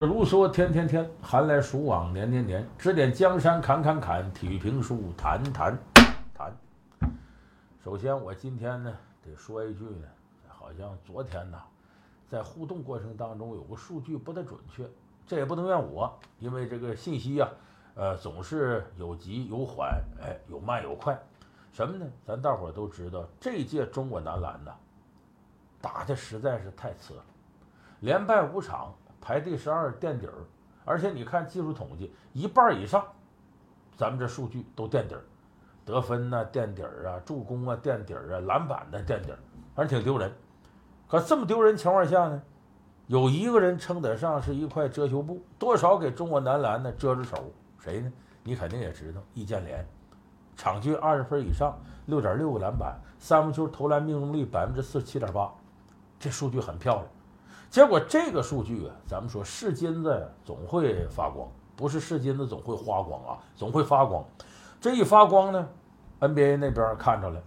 如梭天天天，寒来暑往年年年，指点江山砍砍砍，体育评书谈谈谈。首先，我今天呢得说一句呢，好像昨天呐，在互动过程当中有个数据不太准确，这也不能怨我，因为这个信息呀，呃，总是有急有缓，哎，有慢有快。什么呢？咱大伙儿都知道，这届中国男篮呐，打的实在是太次了，连败五场。排第十二垫底儿，而且你看技术统计，一半以上，咱们这数据都垫底儿，得分呢垫底儿啊，助攻啊垫底儿啊，篮板呢垫底儿，反正挺丢人。可这么丢人情况下呢，有一个人称得上是一块遮羞布，多少给中国男篮呢遮住手，谁呢？你肯定也知道，易建联，场均二十分以上，六点六个篮板，三分球投篮命中率百分之四十七点八，这数据很漂亮。结果这个数据啊，咱们说是金子总会发光，不是是金子总会花光啊，总会发光。这一发光呢，NBA 那边看着了，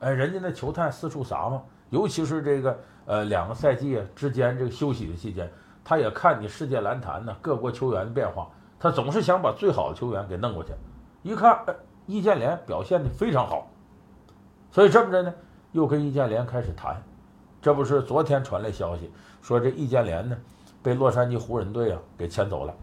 哎，人家那球探四处撒嘛，尤其是这个呃两个赛季之间这个休息的期间，他也看你世界篮坛呢各国球员的变化，他总是想把最好的球员给弄过去。一看，哎，易建联表现的非常好，所以这么着呢，又跟易建联开始谈。这不是昨天传来消息说这易建联呢，被洛杉矶湖人队啊给签走了。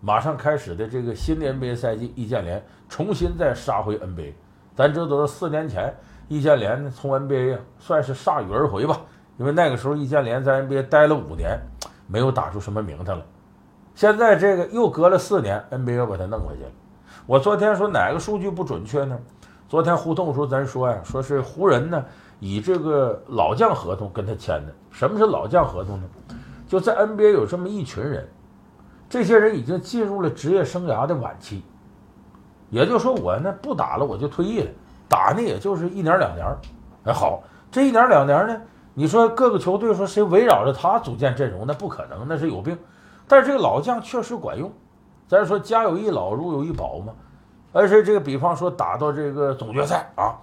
马上开始的这个新的 NBA 赛季，易建联重新再杀回 NBA。咱知道四年前易建联呢从 NBA 啊算是铩羽而回吧，因为那个时候易建联在 NBA 待了五年，没有打出什么名堂了。现在这个又隔了四年，NBA 又把他弄回去了。我昨天说哪个数据不准确呢？昨天互动的时候咱说呀，说是湖人呢。以这个老将合同跟他签的，什么是老将合同呢？就在 NBA 有这么一群人，这些人已经进入了职业生涯的晚期，也就说我呢不打了，我就退役了，打呢也就是一年两年。哎，好，这一年两年呢，你说各个球队说谁围绕着他组建阵容，那不可能，那是有病。但是这个老将确实管用，咱说家有一老如有一宝嘛。而且这个比方说打到这个总决赛啊，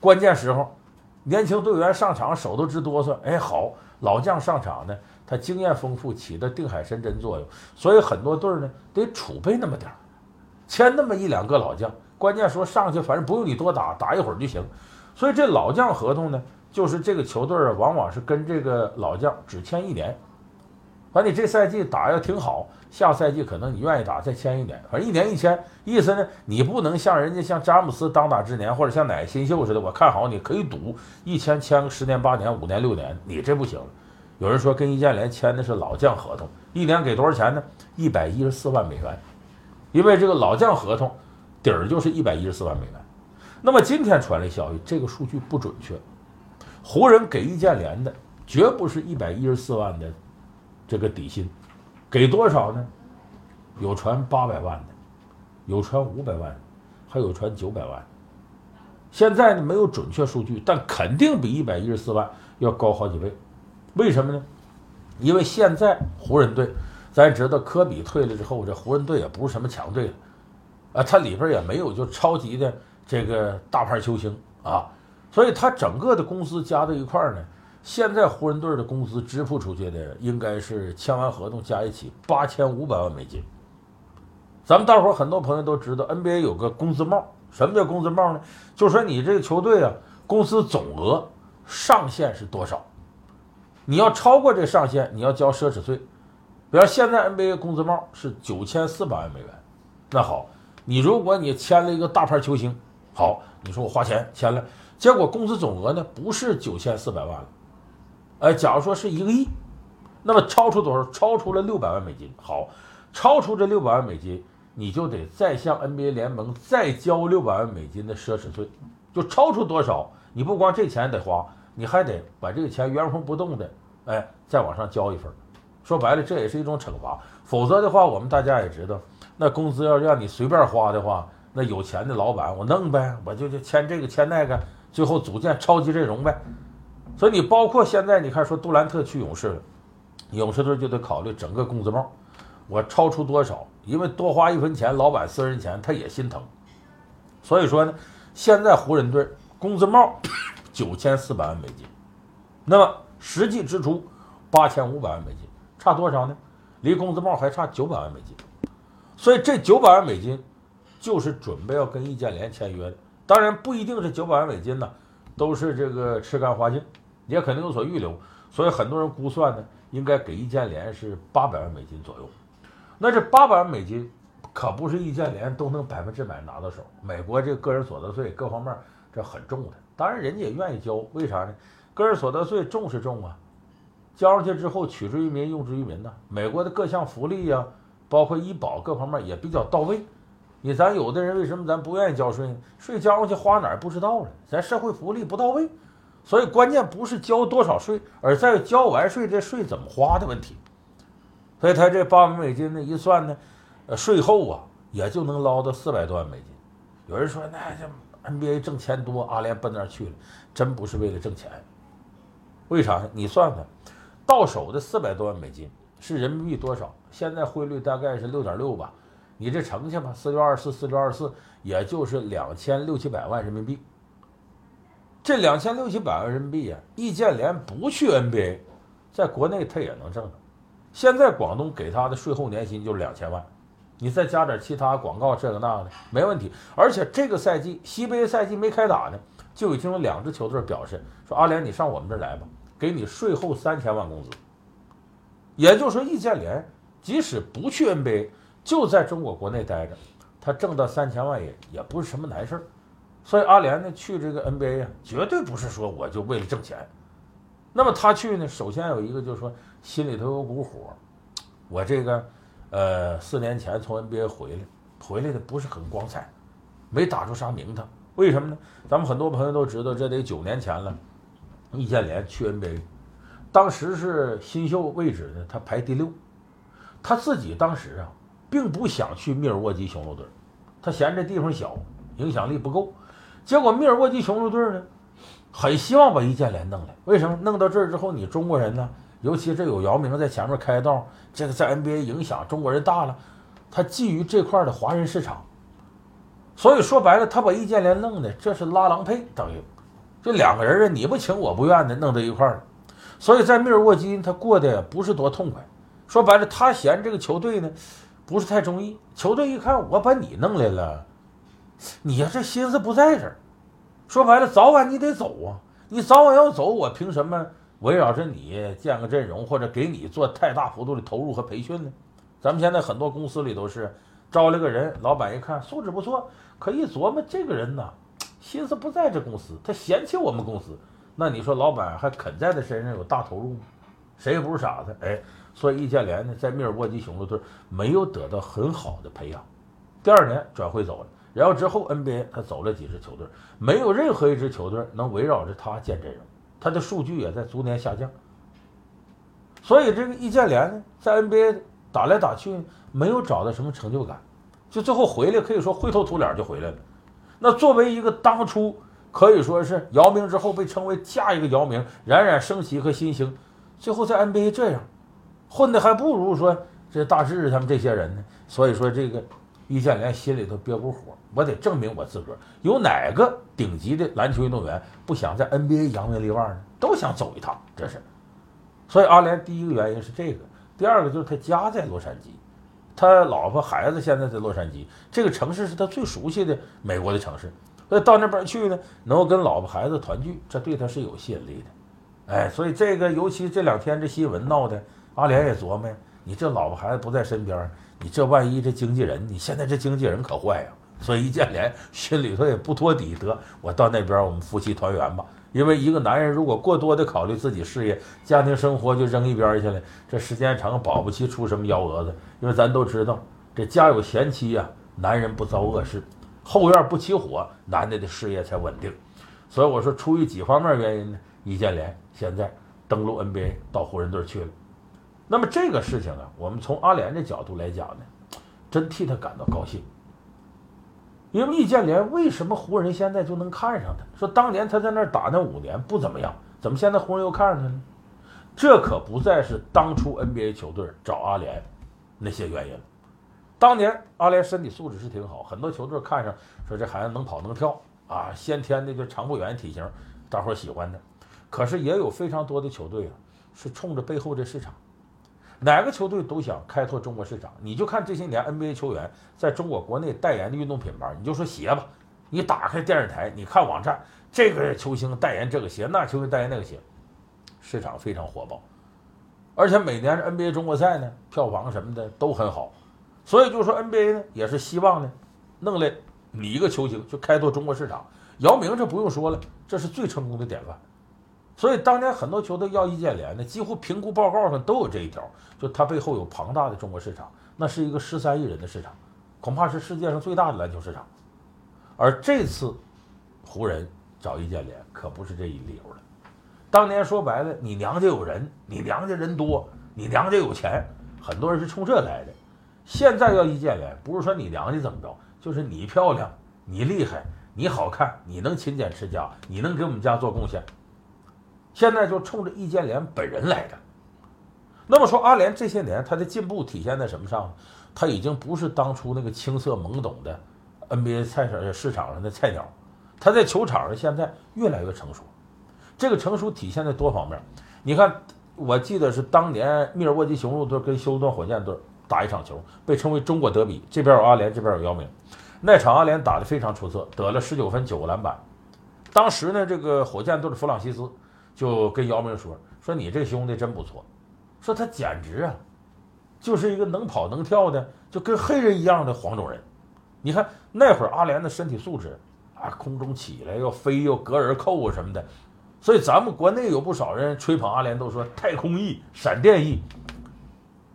关键时候。年轻队员上场手都直哆嗦，哎，好，老将上场呢，他经验丰富，起的定海神针作用，所以很多队呢得储备那么点儿，签那么一两个老将，关键说上去反正不用你多打，打一会儿就行，所以这老将合同呢，就是这个球队啊，往往是跟这个老将只签一年。反正你这赛季打要挺好，下赛季可能你愿意打再签一年，反正一年一签，意思呢，你不能像人家像詹姆斯当打之年，或者像哪个新秀似的，我看好你可以赌一签签个十年八年五年六年，你这不行。有人说跟易建联签的是老将合同，一年给多少钱呢？一百一十四万美元，因为这个老将合同底儿就是一百一十四万美元。那么今天传来消息，这个数据不准确，湖人给易建联的绝不是一百一十四万的。这个底薪给多少呢？有传八百万的，有传五百万，还有传九百万。现在呢没有准确数据，但肯定比一百一十四万要高好几倍。为什么呢？因为现在湖人队，咱知道科比退了之后，这湖人队也不是什么强队了啊，它里边也没有就超级的这个大牌球星啊，所以它整个的公司加在一块儿呢。现在湖人队的工资支付出去的应该是签完合同加一起八千五百万美金。咱们大伙很多朋友都知道，NBA 有个工资帽。什么叫工资帽呢？就说你这个球队啊，公司总额上限是多少？你要超过这上限，你要交奢侈税。比如现在 NBA 工资帽是九千四百万美元。那好，你如果你签了一个大牌球星，好，你说我花钱签了，结果工资总额呢不是九千四百万了。哎，假如说是一个亿，那么超出多少？超出了六百万美金。好，超出这六百万美金，你就得再向 NBA 联盟再交六百万美金的奢侈税。就超出多少，你不光这钱得花，你还得把这个钱原封不动的，哎，再往上交一份。说白了，这也是一种惩罚。否则的话，我们大家也知道，那工资要让你随便花的话，那有钱的老板我弄呗，我就就签这个签那个，最后组建超级阵容呗。所以你包括现在你看说杜兰特去勇士了，勇士队就得考虑整个工资帽，我超出多少？因为多花一分钱，老板私人钱他也心疼。所以说呢，现在湖人队工资帽 九千四百万美金，那么实际支出八千五百万美金，差多少呢？离工资帽还差九百万美金。所以这九百万美金就是准备要跟易建联签约的。当然不一定是九百万美金呢，都是这个吃干花净，也肯定有所预留。所以很多人估算呢，应该给易建联是八百万美金左右。那这八百万美金可不是易建联都能百分之百拿到手。美国这个个人所得税各方面这很重的，当然人家也愿意交，为啥呢？个人所得税重是重啊，交上去之后取之于民，用之于民呐。美国的各项福利呀，包括医保各方面也比较到位。你咱有的人为什么咱不愿意交税呢？税交上去花哪儿不知道了，咱社会福利不到位。所以关键不是交多少税，而在交完税这税怎么花的问题。所以他这八万美金呢一算呢，呃，税后啊也就能捞到四百多万美金。有人说那这 NBA 挣钱多，阿联奔那儿去了，真不是为了挣钱。为啥？你算算，到手的四百多万美金是人民币多少？现在汇率大概是六点六吧，你这乘去吧，四六二四，四六二四，也就是两千六七百万人民币。这两千六七百万人民币呀，易建联不去 NBA，在国内他也能挣着。现在广东给他的税后年薪就是两千万，你再加点其他广告这个那个的，没问题。而且这个赛季西杯赛季没开打呢，就已经有两支球队表示说：“阿联，你上我们这儿来吧。”给你税后三千万工资，也就是说，易建联即使不去 NBA，就在中国国内待着，他挣到三千万也也不是什么难事儿。所以阿联呢去这个 NBA 啊，绝对不是说我就为了挣钱。那么他去呢，首先有一个就是说心里头有股火，我这个呃四年前从 NBA 回来，回来的不是很光彩，没打出啥名堂。为什么呢？咱们很多朋友都知道，这得九年前了。易建联去 NBA，当时是新秀位置呢，他排第六。他自己当时啊，并不想去密尔沃基雄鹿队，他嫌这地方小，影响力不够。结果密尔沃基雄鹿队呢，很希望把易建联弄来。为什么？弄到这儿之后，你中国人呢，尤其这有姚明在前面开道，这个在 NBA 影响中国人大了。他觊觎这块的华人市场，所以说白了，他把易建联弄的，这是拉郎配，等于。这两个人啊，你不情我不愿的弄到一块儿所以在密尔沃基他过得不是多痛快。说白了，他嫌这个球队呢不是太中意。球队一看我把你弄来了，你呀这心思不在这儿。说白了，早晚你得走啊。你早晚要走，我凭什么围绕着你建个阵容，或者给你做太大幅度的投入和培训呢？咱们现在很多公司里都是招了个人，老板一看素质不错，可一琢磨这个人呢。心思不在这公司，他嫌弃我们公司，那你说老板还肯在他身上有大投入吗？谁也不是傻子，哎，所以易建联呢，在密尔沃基雄鹿队没有得到很好的培养，第二年转会走了，然后之后 NBA 他走了几支球队，没有任何一支球队能围绕着他建阵容，他的数据也在逐年下降，所以这个易建联呢，在 NBA 打来打去没有找到什么成就感，就最后回来可以说灰头土脸就回来了。那作为一个当初可以说是姚明之后被称为下一个姚明冉冉升起和新星，最后在 NBA 这样混的还不如说这大志他们这些人呢。所以说这个易建联心里头憋股火，我得证明我自个儿。有哪个顶级的篮球运动员不想在 NBA 扬名立万呢？都想走一趟，这是。所以阿联第一个原因是这个，第二个就是他家在洛杉矶。他老婆孩子现在在洛杉矶，这个城市是他最熟悉的美国的城市，所以到那边去呢，能够跟老婆孩子团聚，这对他是有吸引力的。哎，所以这个尤其这两天这新闻闹的，阿联也琢磨呀，你这老婆孩子不在身边，你这万一这经纪人，你现在这经纪人可坏呀。所以易建联心里头也不托底，得我到那边我们夫妻团圆吧。因为一个男人如果过多的考虑自己事业、家庭生活就扔一边去了，这时间长保不齐出什么幺蛾子。因为咱都知道，这家有贤妻呀，男人不遭恶事；后院不起火，男的的事业才稳定。所以我说，出于几方面原因呢？易建联现在登陆 NBA 到湖人队去了。那么这个事情啊，我们从阿联的角度来讲呢，真替他感到高兴。因为易建联为什么湖人现在就能看上他？说当年他在那儿打那五年不怎么样，怎么现在湖人又看上他呢？这可不再是当初 NBA 球队找阿联那些原因了。当年阿联身体素质是挺好，很多球队看上说这孩子能跑能跳啊，先天的就长不远体型，大伙喜欢他。可是也有非常多的球队啊，是冲着背后这市场。哪个球队都想开拓中国市场。你就看这些年 NBA 球员在中国国内代言的运动品牌，你就说鞋吧，你打开电视台，你看网站，这个球星代言这个鞋，那球星代言那个鞋，市场非常火爆。而且每年 NBA 中国赛呢，票房什么的都很好，所以就说 NBA 呢也是希望呢，弄来你一个球星去开拓中国市场。姚明这不用说了，这是最成功的典范。所以当年很多球队要易建联呢，几乎评估报告上都有这一条，就他背后有庞大的中国市场，那是一个十三亿人的市场，恐怕是世界上最大的篮球市场。而这次湖人找易建联可不是这一理由了。当年说白了，你娘家有人，你娘家人多，你娘家有钱，很多人是冲这来的。现在要易建联，不是说你娘家怎么着，就是你漂亮，你厉害，你好看，你能勤俭持家，你能给我们家做贡献。现在就冲着易建联本人来的。那么说，阿联这些年他的进步体现在什么上？他已经不是当初那个青涩懵懂的 NBA 菜市市场上的菜鸟，他在球场上现在越来越成熟。这个成熟体现在多方面。你看，我记得是当年密尔沃基雄鹿队跟休斯顿火箭队打一场球，被称为中国德比，这边有阿联，这边有姚明。那场阿联打得非常出色，得了十九分九个篮板。当时呢，这个火箭队的弗朗西斯。就跟姚明说说你这兄弟真不错，说他简直啊，就是一个能跑能跳的，就跟黑人一样的黄种人。你看那会儿阿联的身体素质啊，空中起来要飞又隔人扣啊什么的，所以咱们国内有不少人吹捧阿联，都说太空翼、闪电翼，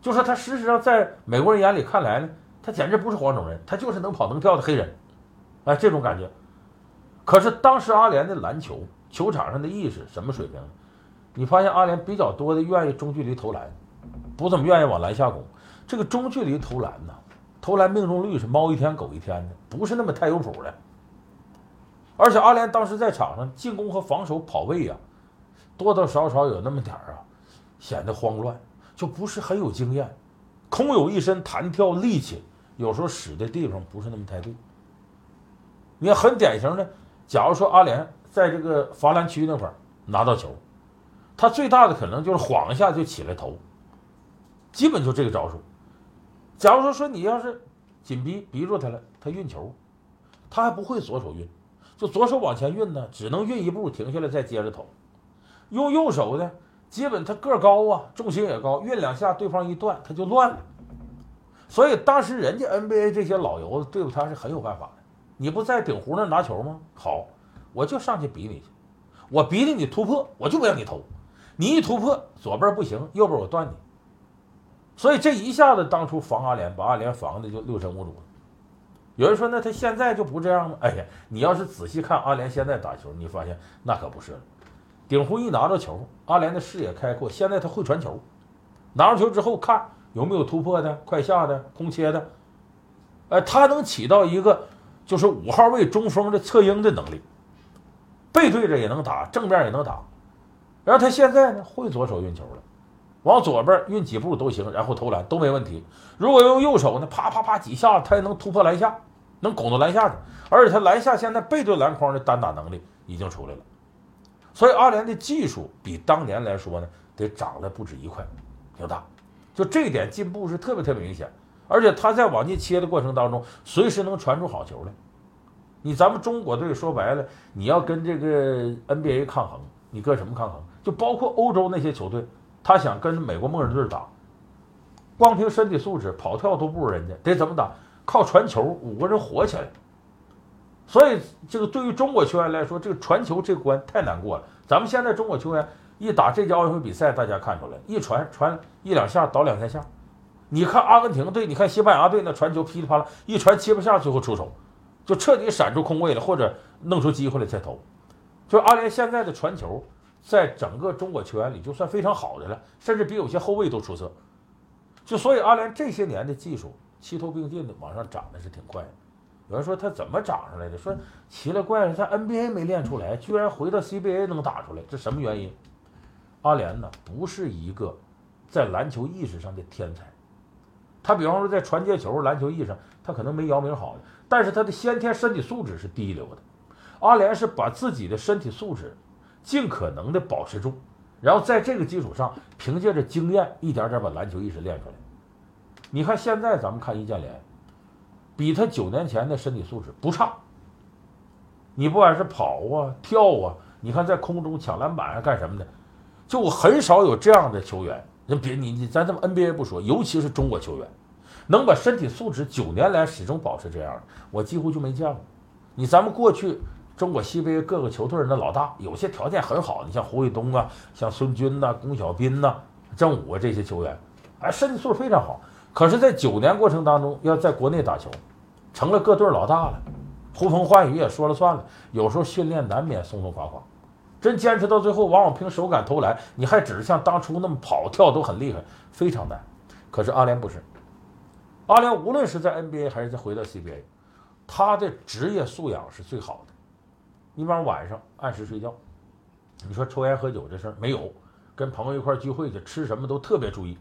就说他事实上在美国人眼里看来呢，他简直不是黄种人，他就是能跑能跳的黑人，哎，这种感觉。可是当时阿联的篮球。球场上的意识什么水平？你发现阿联比较多的愿意中距离投篮，不怎么愿意往篮下攻。这个中距离投篮呢，投篮命中率是猫一天狗一天的，不是那么太有谱的。而且阿联当时在场上进攻和防守跑位啊，多多少少有那么点儿啊，显得慌乱，就不是很有经验，空有一身弹跳力气，有时候使的地方不是那么太对。你看很典型的，假如说阿联。在这个罚篮区那块拿到球，他最大的可能就是晃一下就起来投，基本就这个招数。假如说说你要是紧逼逼住他了，他运球，他还不会左手运，就左手往前运呢，只能运一步停下来再接着投。用右手呢，基本他个高啊，重心也高，运两下对方一断他就乱了。所以当时人家 NBA 这些老油子对付他是很有办法的。你不在顶湖那拿球吗？好。我就上去比你去，我比你你突破，我就不让你投，你一突破左边不行，右边我断你。所以这一下子当初防阿联，把阿联防的就六神无主。有人说那他现在就不这样吗？哎呀，你要是仔细看阿联现在打球，你发现那可不是了。顶湖一拿到球，阿联的视野开阔，现在他会传球，拿着球之后看有没有突破的、快下的、空切的，哎，他能起到一个就是五号位中锋的策应的能力。背对着也能打，正面也能打，然后他现在呢会左手运球了，往左边运几步都行，然后投篮都没问题。如果用右手呢，啪啪啪几下他也能突破篮下，能拱到篮下去。而且他篮下现在背对篮筐的单打能力已经出来了，所以阿联的技术比当年来说呢，得涨了不止一块，挺大。就这一点进步是特别特别明显，而且他在往进切的过程当中，随时能传出好球来。你咱们中国队说白了，你要跟这个 NBA 抗衡，你跟什么抗衡？就包括欧洲那些球队，他想跟美国梦人队打，光凭身体素质跑跳都不如人家，得怎么打？靠传球，五个人活起来。所以这个对于中国球员来说，这个传球这关太难过了。咱们现在中国球员一打这届奥运会比赛，大家看出来，一传传一两下倒两三下。你看阿根廷队，你看西班牙队那传球噼里啪啦一传七八下，最后出手。就彻底闪出空位了，或者弄出机会来再投。就阿联现在的传球，在整个中国球员里就算非常好的了，甚至比有些后卫都出色。就所以阿联这些年的技术齐头并进的往上涨的是挺快的。有人说他怎么涨上来的？说奇了怪了，在 NBA 没练出来，居然回到 CBA 能打出来，这什么原因？阿联呢不是一个在篮球意识上的天才，他比方说在传接球、篮球意识上，他可能没姚明好。但是他的先天身体素质是第一流的，阿联是把自己的身体素质尽可能的保持住，然后在这个基础上，凭借着经验，一点点把篮球意识练出来。你看现在咱们看易建联，比他九年前的身体素质不差。你不管是跑啊、跳啊，你看在空中抢篮板啊、干什么的，就很少有这样的球员。人别你你咱这么 NBA 不说，尤其是中国球员，能把身体素质九年来始终保持这样的，我几乎就没见过。你咱们过去中国西北各个球队的老大，有些条件很好，你像胡卫东啊、像孙军呐、龚小斌呐、郑武啊这些球员，哎，身体素质非常好。可是，在九年过程当中，要在国内打球，成了各队老大了，呼风唤雨也说了算了。有时候训练难免松松垮垮。真坚持到最后，往往凭手感投篮，你还只是像当初那么跑跳都很厉害，非常难。可是阿联不是，阿联无论是在 NBA 还是在回到 CBA，他的职业素养是最好的。一般晚上按时睡觉，你说抽烟喝酒这事儿没有，跟朋友一块聚会去吃什么都特别注意。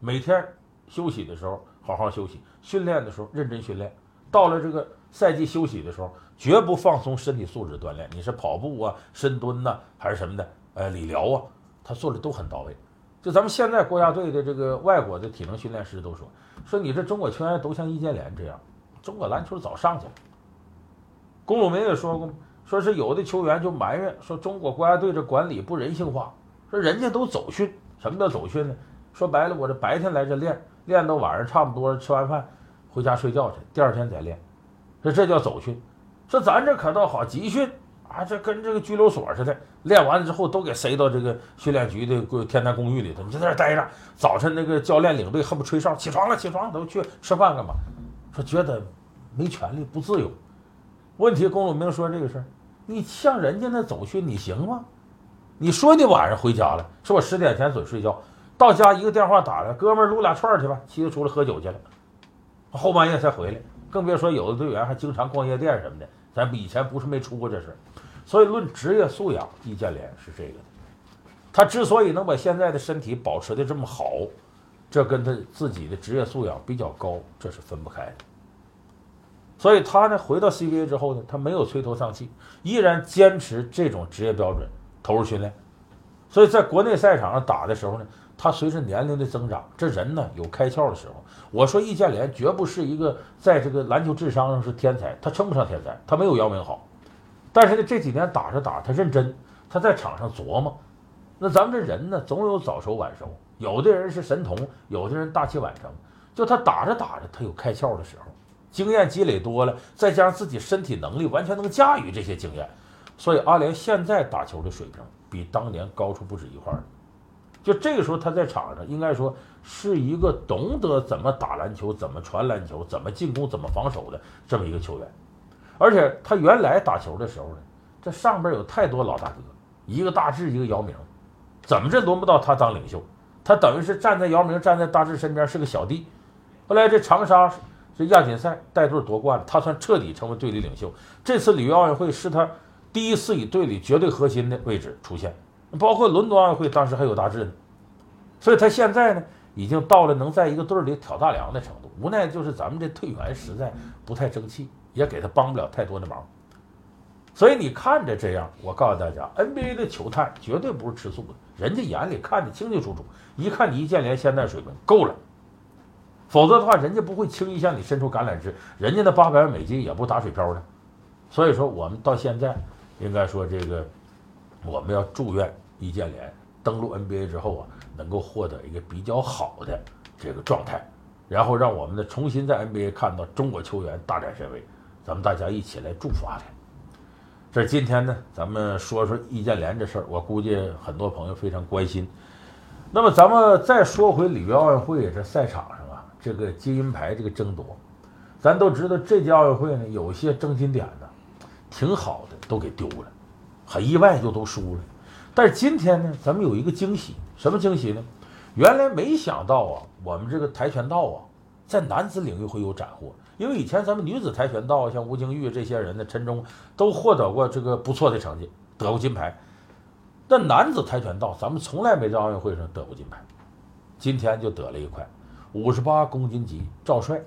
每天休息的时候好好休息，训练的时候认真训练。到了这个赛季休息的时候，绝不放松身体素质锻炼。你是跑步啊、深蹲呐，还是什么的？呃，理疗啊，他做的都很到位。就咱们现在国家队的这个外国的体能训练师都说，说你这中国球员都像易建联这样，中国篮球早上去了。龚鲁明也说过，说是有的球员就埋怨说中国国家队这管理不人性化，说人家都走训。什么叫走训呢？说白了，我这白天来这练，练到晚上差不多吃完饭。回家睡觉去，第二天再练，说这叫走训。说咱这可倒好，集训啊，这跟这个拘留所似的。练完了之后都给塞到这个训练局的天坛公寓里头，你就在这待着。早晨那个教练领队恨不吹哨，起床了，起床，都去吃饭干嘛？说觉得没权利，不自由。问题龚鲁明说这个事儿，你像人家那走训，你行吗？你说你晚上回家了，说我十点前准睡觉，到家一个电话打来，哥们儿撸俩串去吧，骑着出来喝酒去了。后半夜才回来，更别说有的队员还经常逛夜店什么的。咱以前不是没出过这事儿，所以论职业素养，易建联是这个的。他之所以能把现在的身体保持的这么好，这跟他自己的职业素养比较高，这是分不开的。所以他呢，回到 CBA 之后呢，他没有垂头丧气，依然坚持这种职业标准，投入训练。所以在国内赛场上打的时候呢。他随着年龄的增长，这人呢有开窍的时候。我说易建联绝不是一个在这个篮球智商上是天才，他称不上天才，他没有姚明好。但是呢，这几年打着打，他认真，他在场上琢磨。那咱们这人呢，总有早熟晚熟，有的人是神童，有的人大器晚成。就他打着打着，他有开窍的时候，经验积累多了，再加上自己身体能力完全能驾驭这些经验，所以阿联现在打球的水平比当年高出不止一块儿。就这个时候，他在场上应该说是一个懂得怎么打篮球、怎么传篮球、怎么进攻、怎么防守的这么一个球员。而且他原来打球的时候呢，这上边有太多老大哥，一个大志，一个姚明，怎么这轮不到他当领袖？他等于是站在姚明、站在大志身边，是个小弟。后来这长沙这亚锦赛带队夺冠了，他算彻底成为队里领袖。这次里约奥运会是他第一次以队里绝对核心的位置出现。包括伦敦奥运会，当时还有大志呢，所以他现在呢，已经到了能在一个队里挑大梁的程度。无奈就是咱们这队员实在不太争气，也给他帮不了太多的忙。所以你看着这样，我告诉大家，NBA 的球探绝对不是吃素的，人家眼里看得清清楚楚，一看你易建联现在水平够了，否则的话，人家不会轻易向你伸出橄榄枝，人家那八百万美金也不打水漂的。所以说，我们到现在应该说这个。我们要祝愿易建联登陆 NBA 之后啊，能够获得一个比较好的这个状态，然后让我们呢重新在 NBA 看到中国球员大展身威。咱们大家一起来祝福阿联。这今天呢，咱们说说易建联这事儿，我估计很多朋友非常关心。那么咱们再说回里约奥运会这赛场上啊，这个金银牌这个争夺，咱都知道这届奥运会呢，有些争金点呢，挺好的都给丢了。很意外就都输了，但是今天呢，咱们有一个惊喜，什么惊喜呢？原来没想到啊，我们这个跆拳道啊，在男子领域会有斩获，因为以前咱们女子跆拳道像吴京玉这些人呢，陈忠都获得过这个不错的成绩，得过金牌。但男子跆拳道咱们从来没在奥运会上得过金牌，今天就得了一块，五十八公斤级赵帅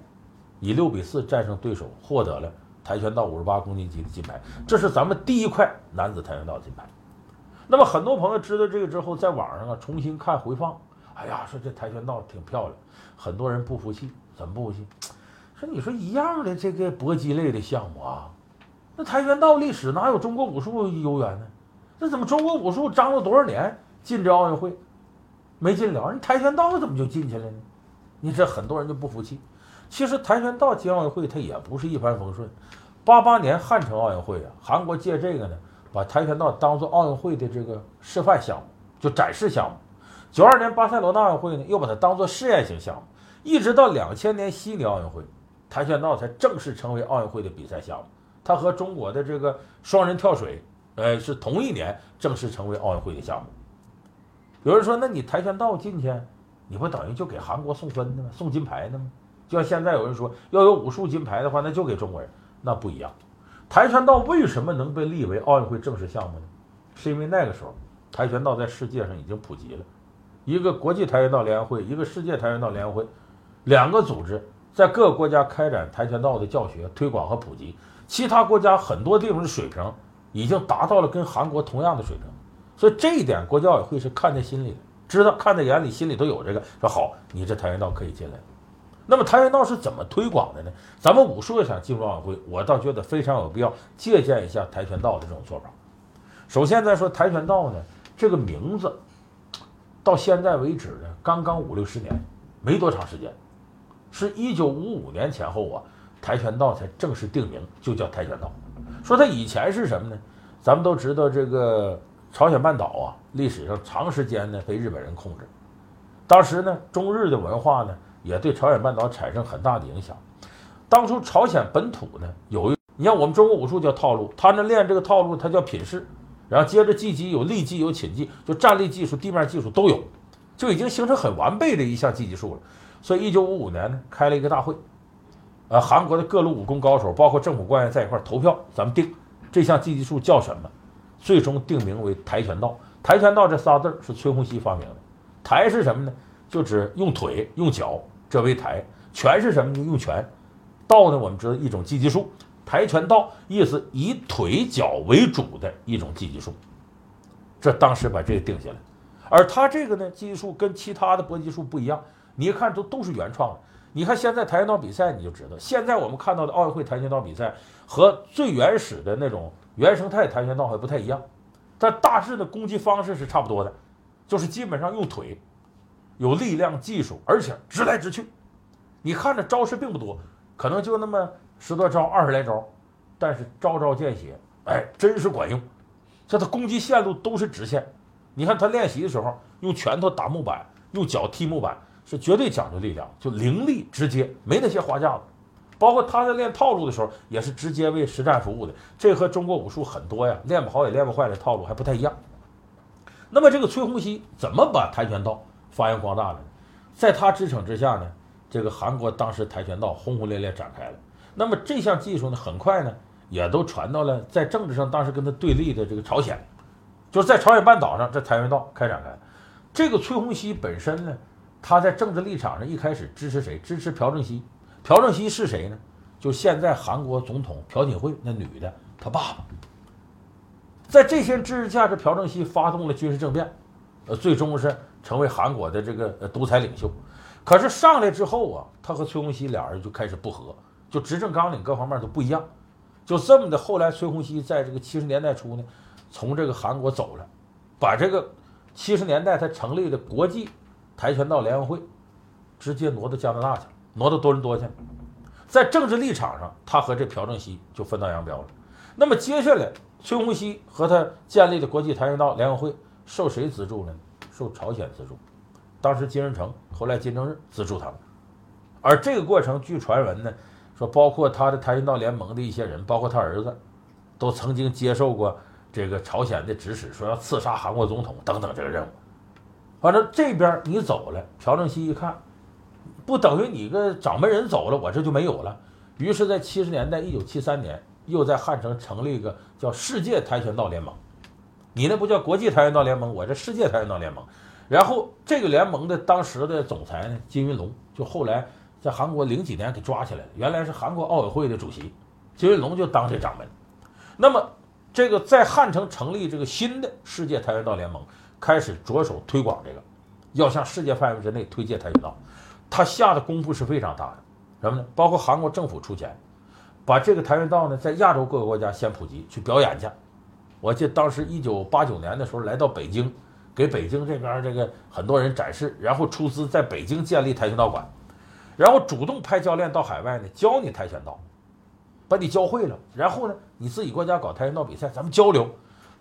以六比四战胜对手，获得了。跆拳道五十八公斤级的金牌，这是咱们第一块男子跆拳道金牌。那么很多朋友知道这个之后，在网上啊重新看回放，哎呀，说这跆拳道挺漂亮，很多人不服气，怎么不服气？说你说一样的这个搏击类的项目啊，那跆拳道历史哪有中国武术悠远呢？那怎么中国武术张罗多少年进这奥运会，没进了？你跆拳道怎么就进去了呢？你这很多人就不服气。其实跆拳道进奥运会它也不是一帆风顺。八八年汉城奥运会啊，韩国借这个呢，把跆拳道当做奥运会的这个示范项目，就展示项目。九二年巴塞罗那奥运会呢，又把它当做试验性项目。一直到两千年悉尼奥运会，跆拳道才正式成为奥运会的比赛项目。它和中国的这个双人跳水，呃，是同一年正式成为奥运会的项目。有人说，那你跆拳道进去，你不等于就给韩国送分的吗？送金牌的吗？就像现在有人说，要有武术金牌的话，那就给中国人。那不一样，跆拳道为什么能被立为奥运会正式项目呢？是因为那个时候跆拳道在世界上已经普及了，一个国际跆拳道联合会，一个世界跆拳道联合会，两个组织在各个国家开展跆拳道的教学、推广和普及。其他国家很多地方的水平已经达到了跟韩国同样的水平，所以这一点国际奥委会是看在心里的，知道看在眼里，心里都有这个。说好，你这跆拳道可以进来。那么跆拳道是怎么推广的呢？咱们武术要想进入奥运会，我倒觉得非常有必要借鉴一下跆拳道的这种做法。首先再说跆拳道呢，这个名字到现在为止呢，刚刚五六十年，没多长时间，是一九五五年前后啊，跆拳道才正式定名，就叫跆拳道。说它以前是什么呢？咱们都知道，这个朝鲜半岛啊，历史上长时间呢被日本人控制，当时呢，中日的文化呢。也对朝鲜半岛产生很大的影响。当初朝鲜本土呢，有一你像我们中国武术叫套路，他那练这个套路，他叫品势，然后接着技击有立技有擒技，就站立技术、地面技术都有，就已经形成很完备的一项技击术了。所以，一九五五年呢，开了一个大会，呃，韩国的各路武功高手，包括政府官员在一块投票，咱们定这项技击术叫什么？最终定名为跆拳道。跆拳道这仨字是崔洪熙发明的。跆是什么呢？就指用腿用脚。这为跆拳是什么呢？用拳，道呢？我们知道一种技击术，跆拳道意思以腿脚为主的一种技击术。这当时把这个定下来，而他这个呢，技击术跟其他的搏击术不一样。你一看都都是原创的。你看现在跆拳道比赛，你就知道，现在我们看到的奥运会跆拳道比赛和最原始的那种原生态跆拳道还不太一样，但大致的攻击方式是差不多的，就是基本上用腿。有力量、技术，而且直来直去。你看着招式并不多，可能就那么十多招、二十来招，但是招招见血，哎，真是管用。这他攻击线路都是直线。你看他练习的时候，用拳头打木板，用脚踢木板，是绝对讲究力量，就凌厉直接，没那些花架子。包括他在练套路的时候，也是直接为实战服务的。这和中国武术很多呀，练不好也练不坏的套路还不太一样。那么这个崔洪熙怎么把跆拳道？发扬光大了，在他支撑之下呢，这个韩国当时跆拳道轰轰烈烈展开了。那么这项技术呢，很快呢，也都传到了在政治上当时跟他对立的这个朝鲜，就是在朝鲜半岛上，这跆拳道开展开。这个崔洪熙本身呢，他在政治立场上一开始支持谁？支持朴正熙。朴正熙是谁呢？就现在韩国总统朴槿惠那女的他爸爸。在这些支持下，这朴正熙发动了军事政变，呃，最终是。成为韩国的这个独裁领袖，可是上来之后啊，他和崔洪熙俩人就开始不和，就执政纲领各方面都不一样，就这么的。后来崔洪熙在这个七十年代初呢，从这个韩国走了，把这个七十年代他成立的国际跆拳道联合会直接挪到加拿大去，挪到多伦多去了。在政治立场上，他和这朴正熙就分道扬镳了。那么接下来，崔洪熙和他建立的国际跆拳道联合会受谁资助呢？受朝鲜资助，当时金日成，后来金正日资助他们，而这个过程，据传闻呢，说包括他的跆拳道联盟的一些人，包括他儿子，都曾经接受过这个朝鲜的指使，说要刺杀韩国总统等等这个任务。反正这边你走了，朴正熙一看，不等于你个掌门人走了，我这就没有了。于是，在七十年代，一九七三年，又在汉城成立一个叫世界跆拳道联盟。你那不叫国际跆拳道联盟，我这世界跆拳道联盟。然后这个联盟的当时的总裁呢，金云龙，就后来在韩国零几年给抓起来了。原来是韩国奥委会的主席，金云龙就当这掌门。那么这个在汉城成立这个新的世界跆拳道联盟，开始着手推广这个，要向世界范围之内推介跆拳道，他下的功夫是非常大的。什么呢？包括韩国政府出钱，把这个跆拳道呢在亚洲各个国家先普及，去表演去。我记得当时一九八九年的时候来到北京，给北京这边这个很多人展示，然后出资在北京建立跆拳道馆，然后主动派教练到海外呢教你跆拳道，把你教会了，然后呢你自己国家搞跆拳道比赛，咱们交流，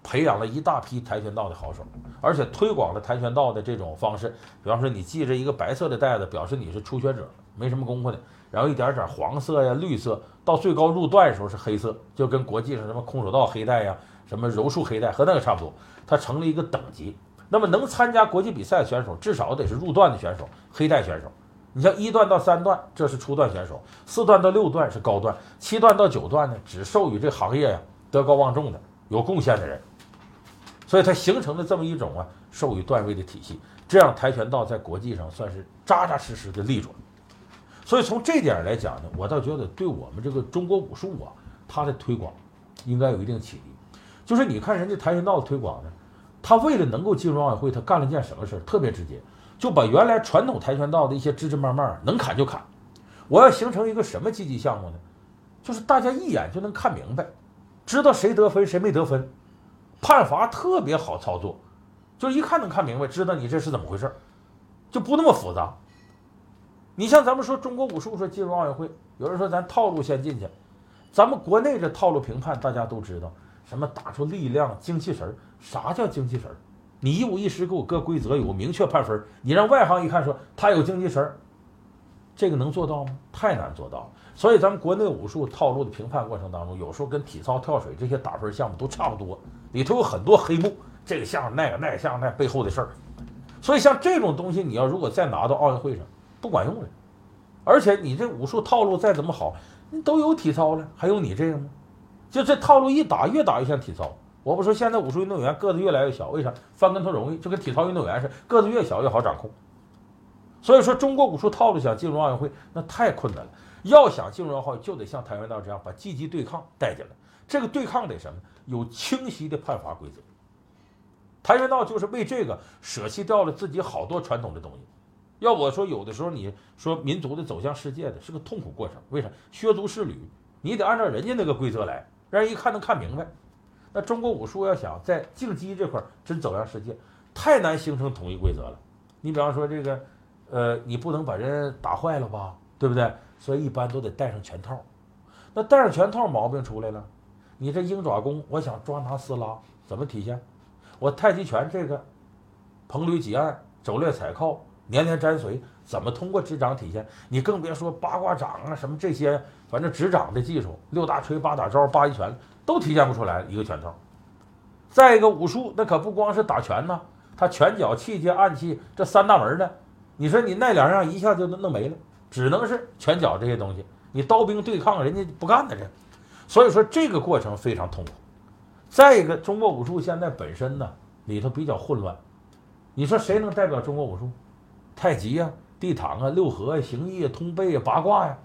培养了一大批跆拳道的好手，而且推广了跆拳道的这种方式，比方说你系着一个白色的带子，表示你是初学者，没什么功夫的。然后一点点黄色呀、绿色，到最高入段的时候是黑色，就跟国际上什么空手道黑带呀、什么柔术黑带和那个差不多。它成了一个等级。那么能参加国际比赛的选手，至少得是入段的选手，黑带选手。你像一段到三段，这是初段选手；四段到六段是高段；七段到九段呢，只授予这行业呀德高望重的、有贡献的人。所以它形成了这么一种啊授予段位的体系，这样跆拳道在国际上算是扎扎实实的立住了。所以从这点来讲呢，我倒觉得对我们这个中国武术啊，它的推广应该有一定启迪。就是你看人家跆拳道的推广呢，他为了能够进入奥运会，他干了件什么事儿？特别直接，就把原来传统跆拳道的一些枝枝蔓蔓能砍就砍。我要形成一个什么积极项目呢？就是大家一眼就能看明白，知道谁得分谁没得分，判罚特别好操作，就是一看能看明白，知道你这是怎么回事儿，就不那么复杂。你像咱们说中国武术说进入奥运会，有人说咱套路先进去，咱们国内这套路评判大家都知道，什么打出力量、精气神儿，啥叫精气神儿？你一五一十给我搁规则，有明确判分，你让外行一看说他有精气神儿，这个能做到吗？太难做到。所以咱们国内武术套路的评判过程当中，有时候跟体操、跳水这些打分项目都差不多，里头有很多黑幕，这个像那个，那个像那背后的事儿。所以像这种东西，你要如果再拿到奥运会上，不管用了，而且你这武术套路再怎么好，你都有体操了，还有你这个吗？就这套路一打，越打越像体操。我不说现在武术运动员个子越来越小，为啥？翻跟头容易，就跟体操运动员似的，个子越小越好掌控。所以说，中国武术套路想进入奥运会，那太困难了。要想进入奥运会，就得像跆拳道这样把积极对抗带进来。这个对抗得什么？有清晰的判罚规则。跆拳道就是为这个舍弃掉了自己好多传统的东西。要我说，有的时候你说民族的走向世界的是个痛苦过程，为啥？削足适履，你得按照人家那个规则来，让人一看能看明白。那中国武术要想在竞技这块真走向世界，太难形成统一规则了。你比方说这个，呃，你不能把人打坏了吧，对不对？所以一般都得戴上拳套。那戴上拳套毛病出来了，你这鹰爪功，我想抓拿撕拉怎么体现？我太极拳这个蓬捋挤按、肘略踩靠。年年沾随，怎么通过执掌体现？你更别说八卦掌啊，什么这些，反正执掌的技术，六大锤、八大招、八一拳都体现不出来一个拳头。再一个武术，那可不光是打拳呐，他拳脚、气节、暗器这三大门的，你说你那两样一下就弄没了，只能是拳脚这些东西。你刀兵对抗，人家不干的这，所以说这个过程非常痛苦。再一个，中国武术现在本身呢里头比较混乱，你说谁能代表中国武术？太极呀，地躺啊，六合呀，形意啊，通背呀，八卦呀，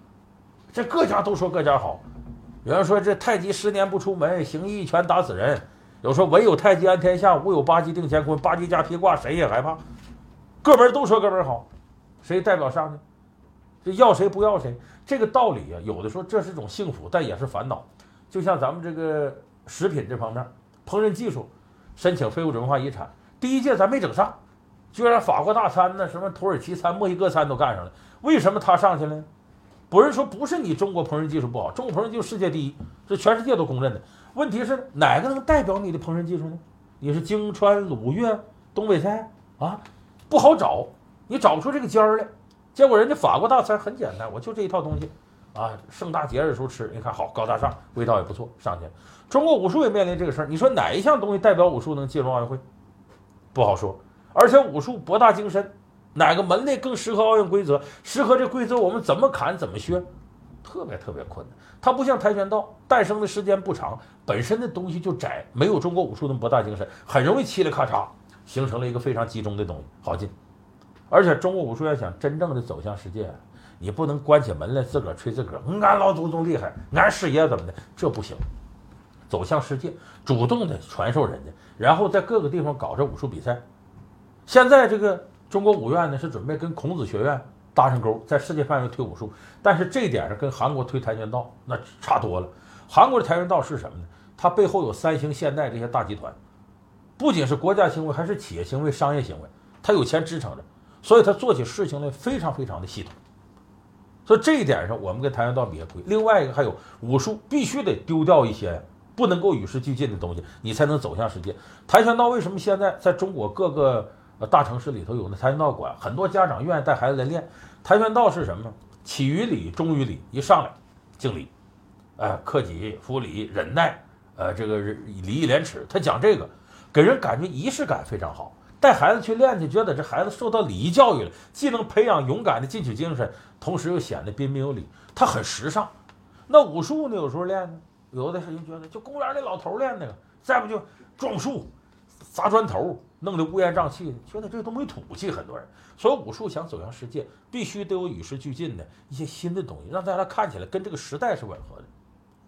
这各家都说各家好。有人说这太极十年不出门，形意一拳打死人。有说唯有太极安天下，无有八极定乾坤，八极加披挂谁也害怕。各门都说各门好，谁代表上去？这要谁不要谁？这个道理啊，有的说这是种幸福，但也是烦恼。就像咱们这个食品这方面，烹饪技术申请非物质文化遗产，第一届咱没整上。居然法国大餐呢，什么土耳其餐、墨西哥餐都干上了，为什么他上去了？不是说不是你中国烹饪技术不好，中国烹饪技术世界第一，是全世界都公认的。问题是哪个能代表你的烹饪技术呢？你是京川鲁粤东北菜啊，不好找，你找不出这个尖儿来。结果人家法国大餐很简单，我就这一套东西啊，盛大节日的时候吃，你看好高大上，味道也不错，上去了。中国武术也面临这个事儿，你说哪一项东西代表武术能进入奥运会？不好说。而且武术博大精深，哪个门类更适合奥运规则？适合这规则，我们怎么砍怎么削，特别特别困难。它不像跆拳道，诞生的时间不长，本身的东西就窄，没有中国武术那么博大精深，很容易嘁哩咔嚓形成了一个非常集中的东西，好进。而且中国武术要想真正的走向世界，你不能关起门来自个儿吹自个儿，俺老祖宗厉害，俺师爷怎么的，这不行。走向世界，主动的传授人家，然后在各个地方搞这武术比赛。现在这个中国武院呢是准备跟孔子学院搭上钩，在世界范围推武术，但是这一点上跟韩国推跆拳道那差多了。韩国的跆拳道是什么呢？它背后有三星、现代这些大集团，不仅是国家行为，还是企业行为、商业行为，它有钱支撑着，所以它做起事情来非常非常的系统。所以这一点上，我们跟跆拳道比也亏。另外一个还有武术，必须得丢掉一些不能够与时俱进的东西，你才能走向世界。跆拳道为什么现在在中国各个大城市里头有那跆拳道馆？很多家长愿意带孩子来练。跆拳道是什么呢？起于礼，忠于礼，一上来敬礼，哎，克己复礼，忍耐，呃，这个礼义廉耻，他讲这个，给人感觉仪式感非常好。带孩子去练去，觉得这孩子受到礼仪教育了，既能培养勇敢的进取精神，同时又显得彬彬有礼，他很时尚。那武术呢？有时候练呢，有的人觉得就公园那老头练那个，再不就撞树、砸砖头，弄得乌烟瘴气，觉得这都没土气。很多人，所以武术想走向世界，必须得有与时俱进的一些新的东西，让大家看起来跟这个时代是吻合的。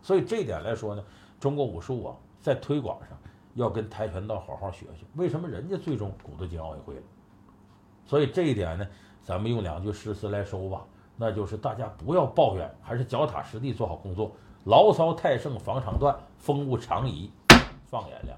所以这一点来说呢，中国武术啊，在推广上。要跟跆拳道好好学学，为什么人家最终鼓捣进奥运会了？所以这一点呢，咱们用两句诗词来收吧，那就是大家不要抱怨，还是脚踏实地做好工作。牢骚太盛防肠断，风物长宜放眼量。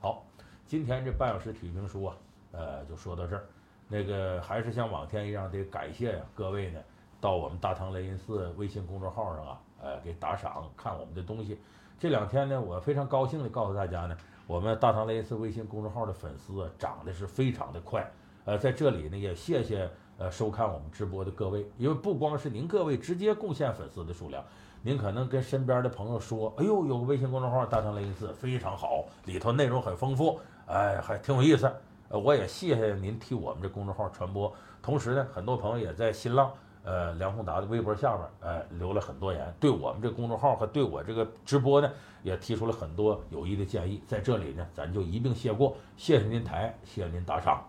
好，今天这半小时体育评书啊，呃，就说到这儿。那个还是像往天一样得感谢呀，各位呢，到我们大唐雷音寺微信公众号上啊，呃，给打赏看我们的东西。这两天呢，我非常高兴的告诉大家呢。我们大唐雷音寺微信公众号的粉丝啊涨得是非常的快，呃，在这里呢也谢谢呃收看我们直播的各位，因为不光是您各位直接贡献粉丝的数量，您可能跟身边的朋友说，哎呦，有个微信公众号大唐雷音寺非常好，里头内容很丰富，哎，还挺有意思，我也谢谢您替我们这公众号传播，同时呢，很多朋友也在新浪。呃，梁宏达的微博下边，呃，留了很多言，对我们这公众号和对我这个直播呢，也提出了很多有益的建议。在这里呢，咱就一并谢过，谢谢您台，谢谢您打赏。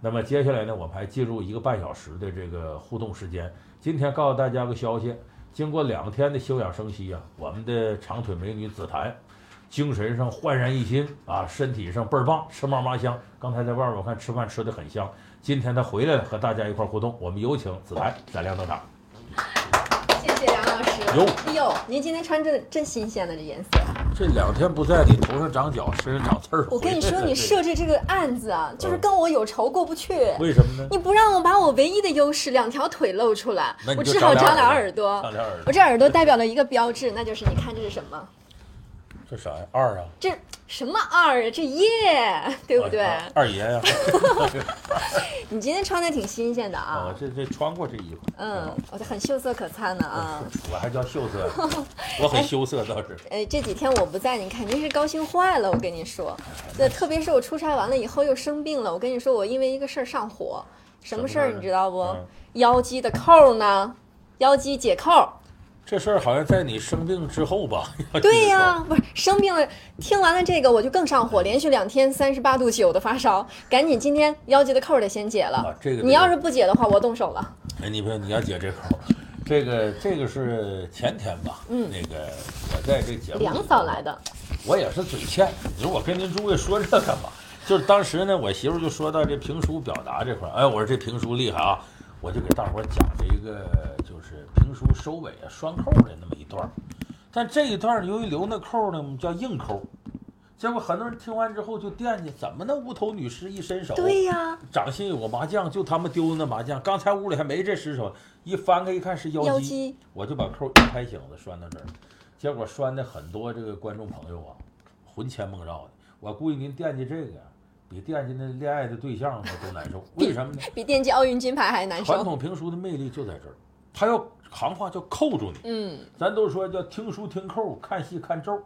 那么接下来呢，我们还进入一个半小时的这个互动时间。今天告诉大家个消息，经过两天的休养生息啊，我们的长腿美女紫檀，精神上焕然一新啊，身体上倍儿棒，吃嘛嘛香。刚才在外面我看吃饭吃的很香。今天她回来了，和大家一块互动。我们有请紫檀闪亮登场。谢谢梁老师。哟，哎呦，您今天穿这真新鲜的这颜色。这两天不在，你头上长角，身上长刺儿。我跟你说，你设置这个案子啊，就是跟我有仇过不去。为什么呢？你不让我把我唯一的优势两条腿露出来，我只好长俩耳朵。长俩耳朵。我这耳朵代表了一个标志，那就是你看这是什么？这啥呀？二啊？这什么二啊？这耶，对不对？二爷呀！你今天穿的挺新鲜的啊！我这这穿过这衣服。嗯，我这很秀色可餐的啊！我还叫秀色，我很羞涩倒是。哎，这几天我不在，你肯定是高兴坏了。我跟你说，对，特别是我出差完了以后又生病了。我跟你说，我因为一个事儿上火，什么事儿你知道不？腰肌的扣呢？腰肌解扣。这事儿好像在你生病之后吧？对呀，不是生病了，听完了这个我就更上火，连续两天三十八度九的发烧，赶紧今天腰肌的扣得先解了。这个你要是不解的话，我动手了。哎，你别，你要解这扣，这个这个是前天吧？嗯，那个我在这节目梁嫂来的，我也是嘴欠。你说我跟您诸位说这干嘛？就是当时呢，我媳妇就说到这评书表达这块儿，哎，我说这评书厉害啊，我就给大伙儿讲了一个就是。评书收尾啊，拴扣的那么一段但这一段由于留那扣呢，我们叫硬扣。结果很多人听完之后就惦记，怎么那无头女尸一伸手，对呀，掌心有个麻将，就他们丢的那麻将。刚才屋里还没这尸首，一翻开一看是妖姬，我就把扣一拍醒子拴到这儿。结果拴的很多这个观众朋友啊，魂牵梦绕的。我估计您惦记这个，比惦记那恋爱的对象都难受。为什么呢？比惦记奥运金牌还难受。传统评书的魅力就在这儿，他要。行话叫扣住你，嗯，咱都说叫听书听扣，看戏看咒，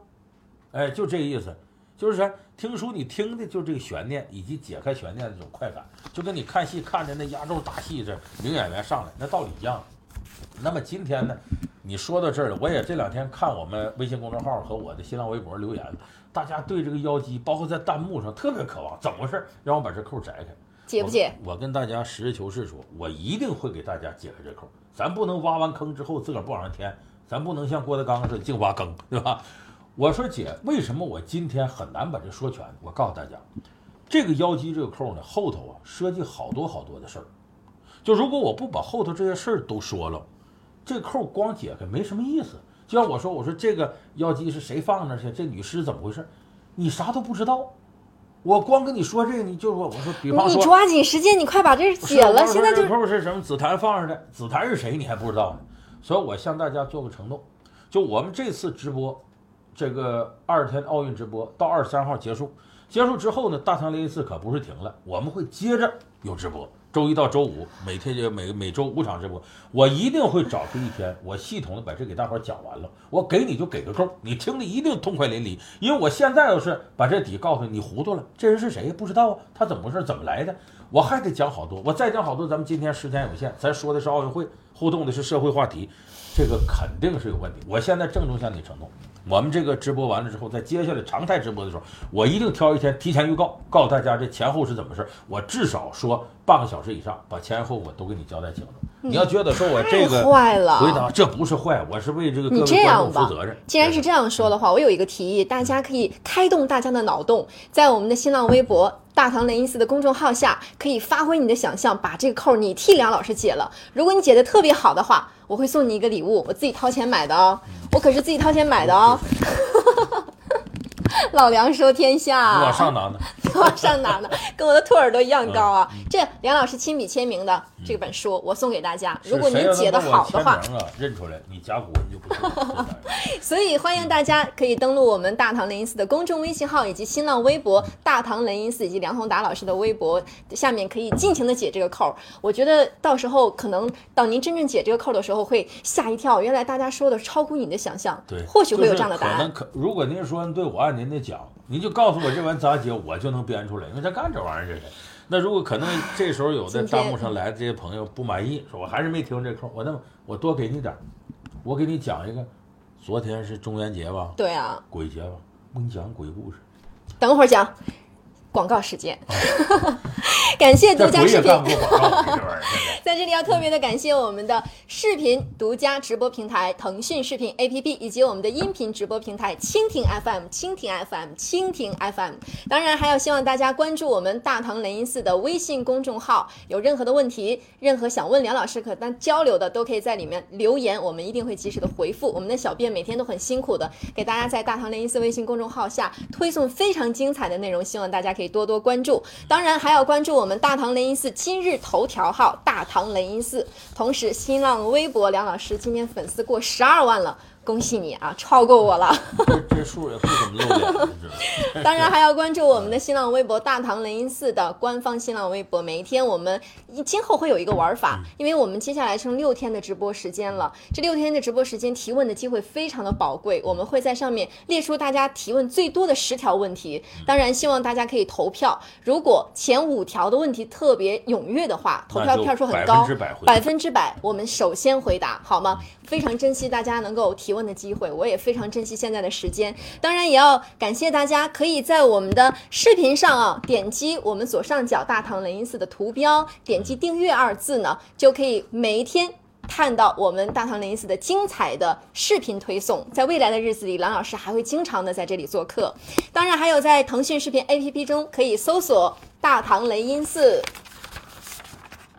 哎，就这意思，就是说听书你听的就这个悬念以及解开悬念的这种快感，就跟你看戏看着那压轴大戏这名演员上来那道理一样。那么今天呢，你说到这儿了，我也这两天看我们微信公众号和我的新浪微博留言，大家对这个妖姬，包括在弹幕上特别渴望，怎么回事？让我把这扣摘开，解不解？我跟大家实事求是说，我一定会给大家解开这扣。咱不能挖完坑之后自个儿不往上填，咱不能像郭德纲似的净挖坑，对吧？我说姐，为什么我今天很难把这说全？我告诉大家，这个腰肌这个扣呢，后头啊涉及好多好多的事儿。就如果我不把后头这些事儿都说了，这扣光解开没什么意思。就像我说，我说这个腰肌是谁放那去？这女尸怎么回事？你啥都不知道。我光跟你说这个，你就说我说，比方说，你抓紧时间，你快把这解了。现在就扣是什么？紫檀放上的，紫檀是谁？你还不知道呢。所以我向大家做个承诺，就我们这次直播，这个二十天奥运直播到二十三号结束，结束之后呢，大唐雷音寺可不是停了，我们会接着有直播。周一到周五，每天就每每周五场直播，我一定会找出一天，我系统的把这给大伙讲完了。我给你就给个够，你听的一定痛快淋漓。因为我现在要是把这底告诉你，你糊涂了，这人是谁不知道啊？他怎么回事？怎么来的？我还得讲好多，我再讲好多。咱们今天时间有限，咱说的是奥运会，互动的是社会话题，这个肯定是有问题。我现在郑重向你承诺。我们这个直播完了之后，在接下来常态直播的时候，我一定挑一天提前预告，告诉大家这前后是怎么回事。我至少说半个小时以上，把前后我都给你交代清楚。你要觉得说我这个坏了，回答这不是坏，我是为这个各位观众负责任。既然是这样说的话，我有一个提议，大家可以开动大家的脑洞，在我们的新浪微博“大唐雷音寺”的公众号下，可以发挥你的想象，把这个扣你替梁老师解了。如果你解的特别好的话，我会送你一个礼物，我自己掏钱买的哦，我可是自己掏钱买的哦。老梁说天下，往上拿呢，往上拿呢，跟我的兔耳朵一样高啊！这梁老师亲笔签名的这本书，我送给大家。如果您解的好的话，认出来你甲骨文就不错。所以欢迎大家可以登录我们大唐雷音寺的公众微信号以及新浪微博“大唐雷音寺”以及梁宏达老师的微博，下面可以尽情的解这个扣。我觉得到时候可能到您真正解这个扣的时候会吓一跳，原来大家说的超乎你的想象。对，或许会有这样的答案。可能可，如果您说对我按您的讲，您就告诉我这玩意咋解，我就能编出来，因为他干这玩意儿这是。那如果可能这时候有的弹幕上来的这些朋友不满意，说我还是没听这扣，我那我多给你点我给你讲一个，昨天是中元节吧？对啊，鬼节吧？我给你讲鬼故事。等会儿讲。广告时间，感谢独家视频。在这里要特别的感谢我们的视频独家直播平台腾讯视频 APP，以及我们的音频直播平台蜻蜓 FM、蜻蜓 FM、蜻蜓 FM。当然，还要希望大家关注我们大唐雷音寺的微信公众号。有任何的问题，任何想问梁老师可当交流的，都可以在里面留言，我们一定会及时的回复。我们的小编每天都很辛苦的给大家在大唐雷音寺微信公众号下推送非常精彩的内容，希望大家可以。多多关注，当然还要关注我们大唐雷音寺今日头条号“大唐雷音寺”，同时新浪微博梁老师今天粉丝过十二万了。恭喜你啊，超过我了。这数也不怎么露脸。当然还要关注我们的新浪微博“大唐雷音寺”的官方新浪微博。每一天我们今后会有一个玩法，因为我们接下来剩六天的直播时间了。这六天的直播时间，提问的机会非常的宝贵。我们会在上面列出大家提问最多的十条问题。当然，希望大家可以投票。如果前五条的问题特别踊跃的话，投票票数很高，百分之百，我们首先回答，好吗？非常珍惜大家能够提问的机会，我也非常珍惜现在的时间。当然，也要感谢大家可以在我们的视频上啊，点击我们左上角大唐雷音寺的图标，点击订阅二字呢，就可以每一天看到我们大唐雷音寺的精彩的视频推送。在未来的日子里，郎老师还会经常的在这里做客。当然，还有在腾讯视频 APP 中可以搜索“大唐雷音寺”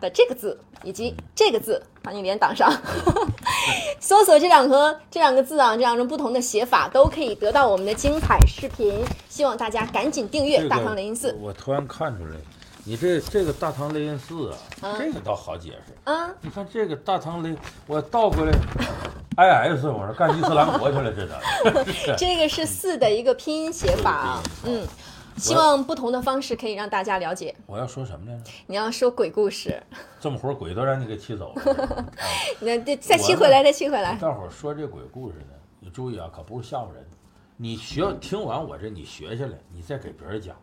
的这个字以及这个字。把你脸挡上，搜索这两个这两个字啊，这两种不同的写法都可以得到我们的精彩视频。希望大家赶紧订阅大唐雷音寺。我突然看出来，你这这个大唐雷音寺啊，这个倒好解释啊。你看这个大唐雷，我倒过来，I S 我说干伊斯兰国去了，这的。这个是四的一个拼音写法啊，嗯。希望不同的方式可以让大家了解。我要说什么来着？你要说鬼故事。这么会儿鬼都让你给气走了。那再气回来，再气回来。大伙儿说这鬼故事呢，你注意啊，可不是吓唬人。你学听完我这，你学下来，你再给别人讲。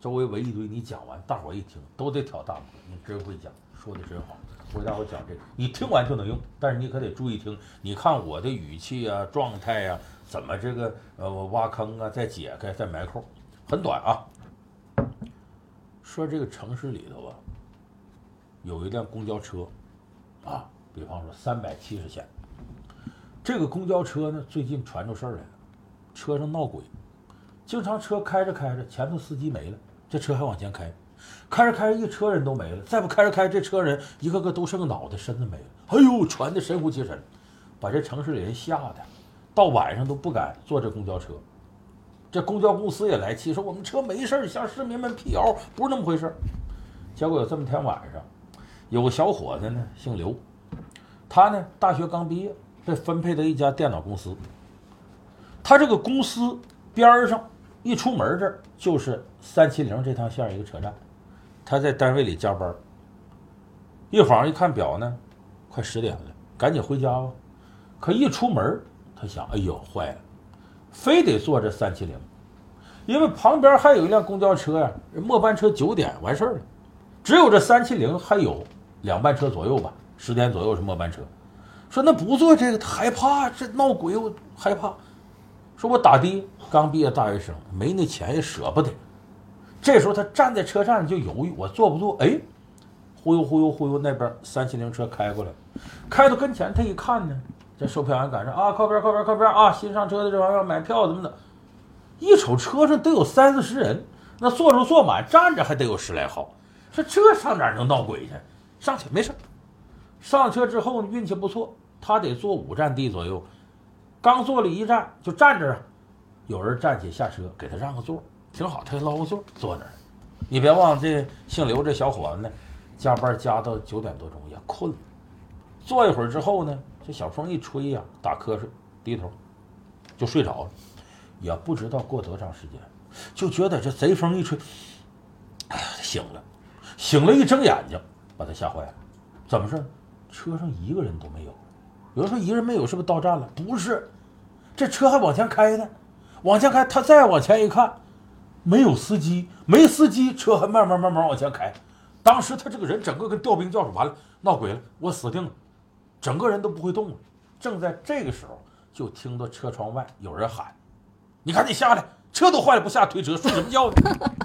周围围一堆，你讲完，大伙儿一听都得挑大拇你真会讲，说的真好。我给大伙儿讲这个，你听完就能用，但是你可得注意听。你看我的语气啊、状态呀，怎么这个呃挖坑啊，再解开、再埋扣。很短啊，说这个城市里头啊，有一辆公交车，啊，比方说三百七十线。这个公交车呢，最近传出事儿来了，车上闹鬼，经常车开着开着，前头司机没了，这车还往前开，开着开着一车人都没了，再不开着开，这车人一个个都剩个脑袋，身子没了，哎呦，传的神乎其神，把这城市里人吓得，到晚上都不敢坐这公交车。这公交公司也来气，说我们车没事儿，向市民们辟谣，不是那么回事儿。结果有这么天晚上，有个小伙子呢，姓刘，他呢大学刚毕业，被分配到一家电脑公司。他这个公司边上一出门这儿就是三七零这趟线一个车站，他在单位里加班。一晃一看表呢，快十点了，赶紧回家吧。可一出门，他想，哎呦，坏了，非得坐这三七零，因为旁边还有一辆公交车呀，末班车九点完事儿了，只有这三七零还有两班车左右吧，十点左右是末班车。说那不坐这个，他害怕，这闹鬼，我害怕。说我打的刚毕业大学生，没那钱也舍不得。这时候他站在车站就犹豫，我坐不坐？哎，忽悠忽悠忽悠，那边三七零车开过来，开到跟前，他一看呢，这售票员赶上啊，靠边靠边靠边啊，新上车的这玩意儿买票怎么的？一瞅车上都有三四十人，那坐着坐满，站着还得有十来号。说这上哪能闹鬼去？上去没事。上车之后，运气不错，他得坐五站地左右。刚坐了一站就站着，有人站起下车给他让个座，挺好，他捞个座坐那儿。你别忘了，这姓刘这小伙子呢，加班加到九点多钟也困了，坐一会儿之后呢，这小风一吹呀，打瞌睡，低头就睡着了，也不知道过多长时间，就觉得这贼风一吹，哎呀，醒了，醒了，一睁眼睛，把他吓坏了，怎么事？车上一个人都没有。有人说一个人没有，是不是到站了？不是，这车还往前开呢，往前开，他再往前一看，没有司机，没司机，车还慢慢慢慢往前开。当时他这个人整个跟调兵叫似的，完了，闹鬼了，我死定了，整个人都不会动了。正在这个时候，就听到车窗外有人喊：“你赶紧下来，车都坏了，不下推车，睡什么觉呢？”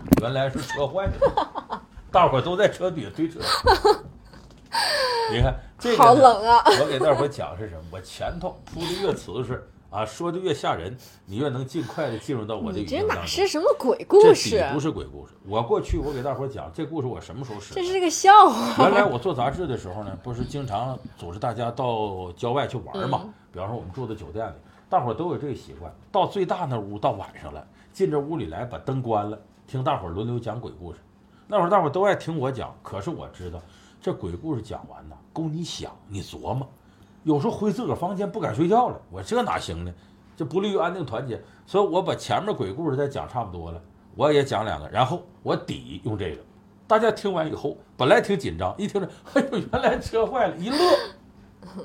原来是车坏了，大伙都在车底下推车。你看这个，好冷啊！我给大伙讲是什么？我前头铺的越瓷实啊，说的越吓人，你越能尽快的进入到我的语境这当中。哪是什么鬼故这事底？不是鬼故事。我过去我给大伙儿讲这故事，我什么时候使的？这是个笑话。原来我做杂志的时候呢，不是经常组织大家到郊外去玩嘛？比方说我们住的酒店里，大伙儿都有这个习惯，到最大那屋到晚上了，进这屋里来把灯关了，听大伙儿轮流讲鬼故事。那会儿大伙儿都爱听我讲，可是我知道这鬼故事讲完呢，供你想你琢磨，有时候回自个儿房间不敢睡觉了，我这哪行呢？这不利于安定团结，所以我把前面鬼故事再讲差不多了，我也讲两个，然后我底用这个。大家听完以后，本来挺紧张，一听着，哎呦，原来车坏了，一乐，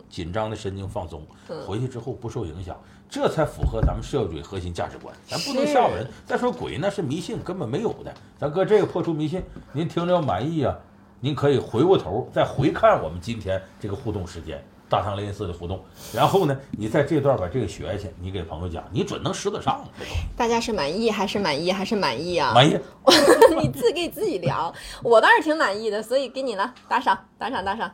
紧张的神经放松，回去之后不受影响，这才符合咱们社会主义核心价值观。咱不能吓唬人。再说鬼那是迷信，根本没有的。咱搁这个破除迷信，您听着要满意啊，您可以回过头再回看我们今天这个互动时间。大唐雷音寺的互动，然后呢，你在这段把这个学下去，你给朋友讲，你准能使得上。大家是满意还是满意还是满意啊？满意，你自给自己聊，我倒是挺满意的，所以给你了，打赏，打赏，打赏。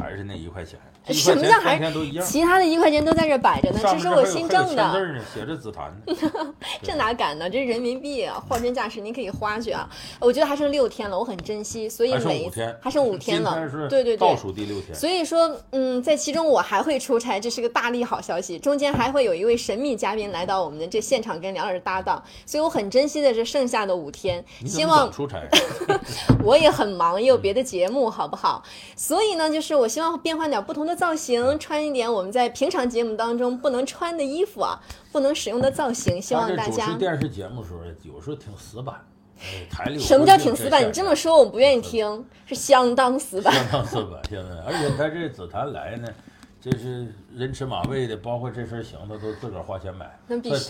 还是那一块钱？什么叫还天都一样。其他的一块钱都在这摆着呢，这是我新挣的。写着紫檀呢。这哪敢呢？这是人民币啊，货真价实，您可以花去啊。我觉得还剩六天了，我很珍惜，所以还剩每一五天，还剩五天了天对对对倒数第六天。所以说，嗯，在其中我还会出差，这是个大利好消息。中间还会有一位神秘嘉宾来到我们的这现场跟梁老师搭档，所以我很珍惜的这剩下的五天，希望出差？我也很忙，也有别的节目，好不好？所以呢，就是我希望变换点不同的造型，穿一点我们在平常节目当中不能穿的衣服啊，不能使用的造型，希望大家。电视节目的时候，有时候挺死板。哎，台里什么叫挺死板？你这么说我不愿意听，是相当死板。相当死板，现在，而且他这紫檀来呢，这是人吃马喂的，包括这身行头都自个儿花钱买，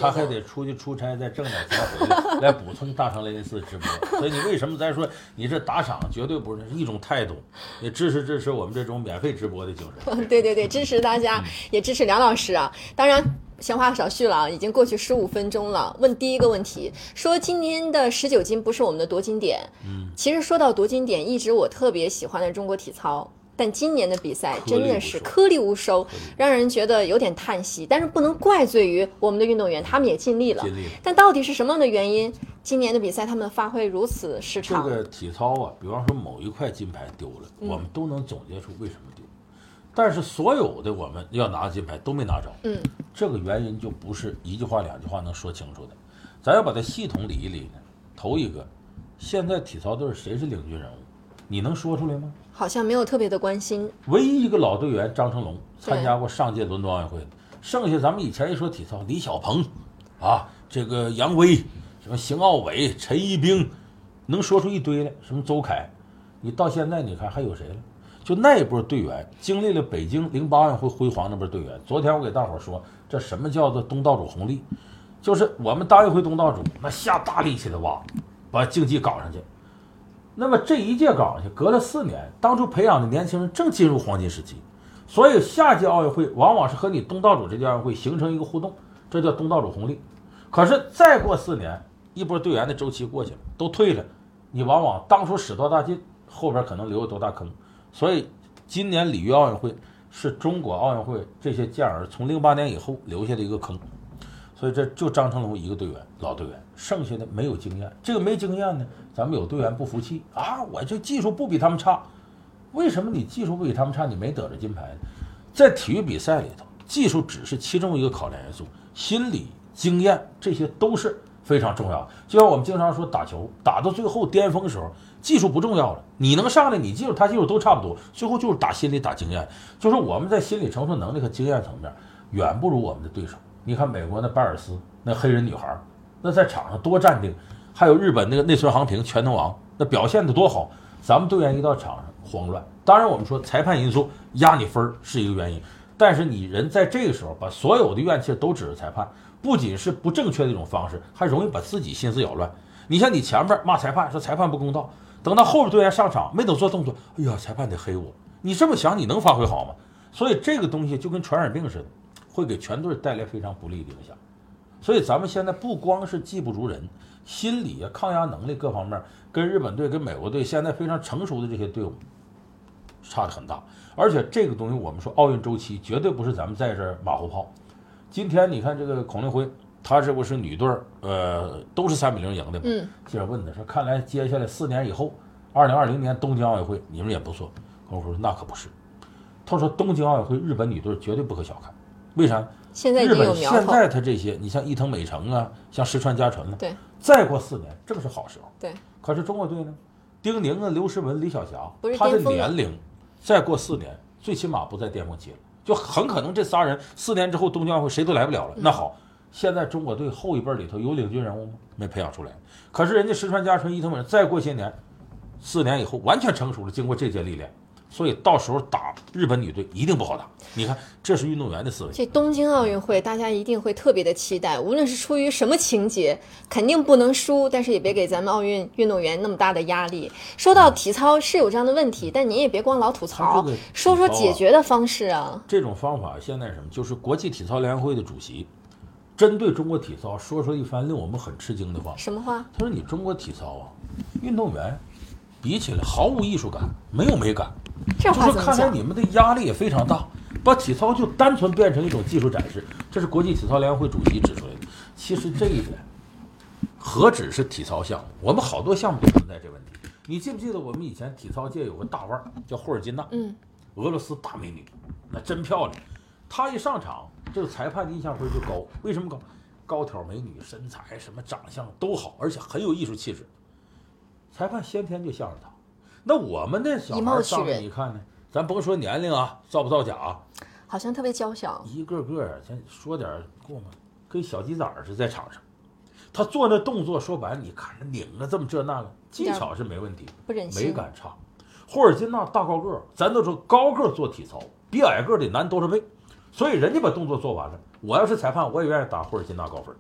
他还得出去出差，再挣点钱回来，来补充大长雷音寺直播。所以你为什么咱说你这打赏绝对不是一种态度，也支持支持我们这种免费直播的精神。对对对，支持大嗯家，也支持梁老师啊。当然，闲话少叙了啊，已经过去十五分钟了。问第一个问题，说今年的十九金不是我们的夺金点。嗯，其实说到夺金点，一直我特别喜欢的中国体操。但今年的比赛真的是颗粒无收，让人觉得有点叹息。但是不能怪罪于我们的运动员，他们也尽力了。尽力了。但到底是什么样的原因，今年的比赛他们发挥如此失常这？个体操啊，比方说某一块金牌丢了，嗯我们都能总结出为什么丢。但是所有的我们要拿的金牌都没拿着，嗯，这个原因就不是一句话两句话能说清楚的。咱要把它系统理一理呢。头一个，现在体操队谁是领军人物？你能说出来吗？好像没有特别的关心。唯一一个老队员张成龙参加过上届伦敦奥运会，剩下咱们以前一说体操，李小鹏，啊，这个杨威，什么邢傲伟、陈一冰，能说出一堆来，什么周凯，你到现在你看还有谁了？就那一波队员经历了北京零八奥运会辉煌那波队员。昨天我给大伙儿说，这什么叫做东道主红利？就是我们大运会东道主那下大力气的挖，把竞技搞上去。那么这一届搞上去，隔了四年，当初培养的年轻人正进入黄金时期，所以下届奥运会往往是和你东道主这届奥运会形成一个互动，这叫东道主红利。可是再过四年，一波队员的周期过去了，都退了，你往往当初使多大劲，后边可能留有多大坑。所以今年里约奥运会是中国奥运会这些健儿从零八年以后留下的一个坑。所以这就张成龙一个队员，老队员，剩下的没有经验。这个没经验呢，咱们有队员不服气啊，我这技术不比他们差，为什么你技术不比他们差，你没得着金牌呢？在体育比赛里头，技术只是其中一个考量因素，心理、经验这些都是非常重要的。就像我们经常说打球，打到最后巅峰的时候，技术不重要了，你能上来，你技术他技术都差不多，最后就是打心理、打经验。就是我们在心理承受能力和经验层面远不如我们的对手。你看美国那拜尔斯那黑人女孩，那在场上多淡定，还有日本那个内村航平全能王，那表现的多好。咱们队员一到场上慌乱，当然我们说裁判因素压你分是一个原因，但是你人在这个时候把所有的怨气都指着裁判，不仅是不正确的一种方式，还容易把自己心思扰乱。你像你前面骂裁判说裁判不公道，等到后边队员上场没等做动作，哎呀裁判得黑我，你这么想你能发挥好吗？所以这个东西就跟传染病似的。会给全队带来非常不利的影响，所以咱们现在不光是技不如人，心理啊、抗压能力各方面，跟日本队、跟美国队现在非常成熟的这些队伍差的很大。而且这个东西，我们说奥运周期绝对不是咱们在这儿马后炮。今天你看这个孔令辉，他这不是女队儿，呃，都是三比零赢的嘛。嗯，记者问他说：“看来接下来四年以后，二零二零年东京奥运会你们也不错。”孔令辉说：“那可不是。”他说：“东京奥运会日本女队绝对不可小看。”为啥？现在已日本经有苗头。现在他这些，你像伊藤美诚啊，像石川佳纯了，对，再过四年正是好时候。对，可是中国队呢，丁宁啊、刘诗雯、李晓霞他的年龄再过四年，最起码不在巅峰期了，就很可能这仨人四年之后东京奥运会谁都来不了了。那好，现在中国队后一辈里头有领军人物吗？没培养出来。可是人家石川佳纯、伊藤美诚再过些年，四年以后完全成熟了，经过这届历练。所以到时候打日本女队一定不好打。你看，这是运动员的思维。这东京奥运会，大家一定会特别的期待，无论是出于什么情节，肯定不能输，但是也别给咱们奥运运动员那么大的压力。说到体操是有这样的问题，但您也别光老吐槽啊，说说解决的方式啊。这种方法现在什么？就是国际体操联合会的主席针对中国体操说出一番令我们很吃惊的话。什么话？他说：“你中国体操啊，运动员比起来毫无艺术感，没有美感。这就？是看来你们的压力也非常大，把体操就单纯变成一种技术展示。这是国际体操联合会主席指出来的。其实这一点，何止是体操项目，我们好多项目都存在这问题。你记不记得我们以前体操界有个大腕儿叫霍尔金娜？嗯，俄罗斯大美女，那真漂亮。她一上场，这个裁判的印象分就高。为什么高？高挑美女，身材什么长相都好，而且很有艺术气质。裁判先天就向着她。那我们那小孩儿上来貌取人你看呢，咱甭说年龄啊，造不造假啊，好像特别娇小。一个个儿咱说点过吗？跟小鸡崽儿似的在场上。他做那动作，说白了，你看着拧着，这么这那个，技巧是没问题，不忍心美感差。霍尔金娜大高个，咱都说高个做体操比矮个儿得难多少倍，所以人家把动作做完了。我要是裁判，我也愿意打霍尔金娜高分。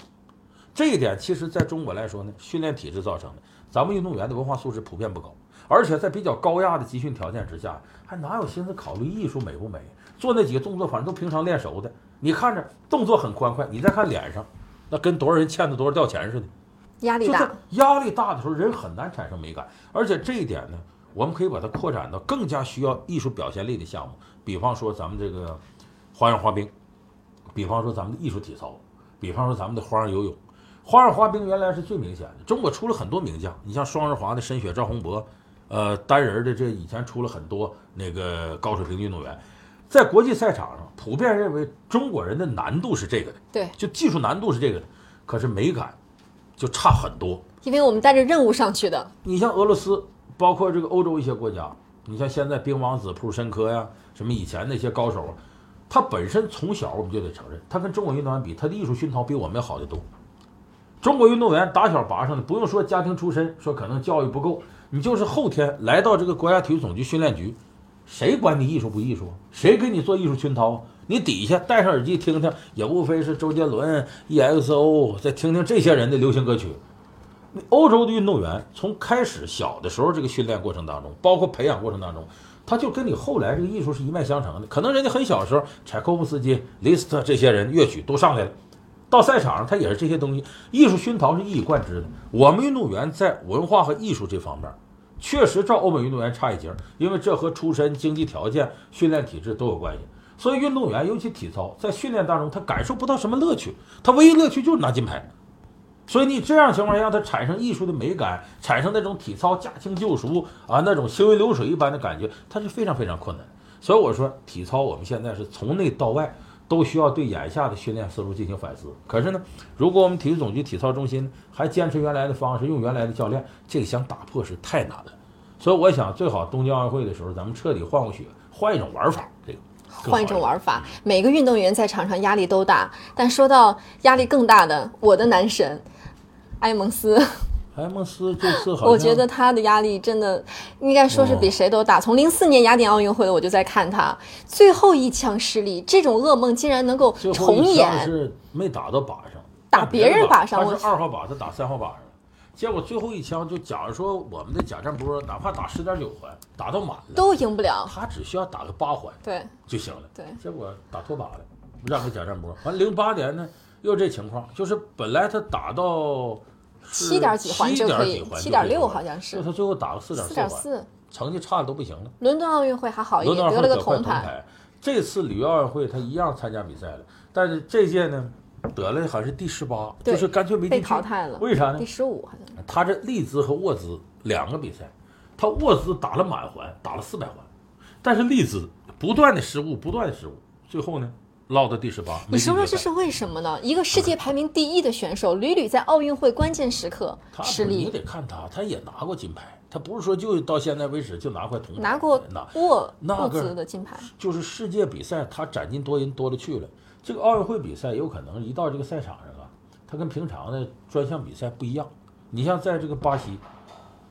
这一点其实在中国来说呢，训练体制造成的，咱们运动员的文化素质普遍不高，而且在比较高压的集训条件之下，还哪有心思考虑艺术美不美？做那几个动作，反正都平常练熟的，你看着动作很欢快，你再看脸上，那跟多少人欠的多少吊钱似的。压力大，压力大的时候，人很难产生美感。而且这一点呢，我们可以把它扩展到更加需要艺术表现力的项目，比方说咱们这个花样滑冰，比方说咱们的艺术体操，比方说咱们的花样游泳。花样滑冰原来是最明显的，中国出了很多名将，你像双人滑的申雪、赵宏博，呃，单人的这以前出了很多那个高水平运动员，在国际赛场上普遍认为中国人的难度是这个的，对，就技术难度是这个的，可是美感就差很多。因为我们带着任务上去的。你像俄罗斯，包括这个欧洲一些国家，你像现在冰王子普鲁申科呀，什么以前那些高手，他本身从小我们就得承认，他跟中国运动员比，他的艺术熏陶比我们要好得多。中国运动员打小拔上的，不用说家庭出身，说可能教育不够，你就是后天来到这个国家体育总局训练局，谁管你艺术不艺术？谁给你做艺术熏陶？你底下戴上耳机听听，也无非是周杰伦、EXO，再听听这些人的流行歌曲。欧洲的运动员从开始小的时候这个训练过程当中，包括培养过程当中，他就跟你后来这个艺术是一脉相承的。可能人家很小时候，柴可夫斯基、李斯特这些人乐曲都上来了。到赛场上，他也是这些东西，艺术熏陶是一以贯之的。我们运动员在文化和艺术这方面，确实照欧美运动员差一截，因为这和出身、经济条件、训练体制都有关系。所以运动员，尤其体操，在训练当中他感受不到什么乐趣，他唯一乐趣就是拿金牌。所以你这样情况下，让他产生艺术的美感，产生那种体操驾轻就熟啊，那种行云流水一般的感觉，他是非常非常困难。所以我说，体操我们现在是从内到外。都需要对眼下的训练思路进行反思。可是呢，如果我们体育总局体操中心还坚持原来的方式，用原来的教练，这个想打破是太难了。所以我想，最好东京奥运会的时候，咱们彻底换过血，换一种玩法。这个换一种玩法，每个运动员在场上压力都大。但说到压力更大的，我的男神埃蒙斯。埃蒙斯这次好像，我觉得他的压力真的应该说是比谁都大。从零四年雅典奥运会的我就在看他最后一枪失利，这种噩梦竟然能够重演。是没打到靶上，打别人靶上，他是二号靶，他打三号靶上，结果最后一枪就假如说我们的贾占波哪怕打十点九环，打到满了都赢不了，他只需要打个八环对就行了。对，结果打脱靶了，让给贾占波。完零八年呢又这情况，就是本来他打到。七点几环就可以，七点六好像是。就他最后打了四点四点四，成绩差的都不行了。伦敦奥运会还好一点，得了个铜牌。这次里约奥运会他一样参加比赛了，但是这届呢得了好像是第十八，就是干脆没被淘汰了。为啥呢？第十五好像。他这利兹和沃兹两个比赛，他沃兹打了满环，打了四百环，但是利兹不断的失误，不断的失误，最后呢？落到第十八，你说说这是为什么呢？一个世界排名第一的选手，屡屡在奥运会关键时刻失利。你得看他，他也拿过金牌，他不是说就到现在为止就拿块铜牌。拿过沃沃兹的金牌，就是世界比赛他斩金夺银多了去了。这个奥运会比赛有可能一到这个赛场上啊，他跟平常的专项比赛不一样。你像在这个巴西，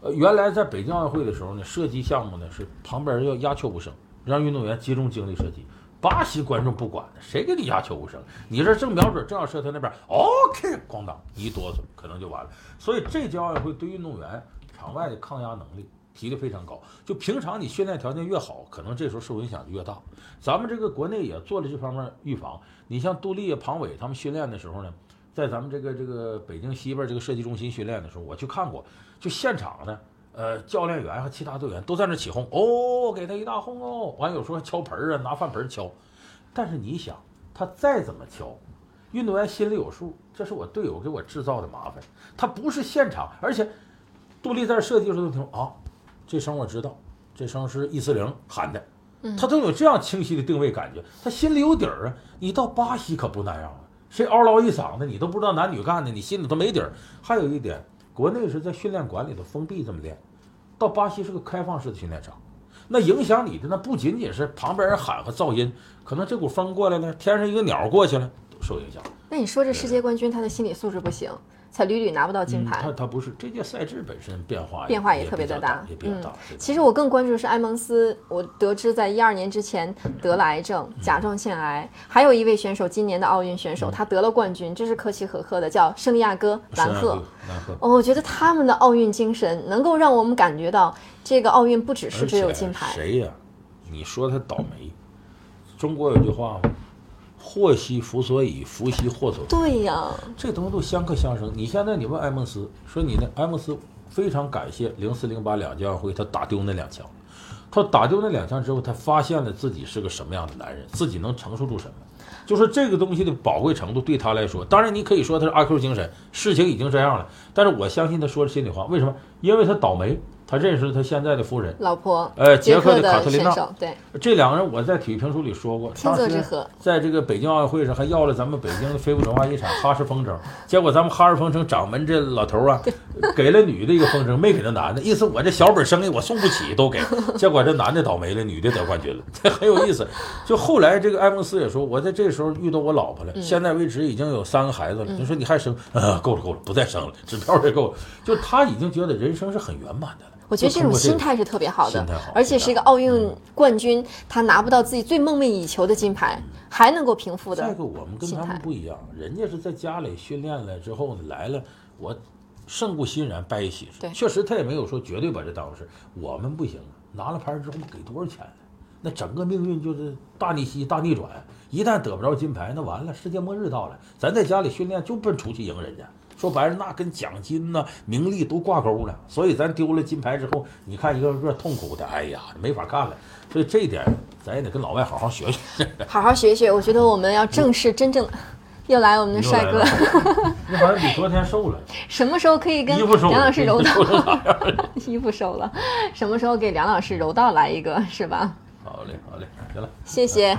呃，原来在北京奥运会的时候呢，射击项目呢是旁边要鸦雀无声，让运动员集中精力射击。巴西观众不管的，谁给你鸦雀无声？你这正瞄准，正要射他那边，OK，咣当，一哆嗦，可能就完了。所以这届奥运会对运动员场外的抗压能力提的非常高。就平常你训练条件越好，可能这时候受影响就越大。咱们这个国内也做了这方面预防。你像杜丽、庞伟他们训练的时候呢，在咱们这个这个北京西边这个射击中心训练的时候，我去看过，就现场呢。呃，教练员和其他队员都在那起哄哦，给他一大哄哦。完有时候还敲盆儿啊，拿饭盆敲。但是你想，他再怎么敲，运动员心里有数，这是我队友给我制造的麻烦。他不是现场，而且杜丽在射击的时候都听啊，这声我知道，这声是一四零喊的，他都有这样清晰的定位感觉，他心里有底儿啊。你到巴西可不那样啊，谁嗷唠一嗓子，你都不知道男女干的，你心里都没底儿。还有一点。国内是在训练馆里头封闭这么练，到巴西是个开放式的训练场，那影响你的那不仅仅是旁边人喊和噪音，可能这股风过来了，天上一个鸟过去了，都受影响。那你说这世界冠军他的心理素质不行？才屡屡拿不到金牌。他他不是这届赛制本身变化变化也特别的大，也比较大。其实我更关注的是埃蒙斯，我得知在一二年之前得了癌症，甲状腺癌。还有一位选手，今年的奥运选手，他得了冠军，这是可喜可贺的，叫圣地亚哥兰赫。哦，我觉得他们的奥运精神能够让我们感觉到，这个奥运不只是只有金牌。谁呀？你说他倒霉？中国有句话吗？祸兮福所倚，福兮祸所对呀，这东西都相克相生。你现在你问埃蒙斯说你那埃蒙斯非常感谢零四零八两届奥运会他打丢那两枪。他打丢那两枪之后，他发现了自己是个什么样的男人，自己能承受住什么。就是这个东西的宝贵程度对他来说，当然你可以说他是阿 Q 精神，事情已经这样了。但是我相信他说的心里话，为什么？因为他倒霉。他认识了他现在的夫人，老婆，呃，捷克的卡特琳娜，对，这两个人我在体育评书里说过，亲泽之合，在这个北京奥运会上还要了咱们北京的非物质文化遗产哈市风筝，结果咱们哈市风筝掌门这老头啊，给了女的一个风筝，没给那男的，意思我这小本生意我送不起都给，结果这男的倒霉了，女的得冠军了，这 很有意思。就后来这个埃蒙斯也说，我在这时候遇到我老婆了，现在为止已经有三个孩子了，你说你还生？呃，够了够了，不再生了，指标也够了，就他已经觉得人生是很圆满的。我觉得这种心态是特别好的，而且是一个奥运冠军，他拿不到自己最梦寐以求的金牌，还能够平复的。再一个，我们跟他们不一样，人家是在家里训练了之后呢，来了，我胜固欣然，拜一喜事。确实他也没有说绝对把这当回事。我们不行，拿了牌之后给多少钱呢？那整个命运就是大逆袭、大逆转。一旦得不着金牌，那完了，世界末日到了。咱在家里训练就奔出去赢人家。说白了，那跟奖金呐、名利都挂钩了，所以咱丢了金牌之后，你看一个个痛苦的，哎呀，没法干了。所以这一点，咱也得跟老外好好学学，好好学学。我觉得我们要正视真正，又来我们的帅哥，你好像比昨天瘦了。什么时候可以跟梁老师柔道？衣服瘦了，什么时候给梁老师柔道来一个，是吧？好嘞，好嘞，行了，谢谢。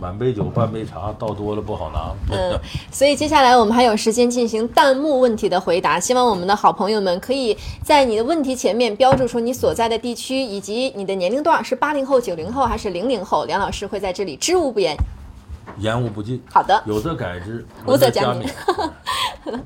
满杯酒，半杯茶，倒多了不好拿。嗯，所以接下来我们还有时间进行弹幕问题的回答。希望我们的好朋友们可以在你的问题前面标注出你所在的地区以及你的年龄段，是八零后、九零后还是零零后？梁老师会在这里知无不言。言无不尽。好的，有则改之，无则加勉。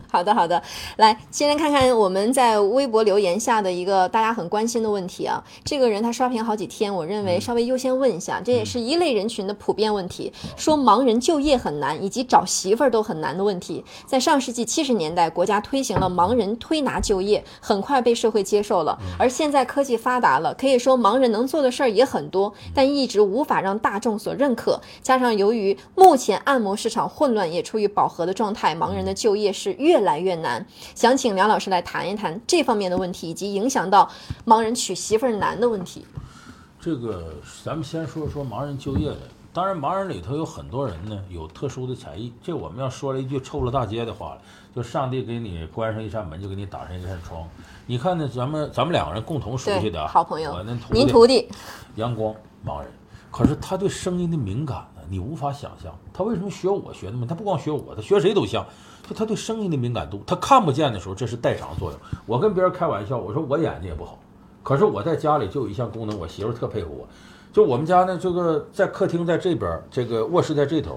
好的，好的。来，先来看看我们在微博留言下的一个大家很关心的问题啊。这个人他刷屏好几天，我认为稍微优先问一下，这也是一类人群的普遍问题，说盲人就业很难，以及找媳妇儿都很难的问题。在上世纪七十年代，国家推行了盲人推拿就业，很快被社会接受了。而现在科技发达了，可以说盲人能做的事儿也很多，但一直无法让大众所认可。加上由于目前按摩市场混乱，也处于饱和的状态，盲人的就业是越来越难。想请梁老师来谈一谈这方面的问题，以及影响到盲人娶媳妇儿难的问题。这个，咱们先说说盲人就业的。当然，盲人里头有很多人呢，有特殊的才艺。这我们要说了一句臭了大街的话了，就上帝给你关上一扇门，就给你打上一扇窗。你看呢，咱们咱们两个人共同熟悉的好朋友，我那您徒弟阳光盲人，可是他对声音的敏感。你无法想象他为什么学我学那么？他不光学我，他学谁都像。就他对声音的敏感度，他看不见的时候，这是代偿作用。我跟别人开玩笑，我说我眼睛也不好，可是我在家里就有一项功能，我媳妇特佩服我。就我们家呢，这个在客厅在这边，这个卧室在这头，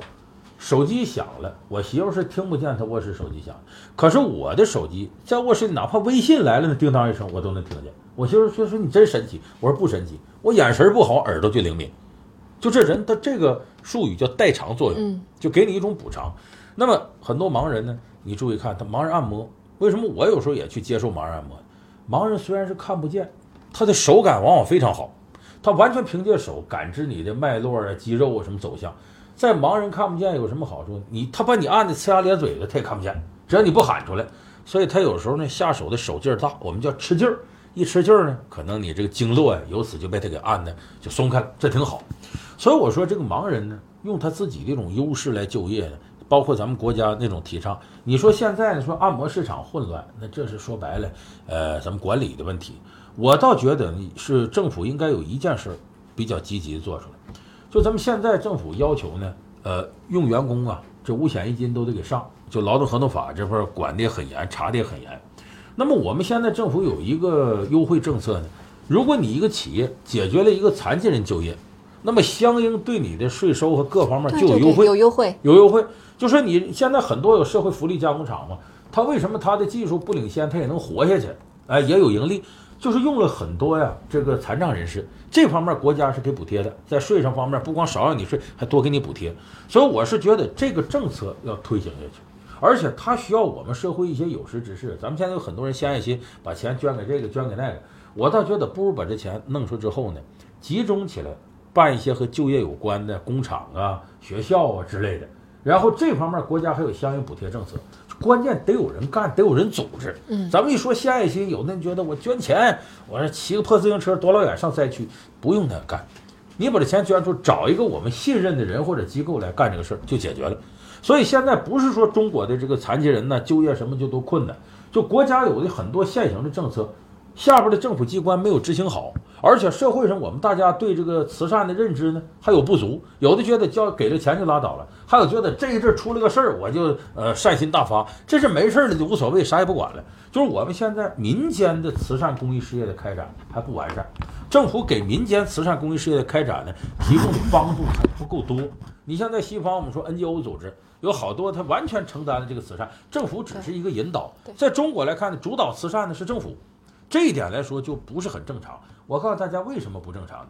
手机响了，我媳妇是听不见他卧室手机响，可是我的手机在卧室，哪怕微信来了，那叮当一声我都能听见。我媳妇说说你真神奇，我说不神奇，我眼神不好，耳朵就灵敏。就这人，他这个术语叫代偿作用，就给你一种补偿。那么很多盲人呢，你注意看，他盲人按摩，为什么我有时候也去接受盲人按摩？盲人虽然是看不见，他的手感往往非常好，他完全凭借手感知你的脉络啊、肌肉啊什么走向。在盲人看不见有什么好处？你他把你按的呲牙咧嘴的，他也看不见，只要你不喊出来。所以他有时候呢下手的手劲儿大，我们叫吃劲儿。一吃劲儿呢，可能你这个经络呀，由此就被他给按的就松开了，这挺好。所以我说，这个盲人呢，用他自己这种优势来就业呢，包括咱们国家那种提倡。你说现在呢，说按摩市场混乱，那这是说白了，呃，咱们管理的问题。我倒觉得是政府应该有一件事比较积极做出来，就咱们现在政府要求呢，呃，用员工啊，这五险一金都得给上，就劳动合同法这块管的很严，查的也很严。那么我们现在政府有一个优惠政策呢，如果你一个企业解决了一个残疾人就业。那么相应对你的税收和各方面就有优惠，有优惠，有优惠。就说你现在很多有社会福利加工厂嘛，他为什么他的技术不领先，他也能活下去？哎，也有盈利，就是用了很多呀。这个残障人士这方面国家是给补贴的，在税上方面不光少让你税，还多给你补贴。所以我是觉得这个政策要推行下去，而且它需要我们社会一些有识之士。咱们现在有很多人献爱心，把钱捐给这个，捐给那个。我倒觉得不如把这钱弄出之后呢，集中起来。办一些和就业有关的工厂啊、学校啊之类的，然后这方面国家还有相应补贴政策，关键得有人干，得有人组织。嗯，咱们一说献爱心，有的人觉得我捐钱，我说骑个破自行车多老远上灾区，不用他干，你把这钱捐出，找一个我们信任的人或者机构来干这个事儿就解决了。所以现在不是说中国的这个残疾人呢就业什么就都困难，就国家有的很多现行的政策，下边的政府机关没有执行好，而且社会上我们大家对这个慈善的认知呢还有不足，有的觉得交给了钱就拉倒了，还有觉得这一阵出了个事儿我就呃善心大发，这是没事儿了就无所谓，啥也不管了。就是我们现在民间的慈善公益事业的开展还不完善，政府给民间慈善公益事业的开展呢提供的帮助还不够多。你像在西方，我们说 NGO 组织有好多，他完全承担了这个慈善，政府只是一个引导。在中国来看呢，主导慈善的是政府，这一点来说就不是很正常。我告诉大家为什么不正常呢？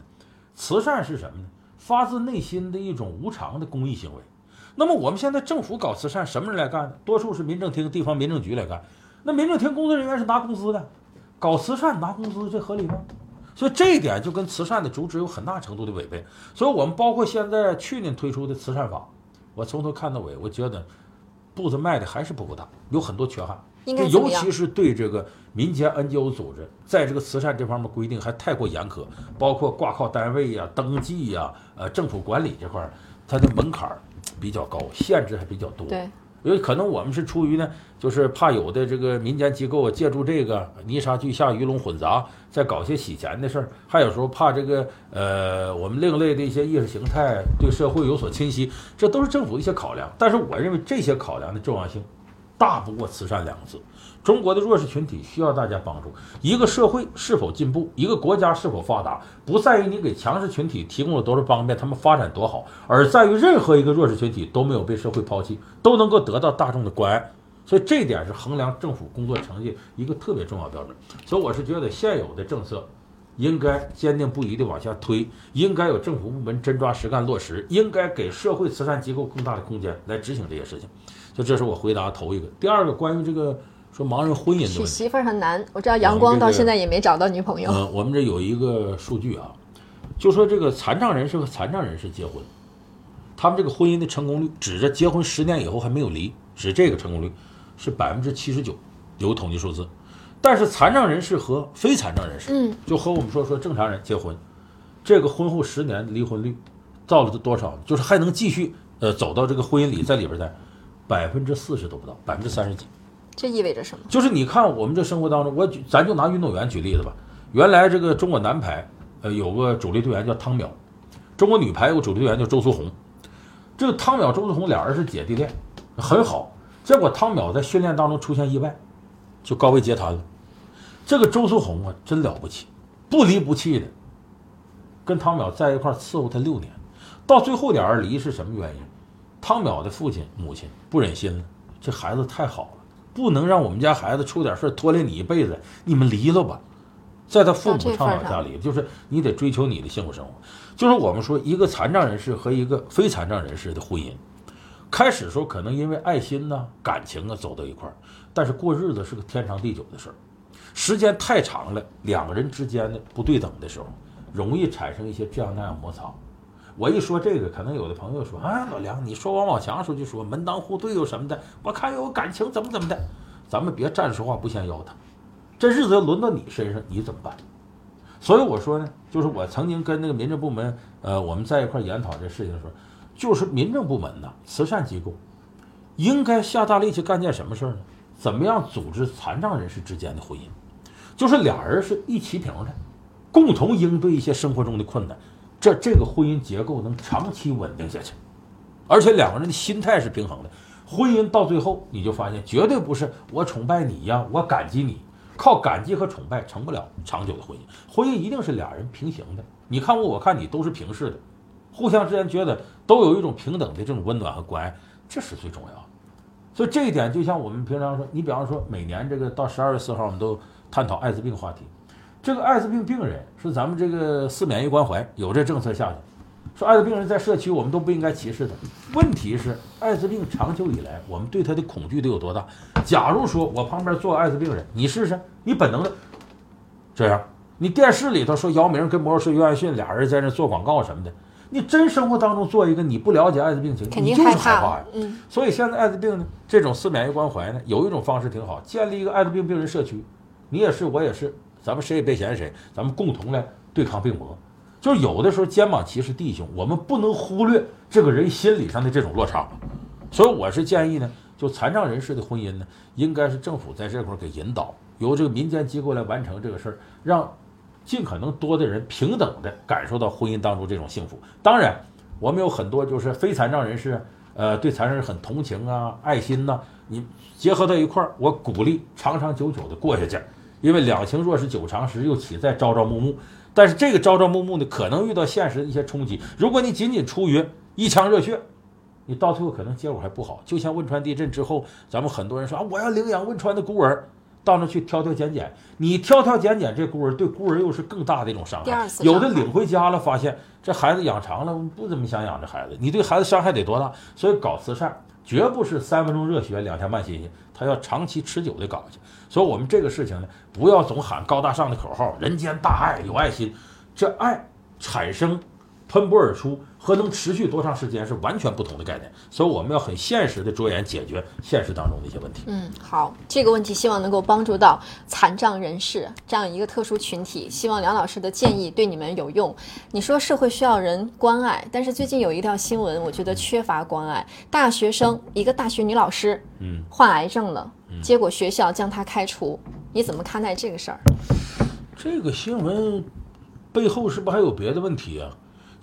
慈善是什么呢？发自内心的一种无偿的公益行为。那么我们现在政府搞慈善，什么人来干呢？多数是民政厅、地方民政局来干。那民政厅工作人员是拿工资的，搞慈善拿工资，这合理吗？所以这一点就跟慈善的主旨有很大程度的违背。所以我们包括现在去年推出的慈善法，我从头看到尾，我觉得步子迈的还是不够大，有很多缺憾。应该尤其是对这个民间 NGO 组织，在这个慈善这方面规定还太过严苛，包括挂靠单位呀、登记呀、呃政府管理这块儿，它的门槛儿比较高，限制还比较多。对。因为可能我们是出于呢，就是怕有的这个民间机构借助这个泥沙俱下、鱼龙混杂，再搞些洗钱的事儿，还有时候怕这个呃我们另类的一些意识形态对社会有所侵袭，这都是政府的一些考量。但是我认为这些考量的重要性大不过慈善两个字。中国的弱势群体需要大家帮助。一个社会是否进步，一个国家是否发达，不在于你给强势群体提供了多少方便，他们发展多好，而在于任何一个弱势群体都没有被社会抛弃，都能够得到大众的关爱。所以这一点是衡量政府工作成绩一个特别重要标准。所以我是觉得现有的政策应该坚定不移地往下推，应该有政府部门真抓实干落实，应该给社会慈善机构更大的空间来执行这些事情。就这是我回答头一个。第二个关于这个。说盲人婚姻的娶媳妇儿很难，我知道阳光到现在也没找到女朋友。嗯，我们这有一个数据啊，就说这个残障人士和残障人士结婚，他们这个婚姻的成功率，指着结婚十年以后还没有离，指这个成功率是百分之七十九，有统计数字。但是残障人士和非残障人士，嗯，就和我们说说正常人结婚，这个婚后十年离婚率到了多少？就是还能继续呃走到这个婚姻里在里边的，百分之四十都不到，百分之三十几。这意味着什么？就是你看我们这生活当中，我举咱就拿运动员举例子吧。原来这个中国男排，呃，有个主力队员叫汤淼；中国女排有个主力队员叫周苏红。这个汤淼、周苏红俩人是姐弟恋，很好。结果汤淼在训练当中出现意外，就高位截瘫了。这个周苏红啊，真了不起，不离不弃的，跟汤淼在一块伺候他六年，到最后俩人离是什么原因？汤淼的父亲母亲不忍心了，这孩子太好了。不能让我们家孩子出点事拖累你一辈子，你们离了吧，在他父母倡导下离，就是你得追求你的幸福生活。就是我们说一个残障人士和一个非残障人士的婚姻，开始时候可能因为爱心呐、感情啊走到一块儿，但是过日子是个天长地久的事儿，时间太长了，两个人之间的不对等的时候，容易产生一些这样那样摩擦。我一说这个，可能有的朋友说：“哎，老梁，你说王宝强时候就说门当户对又什么的，我看有感情怎么怎么的，咱们别站着说话不嫌腰疼。这日子要轮到你身上，你怎么办？”所以我说呢，就是我曾经跟那个民政部门，呃，我们在一块研讨这事情的时候，就是民政部门呐，慈善机构应该下大力气干件什么事呢？怎么样组织残障人士之间的婚姻？就是俩人是一齐平的，共同应对一些生活中的困难。这这个婚姻结构能长期稳定下去，而且两个人的心态是平衡的。婚姻到最后，你就发现绝对不是我崇拜你呀，我感激你，靠感激和崇拜成不了长久的婚姻。婚姻一定是俩人平行的，你看我，我看你，都是平视的，互相之间觉得都有一种平等的这种温暖和关爱，这是最重要的。所以这一点，就像我们平常说，你比方说每年这个到十二月四号，我们都探讨艾滋病话题。这个艾滋病病人是咱们这个四免疫关怀有这政策下去，说艾滋病人在社区我们都不应该歧视他。问题是艾滋病长久以来我们对他的恐惧得有多大？假如说我旁边坐艾滋病人，你试试，你本能的这样，你电视里头说姚明跟魔术师约翰逊俩人在那做广告什么的，你真生活当中做一个你不了解艾滋病情肯你就是定害怕害怕呀。嗯，所以现在艾滋病呢，这种四免疫关怀呢，有一种方式挺好，建立一个艾滋病病人社区，你也是，我也是，咱们谁也别嫌谁，咱们共同来对抗病魔。就是有的时候肩膀齐是弟兄，我们不能忽略这个人心理上的这种落差。所以我是建议呢，就残障人士的婚姻呢，应该是政府在这块儿给引导，由这个民间机构来完成这个事儿，让尽可能多的人平等的感受到婚姻当中这种幸福。当然，我们有很多就是非残障人士，呃，对残障人很同情啊、爱心呐、你结合到一块儿，我鼓励长长久久的过下去。因为两情若是久长时，又岂在朝朝暮暮？但是这个朝朝暮暮呢，可能遇到现实的一些冲击。如果你仅仅出于一腔热血，你到最后可能结果还不好。就像汶川地震之后，咱们很多人说啊，我要领养汶川的孤儿，到那去挑挑拣拣，你挑挑拣拣这孤儿，对孤儿又是更大的一种伤害第二。次伤害有的领回家了，发现这孩子养长了，不怎么想养这孩子，你对孩子伤害得多大？所以搞慈善绝不是三分钟热血两天半心心，他要长期持久的搞下去。所以我们这个事情呢，不要总喊高大上的口号，人间大爱，有爱心，这爱产生。喷薄而出和能持续多长时间是完全不同的概念，所以我们要很现实的着眼解决现实当中的一些问题。嗯，好，这个问题希望能够帮助到残障人士这样一个特殊群体。希望梁老师的建议对你们有用。你说社会需要人关爱，但是最近有一条新闻，我觉得缺乏关爱。大学生，一个大学女老师，嗯，患癌症了，结果学校将她开除，你怎么看待这个事儿？这个新闻背后是不是还有别的问题啊？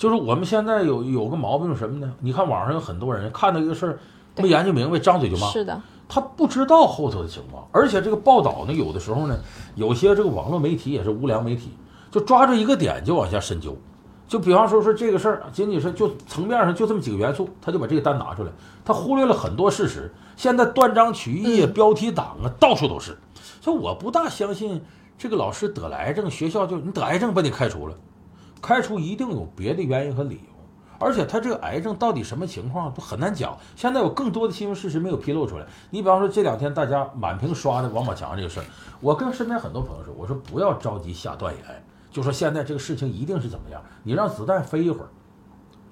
就是我们现在有有个毛病是什么呢？你看网上有很多人看到一个事儿没研究明白，张嘴就骂。是的，他不知道后头的情况，而且这个报道呢，有的时候呢，有些这个网络媒体也是无良媒体，就抓住一个点就往下深究。就比方说说这个事儿，仅仅是就层面上就这么几个元素，他就把这个单拿出来，他忽略了很多事实。现在断章取义、嗯标题党啊，到处都是。所以我不大相信这个老师得了癌症，学校就你得癌症把你开除了，开除一定有别的原因和理由。而且他这个癌症到底什么情况都很难讲。现在有更多的新闻事实没有披露出来。你比方说这两天大家满屏刷的王宝强这个事儿，我跟身边很多朋友说，我说不要着急下断言，就说现在这个事情一定是怎么样，你让子弹飞一会儿。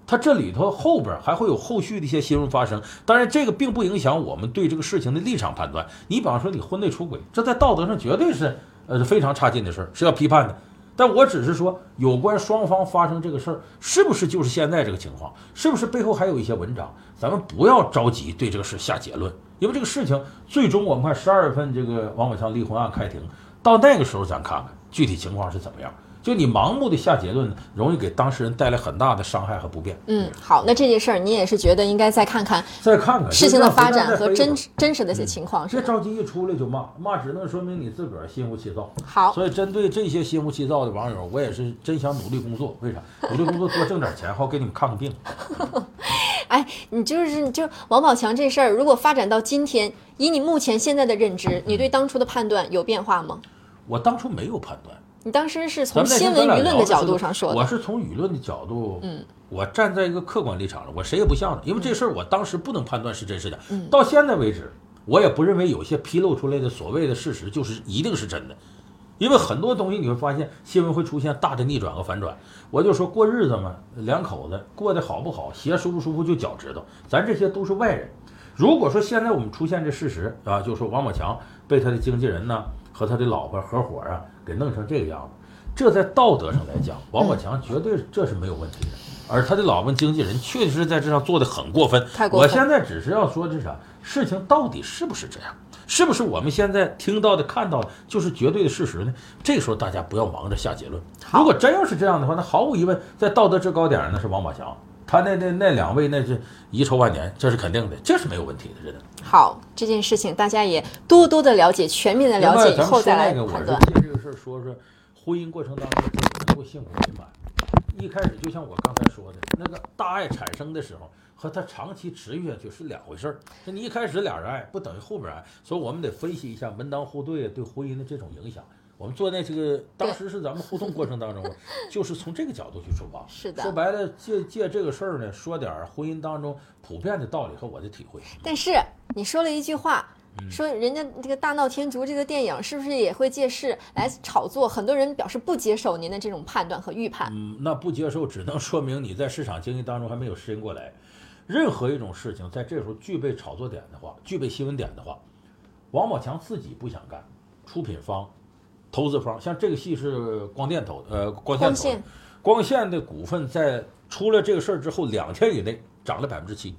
它这里头后边还会有后续的一些新闻发生，当然这个并不影响我们对这个事情的立场判断。你比方说你婚内出轨，这在道德上绝对是呃非常差劲的事儿，是要批判的。但我只是说，有关双方发生这个事儿，是不是就是现在这个情况？是不是背后还有一些文章？咱们不要着急对这个事下结论，因为这个事情最终我们看十二月份这个王宝强离婚案开庭，到那个时候咱看看具体情况是怎么样。就你盲目的下结论，容易给当事人带来很大的伤害和不便。嗯，好，那这件事儿你也是觉得应该再看看再看看事情的发展和真真实的一些情况，是别吧？着急一出来就骂，骂只能说明你自个儿心浮气躁。好，所以针对这些心浮气躁的网友，我也是真想努力工作。为啥？努力工作多挣点钱，好给你们看看病。哎，你就是就王宝强这事儿，如果发展到今天，以你目前现在的认知，你对当初的判断有变化吗？我当初没有判断，你当时是从新闻舆论的角度上说的我，是从舆论的角度，嗯，我站在一个客观立场上，我谁也不像的，因为这事儿我当时不能判断是真是假。嗯到现在为止，我也不认为有些披露出来的所谓的事实就是一定是真的，因为很多东西你会发现新闻会出现大的逆转和反转。我就说过日子嘛，两口子过得好不好，鞋舒不舒服就脚知道，咱这些都是外人。如果说现在我们出现这事实啊，就说王宝强被他的经纪人呢和他的老婆合伙啊给弄成这个样子，这在道德上来讲，王宝强绝对这是没有问题的。而他的老婆经纪人确实在这上做的很过分。太过分我现在只是要说这啥事情到底是不是这样，是不是我们现在听到的、看到的就是绝对的事实呢？这个时候大家不要忙着下结论。如果真要是这样的话，那毫无疑问，在道德制高点上那是王宝强，他那那那两位那是遗臭万年，这是肯定的，这是没有问题的，真的。好，这件事情大家也多多的了解，全面的了解以后再来那个，我是判断。借这个事儿说说婚姻过程当中能够幸福美满。一开始就像我刚才说的，那个大爱产生的时候和他长期持续下去是两回事儿。那你一开始俩人爱，不等于后边爱，所以我们得分析一下门当户对对婚姻的这种影响。我们做那这个，当时是咱们互动过程当中，就是从这个角度去出发。是的说白了，借借这个事儿呢，说点儿婚姻当中普遍的道理和我的体会。但是你说了一句话，说人家这个大闹天竺这个电影是不是也会借势来炒作？很多人表示不接受您的这种判断和预判。嗯，那不接受只能说明你在市场经济当中还没有适应过来。任何一种事情在这时候具备炒作点的话，具备新闻点的话，王宝强自己不想干，出品方、投资方，像这个戏是光电投，呃，光线投的，光线的股份在出了这个事儿之后两天以内涨了百分之七。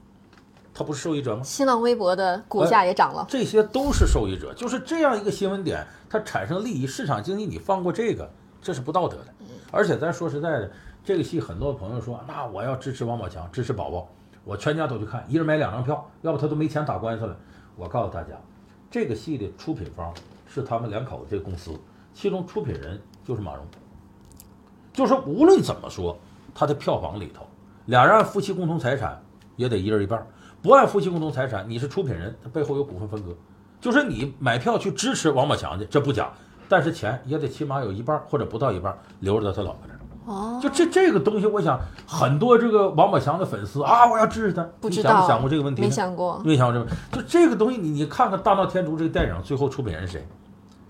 它不是受益者吗？新浪微博的股价也涨了，这些都是受益者。就是这样一个新闻点，它产生利益，市场经济你放过这个，这是不道德的。而且咱说实在的，这个戏很多朋友说，那我要支持王宝强，支持宝宝，我全家都去看，一人买两张票，要不他都没钱打官司了。我告诉大家，这个戏的出品方是他们两口子这个公司，其中出品人就是马蓉。就是无论怎么说，他的票房里头，俩人按夫妻共同财产也得一人一半。不按夫妻共同财产，你是出品人，他背后有股份分割，就是你买票去支持王宝强去，这不假，但是钱也得起码有一半或者不到一半留着在他老婆这儿。哦，就这这个东西，我想很多这个王宝强的粉丝啊，我要支持他。不知道想没想过这个问题？没想过，没想过这个。就这个东西，你你看看《大闹天竺》这个电影最后出品人是谁？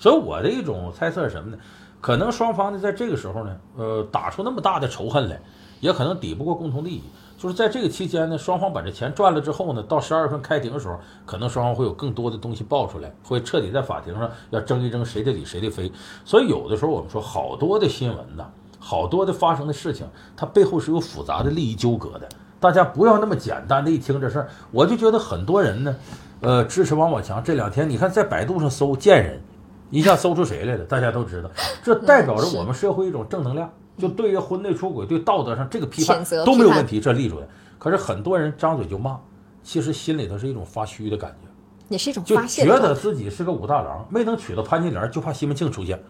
所以我的一种猜测是什么呢？可能双方呢在这个时候呢，呃，打出那么大的仇恨来，也可能抵不过共同利益。就是在这个期间呢，双方把这钱赚了之后呢，到十二月份开庭的时候，可能双方会有更多的东西爆出来，会彻底在法庭上要争一争谁的理谁的非。所以有的时候我们说，好多的新闻呐，好多的发生的事情，它背后是有复杂的利益纠葛的。大家不要那么简单的一听这事儿，我就觉得很多人呢，呃，支持王宝强。这两天你看在百度上搜贱人，一下搜出谁来了？大家都知道，这代表着我们社会一种正能量。就对于婚内出轨，对道德上这个批判都没有问题，这立出来。可是很多人张嘴就骂，其实心里头是一种发虚的感觉，也是一种发。就觉得自己是个武大郎，没能娶到潘金莲，就怕西门庆出现。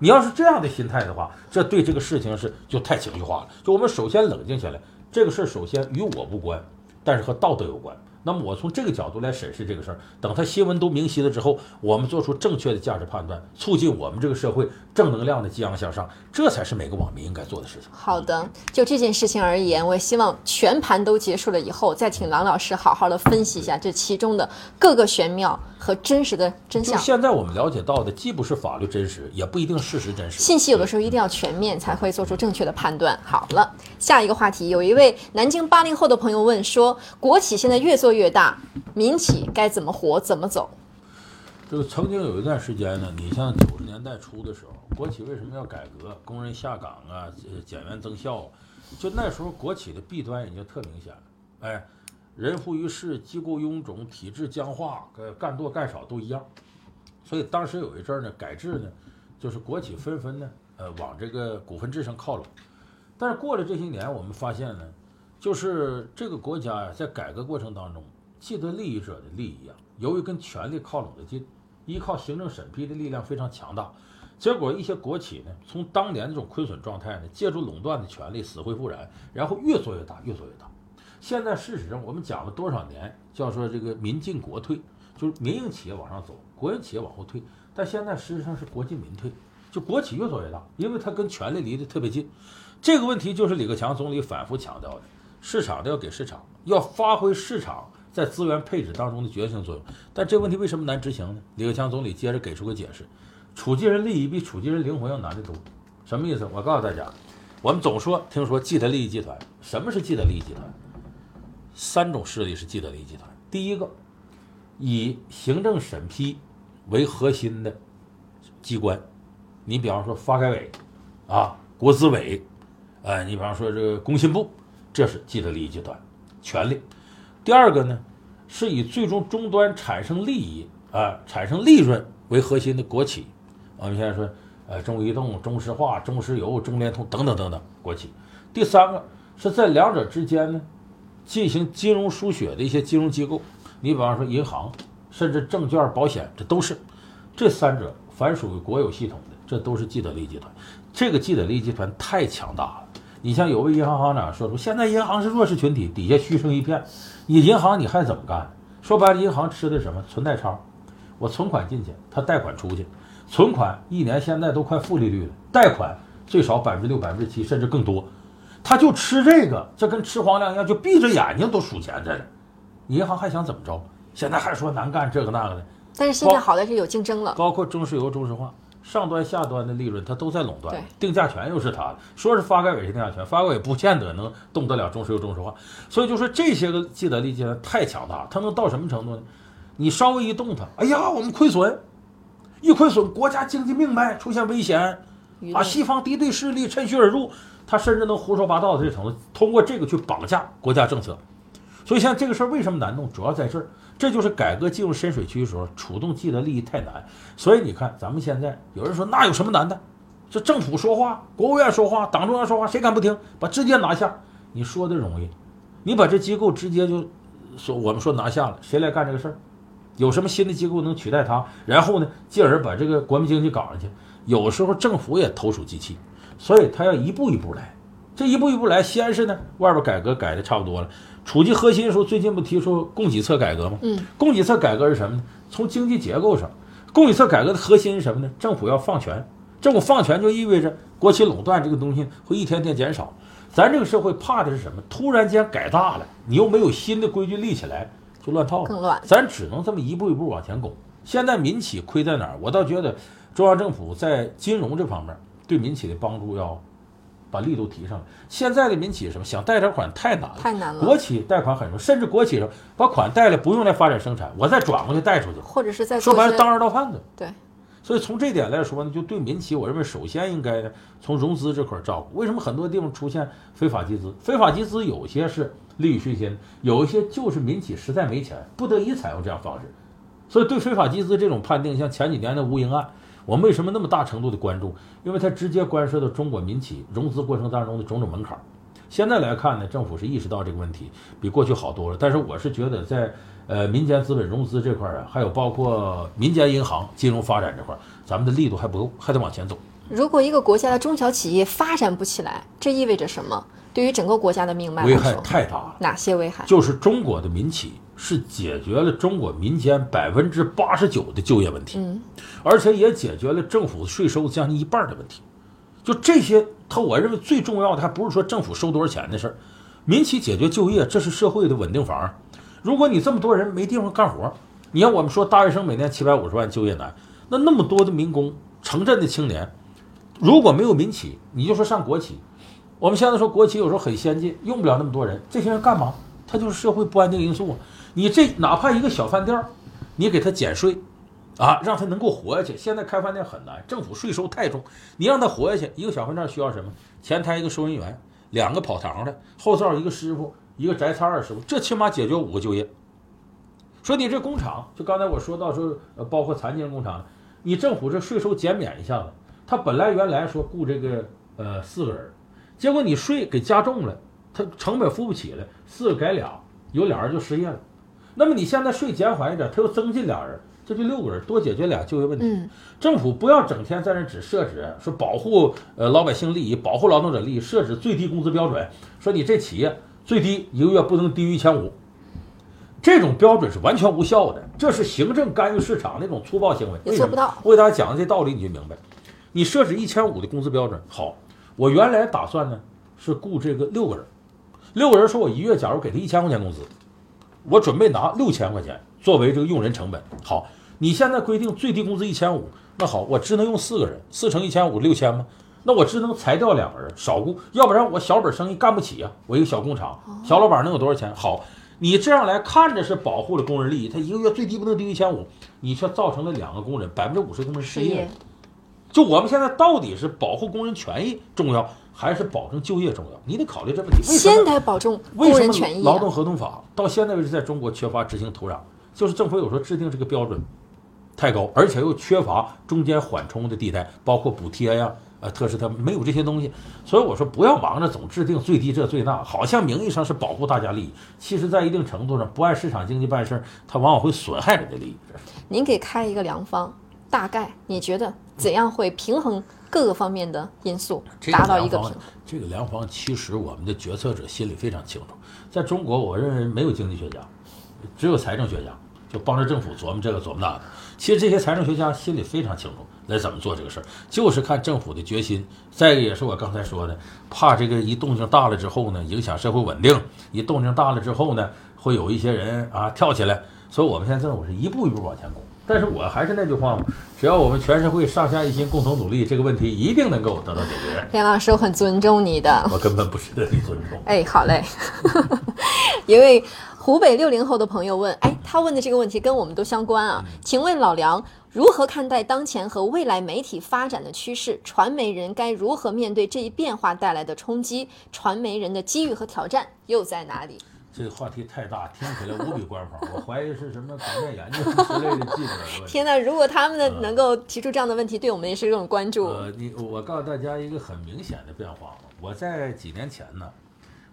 你要是这样的心态的话，这对这个事情是就太情绪化了。就我们首先冷静下来，这个事儿首先与我无关，但是和道德有关。那么我从这个角度来审视这个事儿，等他新闻都明晰了之后，我们做出正确的价值判断，促进我们这个社会正能量的激昂向上，这才是每个网民应该做的事情。好的，就这件事情而言，我也希望全盘都结束了以后，再请郎老师好好的分析一下这其中的各个玄妙和真实的真相。现在我们了解到的，既不是法律真实，也不一定事实真实。信息有的时候一定要全面，才会做出正确的判断。好了，下一个话题，有一位南京八零后的朋友问说，国企现在越做越大。民企该怎么活，怎么走？这个曾经有一段时间呢，你像九十年代初的时候，国企为什么要改革？工人下岗啊，减员增效，就那时候国企的弊端已经特明显了。哎，人浮于事，机构臃肿，体制僵化，干多干少都一样。所以当时有一阵儿呢，改制呢，就是国企纷纷呢，呃，往这个股份制上靠拢。但是过了这些年，我们发现呢，就是这个国家呀，在改革过程当中。既得利益者的利益啊，由于跟权力靠拢的近，依靠行政审批的力量非常强大，结果一些国企呢，从当年这种亏损状态呢，借助垄断的权利死灰复燃，然后越做越大，越做越大。现在事实上，我们讲了多少年，叫做这个民进国退，就是民营企业往上走，国营企业往后退。但现在事实上是国进民退，就国企越做越大，因为它跟权力离得特别近。这个问题就是李克强总理反复强调的，市场的要给市场，要发挥市场。在资源配置当中的决定性作用，但这个问题为什么难执行呢？李克强总理接着给出个解释：储进人利益比储进人灵魂要难得多。什么意思？我告诉大家，我们总说听说既得利益集团，什么是既得利益集团？三种势力是既得利益集团。第一个，以行政审批为核心的机关，你比方说发改委啊、国资委，呃，你比方说这个工信部，这是既得利益集团，权力。第二个呢，是以最终终端产生利益啊、产生利润为核心的国企。我们现在说，呃，中国移动、中石化、中石油、中联通等等等等国企。第三个是在两者之间呢，进行金融输血的一些金融机构。你比方说银行，甚至证券、保险，这都是。这三者凡属于国有系统的，这都是既得利益集团。这个既得利益集团太强大了。你像有位银行行长说出，现在银行是弱势群体，底下嘘声一片。你银行你还怎么干？说白了，银行吃的什么存贷差？我存款进去，他贷款出去，存款一年现在都快负利率了，贷款最少百分之六、百分之七，甚至更多，他就吃这个，这跟吃皇粮一样，就闭着眼睛都数钱在这。银行还想怎么着？现在还说难干这个那个的，但是现在好的是有竞争了，包括中石油、中石化，上端下端的利润它都在垄断，定价权又是它的。说是发改委是定价权，发改委不见得能动得了中石油、中石化。所以就说这些个既得利益太强大，它能到什么程度呢？你稍微一动它，哎呀，我们亏损，一亏损，国家经济命脉出现危险啊！西方敌对势力趁虚而入，他甚至能胡说八道的这程度，通过这个去绑架国家政策。所以像这个事儿为什么难弄，主要在这儿，这就是改革进入深水区的时候，触动既得利益太难。所以你看，咱们现在有人说那有什么难的？这政府说话，国务院说话，党中央说话，谁敢不听？把直接拿下，你说的容易，你把这机构直接就说我们说拿下了，谁来干这个事儿？有什么新的机构能取代它？然后呢，进而把这个国民经济搞上去。有时候政府也投鼠忌器，所以他要一步一步来。这一步一步来，先是呢，外边改革改的差不多了。处级核心的时候，最近不提出供给侧改革吗？嗯，供给侧改革是什么呢？从经济结构上，供给侧改革的核心是什么呢？政府要放权。政府放权就意味着国企垄断这个东西会一天天减少。咱这个社会怕的是什么？突然间改大了，你又没有新的规矩立起来，就乱套了。更乱。咱只能这么一步一步往前拱。现在民企亏在哪儿？我倒觉得中央政府在金融这方面对民企的帮助要把力度提上来。现在的民企什么想贷点款太难了，太难了国企贷款很容易，甚至国企上把款贷了不用来发展生产，我再转过去贷出去，或者是在说白了当二道贩子。对，所以从这点来说呢，就对民企，我认为首先应该呢从融资这块儿照顾。为什么很多地方出现非法集资？非法集资有些是利欲熏心，有一些就是民企实在没钱，不得已采用这样方式。所以对非法集资这种判定，像前几年的吴英案，我们为什么那么大程度的关注？因为它直接关涉到中国民企融资过程当中的种种门槛儿。现在来看呢，政府是意识到这个问题，比过去好多了。但是我是觉得在呃民间资本融资这块儿啊，还有包括民间银行金融发展这块儿，咱们的力度还不够，还得往前走。如果一个国家的中小企业发展不起来，这意味着什么？对于整个国家的命脉危害，太大了。哪些危害？就是中国的民企是解决了中国民间百分之八十九的就业问题，嗯，而且也解决了政府税收将近一半的问题。就这些，他我认为最重要的还不是说政府收多少钱的事儿，民企解决就业，这是社会的稳定房。如果你这么多人没地方干活，你看我们说大学生每年七百五十万就业难，那那么多的民工、城镇的青年，如果没有民企，你就说上国企，我们现在说国企有时候很先进，用不了那么多人，这些人干嘛？他就是社会不安定因素啊。你这哪怕一个小饭店，你给他减税，啊，让他能够活下去。现在开饭店很难，政府税收太重，你让他活下去，一个小饭店需要什么？前台一个收银员，两个跑堂的，后灶一个师傅，一个摘菜二师傅，这起码解决五个就业。说你这工厂，就刚才我说到说，呃，包括残疾人工厂，你政府这税收减免一下子，他本来原来说雇这个呃四个人，结果你税给加重了，他成本付不起了，四个改俩，有俩人就失业了。那么你现在税减缓一点，他又增进俩人，这就六个人，多解决俩就业问题。嗯，政府不要整天在那只设置说保护呃老百姓利益、保护劳动者利益，设置最低工资标准，说你这企业最低一个月不能低于一千五，这种标准是完全无效的，这是行政干预市场那种粗暴行为。为什么也做不到我给大家讲的这道理你就明白。你设置一千五的工资标准，好，我原来打算呢是雇这个六个人，六个人说我一月假如给他一千块钱工资，我准备拿六千块钱作为这个用人成本。好，你现在规定最低工资一千五，那好，我只能用四个人，四乘一千五六千吗？那我只能裁掉两个人，少雇，要不然我小本生意干不起呀、我一个小工厂，小老板能有多少钱？好，你这样来看着是保护了工人利益，他一个月最低不能低于一千五，你却造成了两个工人百分之五十工人失业。就我们现在到底是保护工人权益重要，还是保证就业重要？你得考虑这问题。为什先么？得保证为什么工人权益、啊。劳动合同法到现在为止在中国缺乏执行土壤？就是政府有时候制定这个标准太高，而且又缺乏中间缓冲的地带，包括补贴呀、呃特施，它没有这些东西。所以我说不要忙着总制定最低这最那，好像名义上是保护大家利益，其实在一定程度上不按市场经济办事儿，它往往会损害人的利益。您给开一个良方，大概你觉得怎样会平衡各个方面的因素，达到一个平衡？这个良方其实我们的决策者心里非常清楚，在中国，我认为没有经济学家，只有财政学家，就帮着政府琢磨这个琢磨那个。其实这些财政学家心里非常清楚来怎么做这个事儿，就是看政府的决心。再一个也是我刚才说的，怕这个一动静大了之后呢，影响社会稳定；一动静大了之后呢，会有一些人啊跳起来。所以我们现在政府是一步一步往前拱。但是我还是那句话嘛，只要我们全社会上下一心，共同努力，这个问题一定能够得到解决。田老师，我很尊重你的。我根本不值得你尊重。哎，好嘞。一位湖北六零后的朋友问，哎，他问的这个问题跟我们都相关啊。请问老梁如何看待当前和未来媒体发展的趋势？传媒人该如何面对这一变化带来的冲击？传媒人的机遇和挑战又在哪里？这个话题太大，听起来无比官方。我怀疑是什么广电研究之类的记者。天哪！如果他们的能够提出这样的问题，对我们也是一种关注。呃，你我告诉大家一个很明显的变化。我在几年前呢，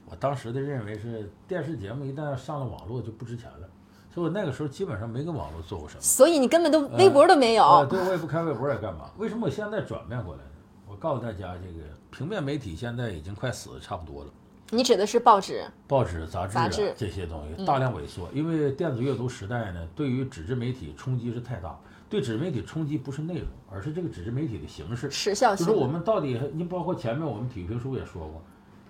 我当时的认为是电视节目一旦上了网络就不值钱了，所以我那个时候基本上没跟网络做过什么。所以你根本都微博都没有。对，我也不开微博也干嘛？为什么我现在转变过来呢？我告诉大家，这个平面媒体现在已经快死的差不多了。你指的是报纸、报纸、杂志、杂志这些东西大量萎缩，因为电子阅读时代呢，对于纸质媒体冲击是太大。对纸媒体冲击不是内容，而是这个纸质媒体的形式。时效性。就是我们到底，你包括前面我们体育评书也说过，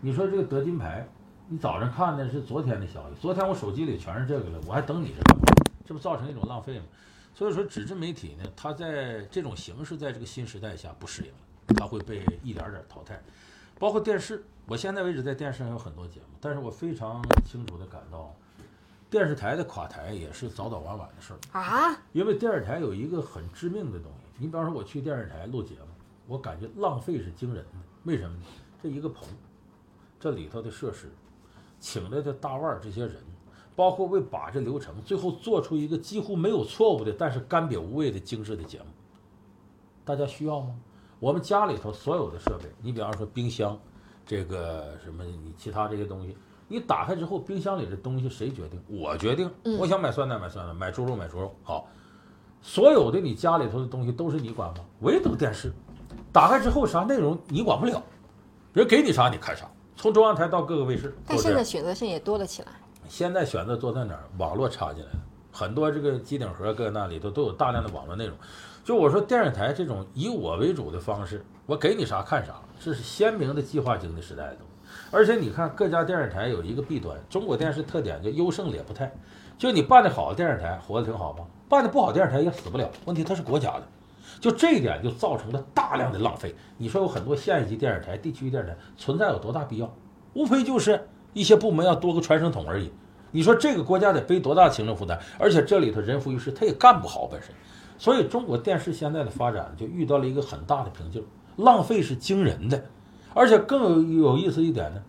你说这个得金牌，你早上看的是昨天的消息，昨天我手机里全是这个了，我还等你这干嘛？这不造成一种浪费吗？所以说，纸质媒体呢，它在这种形式，在这个新时代下不适应了，它会被一点点淘汰。包括电视，我现在为止在电视上有很多节目，但是我非常清楚的感到。电视台的垮台也是早早晚晚的事儿啊，因为电视台有一个很致命的东西。你比方说，我去电视台录节目，我感觉浪费是惊人的。为什么呢？这一个棚，这里头的设施，请来的大腕儿这些人，包括为把这流程，最后做出一个几乎没有错误的，但是干瘪无味的精致的节目，大家需要吗？我们家里头所有的设备，你比方说冰箱，这个什么你其他这些东西。你打开之后，冰箱里的东西谁决定？我决定。我想买酸奶买酸奶，买猪肉买猪肉。好，所有的你家里头的东西都是你管吗？唯独电视，打开之后啥内容你管不了，人给你啥你看啥。从中央台到各个卫视，但现在选择性也多了起来。现在选择多在哪儿？网络插进来了，很多这个机顶盒搁那里头都有大量的网络内容。就我说电视台这种以我为主的方式，我给你啥看啥，这是鲜明的计划经济时代的。而且你看，各家电视台有一个弊端，中国电视特点叫优胜劣不汰。就你办的好的电视台活得挺好吗？办的不好电视台也死不了。问题它是国家的，就这一点就造成了大量的浪费。你说有很多县一级电视台、地区电视台存在有多大必要？无非就是一些部门要多个传声筒而已。你说这个国家得背多大行政负担？而且这里头人浮于事，他也干不好本身。所以中国电视现在的发展就遇到了一个很大的瓶颈，浪费是惊人的。而且更有有意思一点呢，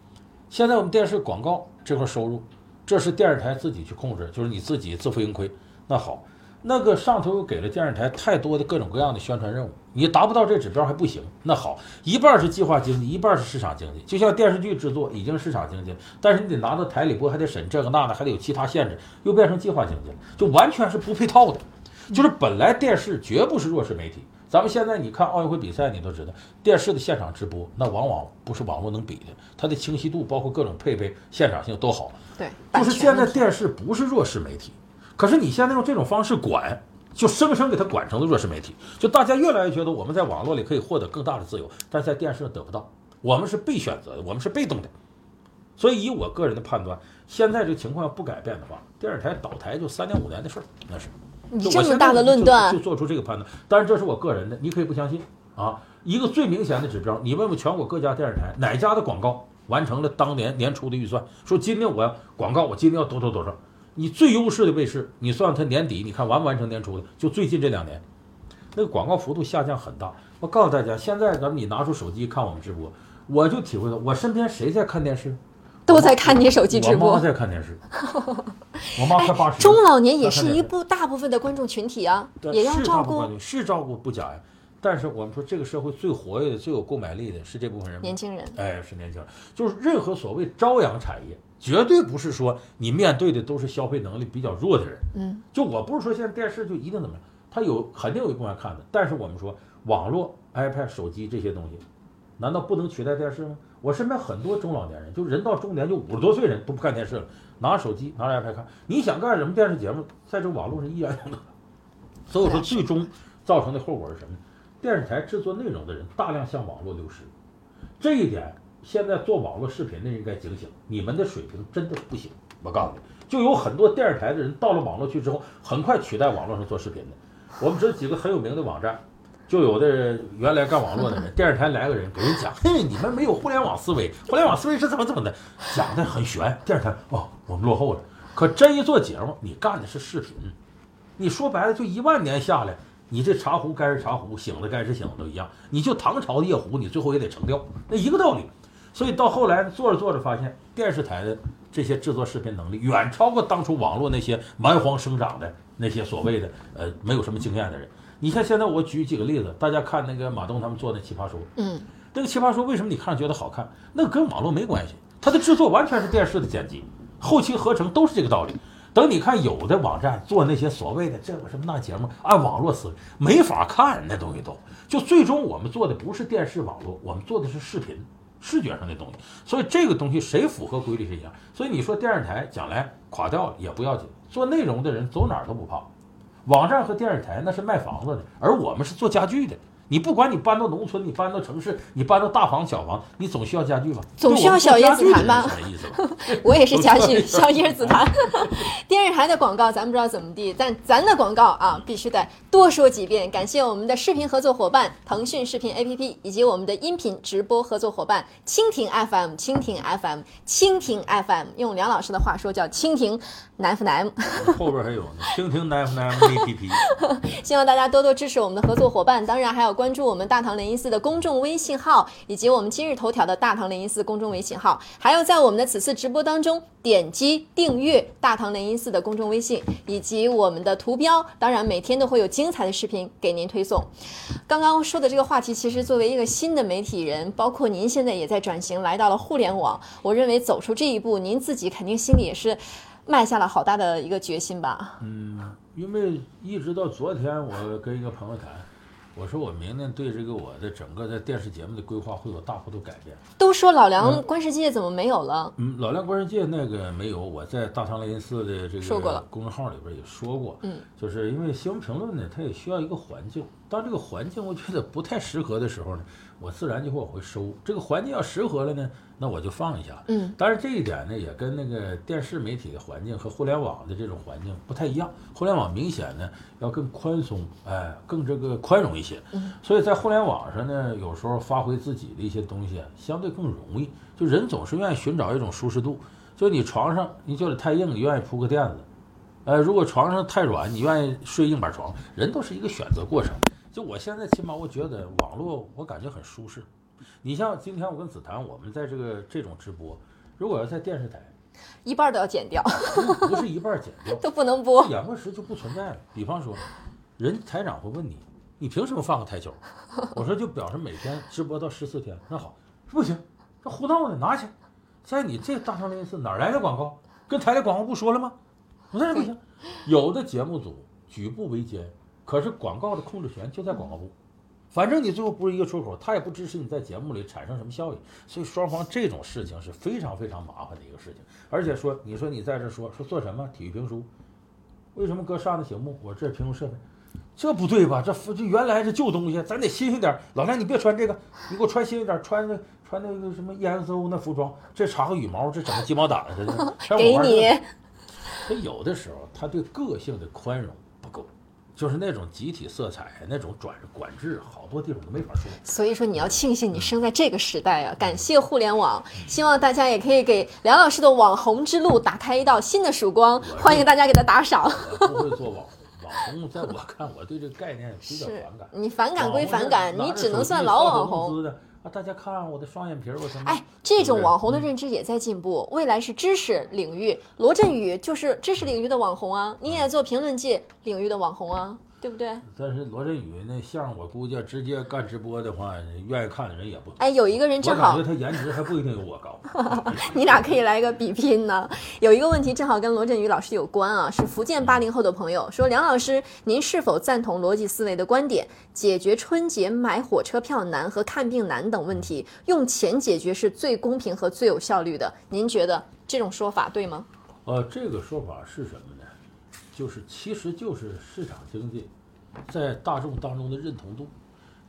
现在我们电视广告这块收入，这是电视台自己去控制，就是你自己自负盈亏。那好，那个上头又给了电视台太多的各种各样的宣传任务，你达不到这指标还不行。那好，一半是计划经济，一半是市场经济。就像电视剧制作已经市场经济，但是你得拿到台里播，还得审这个那的，还得有其他限制，又变成计划经济了，就完全是不配套的。就是本来电视绝不是弱势媒体。咱们现在你看奥运会比赛，你都知道电视的现场直播，那往往不是网络能比的，它的清晰度包括各种配备、现场性都好。对，就是现在电视不是弱势媒体，可是你现在用这种方式管，就生生给它管成了弱势媒体。就大家越来越觉得我们在网络里可以获得更大的自由，但在电视上得不到，我们是被选择的，我们是被动的。所以以我个人的判断，现在这个情况要不改变的话，电视台倒台就三年五年的事儿，那是。你这么大的论断，就做出这个判断。当然，这是我个人的，你可以不相信啊。一个最明显的指标，你问问全国各家电视台，哪家的广告完成了当年年初的预算？说今天我要广告，我今天要多多多少？你最优势的卫视，你算它年底，你看完不完成年初的？就最近这两年，那个广告幅度下降很大。我告诉大家，现在咱们你拿出手机看我们直播，我就体会到，我身边谁在看电视？都在看你手机直播。我妈在看电视。我妈快八十。中老年也是一部大部分的观众群体啊，也要照顾。是照顾不假呀，但是我们说这个社会最活跃的、最有购买力的是这部分人。年轻人。哎，是年轻人。就是任何所谓朝阳产业，绝对不是说你面对的都是消费能力比较弱的人。嗯。就我不是说现在电视就一定怎么样，它有肯定有一部分看的，但是我们说网络、iPad、手机这些东西，难道不能取代电视吗？我身边很多中老年人，就人到中年，就五十多岁人都不看电视了，拿手机拿着 iPad 看。你想干什么电视节目，在这网络上依然能。所以说，最终造成的后果是什么？电视台制作内容的人大量向网络流失，这一点现在做网络视频的人应该警醒，你们的水平真的不行。我告诉你，就有很多电视台的人到了网络去之后，很快取代网络上做视频的。我们知道几个很有名的网站，就有的原来干网络的人，电视台来个人给人讲，嘿，你们没有互联网思维，互联网思维是怎么怎么的，讲的很玄。电视台哦，我们落后了。可真一做节目，你干的是视频，你说白了就一万年下来，你这茶壶该是茶壶，醒了该是醒都一样。你就唐朝的夜壶，你最后也得成掉，那一个道理。所以到后来做着做着，发现电视台的这些制作视频能力远超过当初网络那些蛮荒生长的那些所谓的呃没有什么经验的人。你看现在我举几个例子，大家看那个马东他们做的《奇葩说》，嗯，那个《奇葩说》为什么你看着觉得好看？那跟网络没关系，它的制作完全是电视的剪辑，后期合成都是这个道理。等你看有的网站做那些所谓的这个什么那节目，按网络思维没法看那东西都，就最终我们做的不是电视网络，我们做的是视频。视觉上的东西，所以这个东西谁符合规律是一样。所以你说电视台将来垮掉了也不要紧，做内容的人走哪儿都不怕。网站和电视台那是卖房子的，而我们是做家具的。你不管你搬到农村，你搬到城市，你搬到大房小房，你总需要家具吧？总需要小叶紫檀吧？意思？我也是家具，小叶紫檀。电视台的广告咱不知道怎么地，但咱的广告啊，必须得多说几遍。感谢我们的视频合作伙伴腾讯视频 APP，以及我们的音频直播合作伙伴蜻蜓 FM、蜻蜓 FM、蜻蜓 FM。用梁老师的话说叫蜻蜓 FM。后边还有呢，蜻蜓 FM APP。希望大家多多支持我们的合作伙伴，当然还有。关注我们大唐零一四的公众微信号，以及我们今日头条的大唐零一四公众微信号，还有在我们的此次直播当中点击订阅大唐零一四的公众微信，以及我们的图标。当然，每天都会有精彩的视频给您推送。刚刚说的这个话题，其实作为一个新的媒体人，包括您现在也在转型，来到了互联网。我认为走出这一步，您自己肯定心里也是迈下了好大的一个决心吧？嗯，因为一直到昨天，我跟一个朋友谈。我说我明年对这个我的整个的电视节目的规划会有大幅度改变。都说老梁观世界怎么没有了？嗯，老梁观世界那个没有，我在大唐雷音寺的这个公众号里边也说过。嗯，就是因为新闻评论呢，它也需要一个环境。当这个环境我觉得不太适合的时候呢，我自然就会往回收。这个环境要适合了呢。那我就放一下，嗯，但是这一点呢，也跟那个电视媒体的环境和互联网的这种环境不太一样。互联网明显呢要更宽松，哎，更这个宽容一些。嗯，所以在互联网上呢，有时候发挥自己的一些东西相对更容易。就人总是愿意寻找一种舒适度。就你床上你觉得太硬，你愿意铺个垫子；，呃，如果床上太软，你愿意睡硬板床。人都是一个选择过程。就我现在起码我觉得网络我感觉很舒适。你像今天我跟紫檀，我们在这个这种直播，如果要在电视台，一半都要剪掉，不是一半剪掉，都不能播，演播室就不存在了。比方说，人台长会问你，你凭什么放个台球？我说就表示每天直播到十四天。那好，不行，这胡闹呢，拿去。在你这大长林寺哪来的广告？跟台里广告部说了吗？我说不行，有的节目组举步维艰，可是广告的控制权就在广告部。反正你最后不是一个出口，他也不支持你在节目里产生什么效益，所以双方这种事情是非常非常麻烦的一个事情。而且说，你说你在这说说做什么体育评书，为什么搁上的醒目？我这评书设备，这不对吧？这这原来是旧东西，咱得新鲜点。老梁，你别穿这个，你给我穿新鲜点，穿那穿那个什么 EXO 那服装，这插个羽毛，这整个鸡毛掸子的。给你。他有的时候他对个性的宽容。就是那种集体色彩，那种转管制，好多地方都没法说。所以说，你要庆幸你生在这个时代啊！感谢互联网，希望大家也可以给梁老师的网红之路打开一道新的曙光。欢迎大家给他打赏。我不会做网红，网红在我看，我对这个概念比较反感。你反感归反感，你只能算老网红。啊！大家看我的双眼皮儿，我什么？哎，这种网红的认知也在进步，未来是知识领域。罗振宇就是知识领域的网红啊，你也做评论界领域的网红啊。对不对？但是罗振宇那相我估计直接干直播的话，愿意看的人也不多。哎，有一个人正好，我感觉他颜值还不一定有我高。你俩可以来一个比拼呢。有一个问题正好跟罗振宇老师有关啊，是福建八零后的朋友说：梁老师，您是否赞同逻辑思维的观点？解决春节买火车票难和看病难等问题，用钱解决是最公平和最有效率的。您觉得这种说法对吗？呃，这个说法是什么？就是，其实就是市场经济在大众当中的认同度。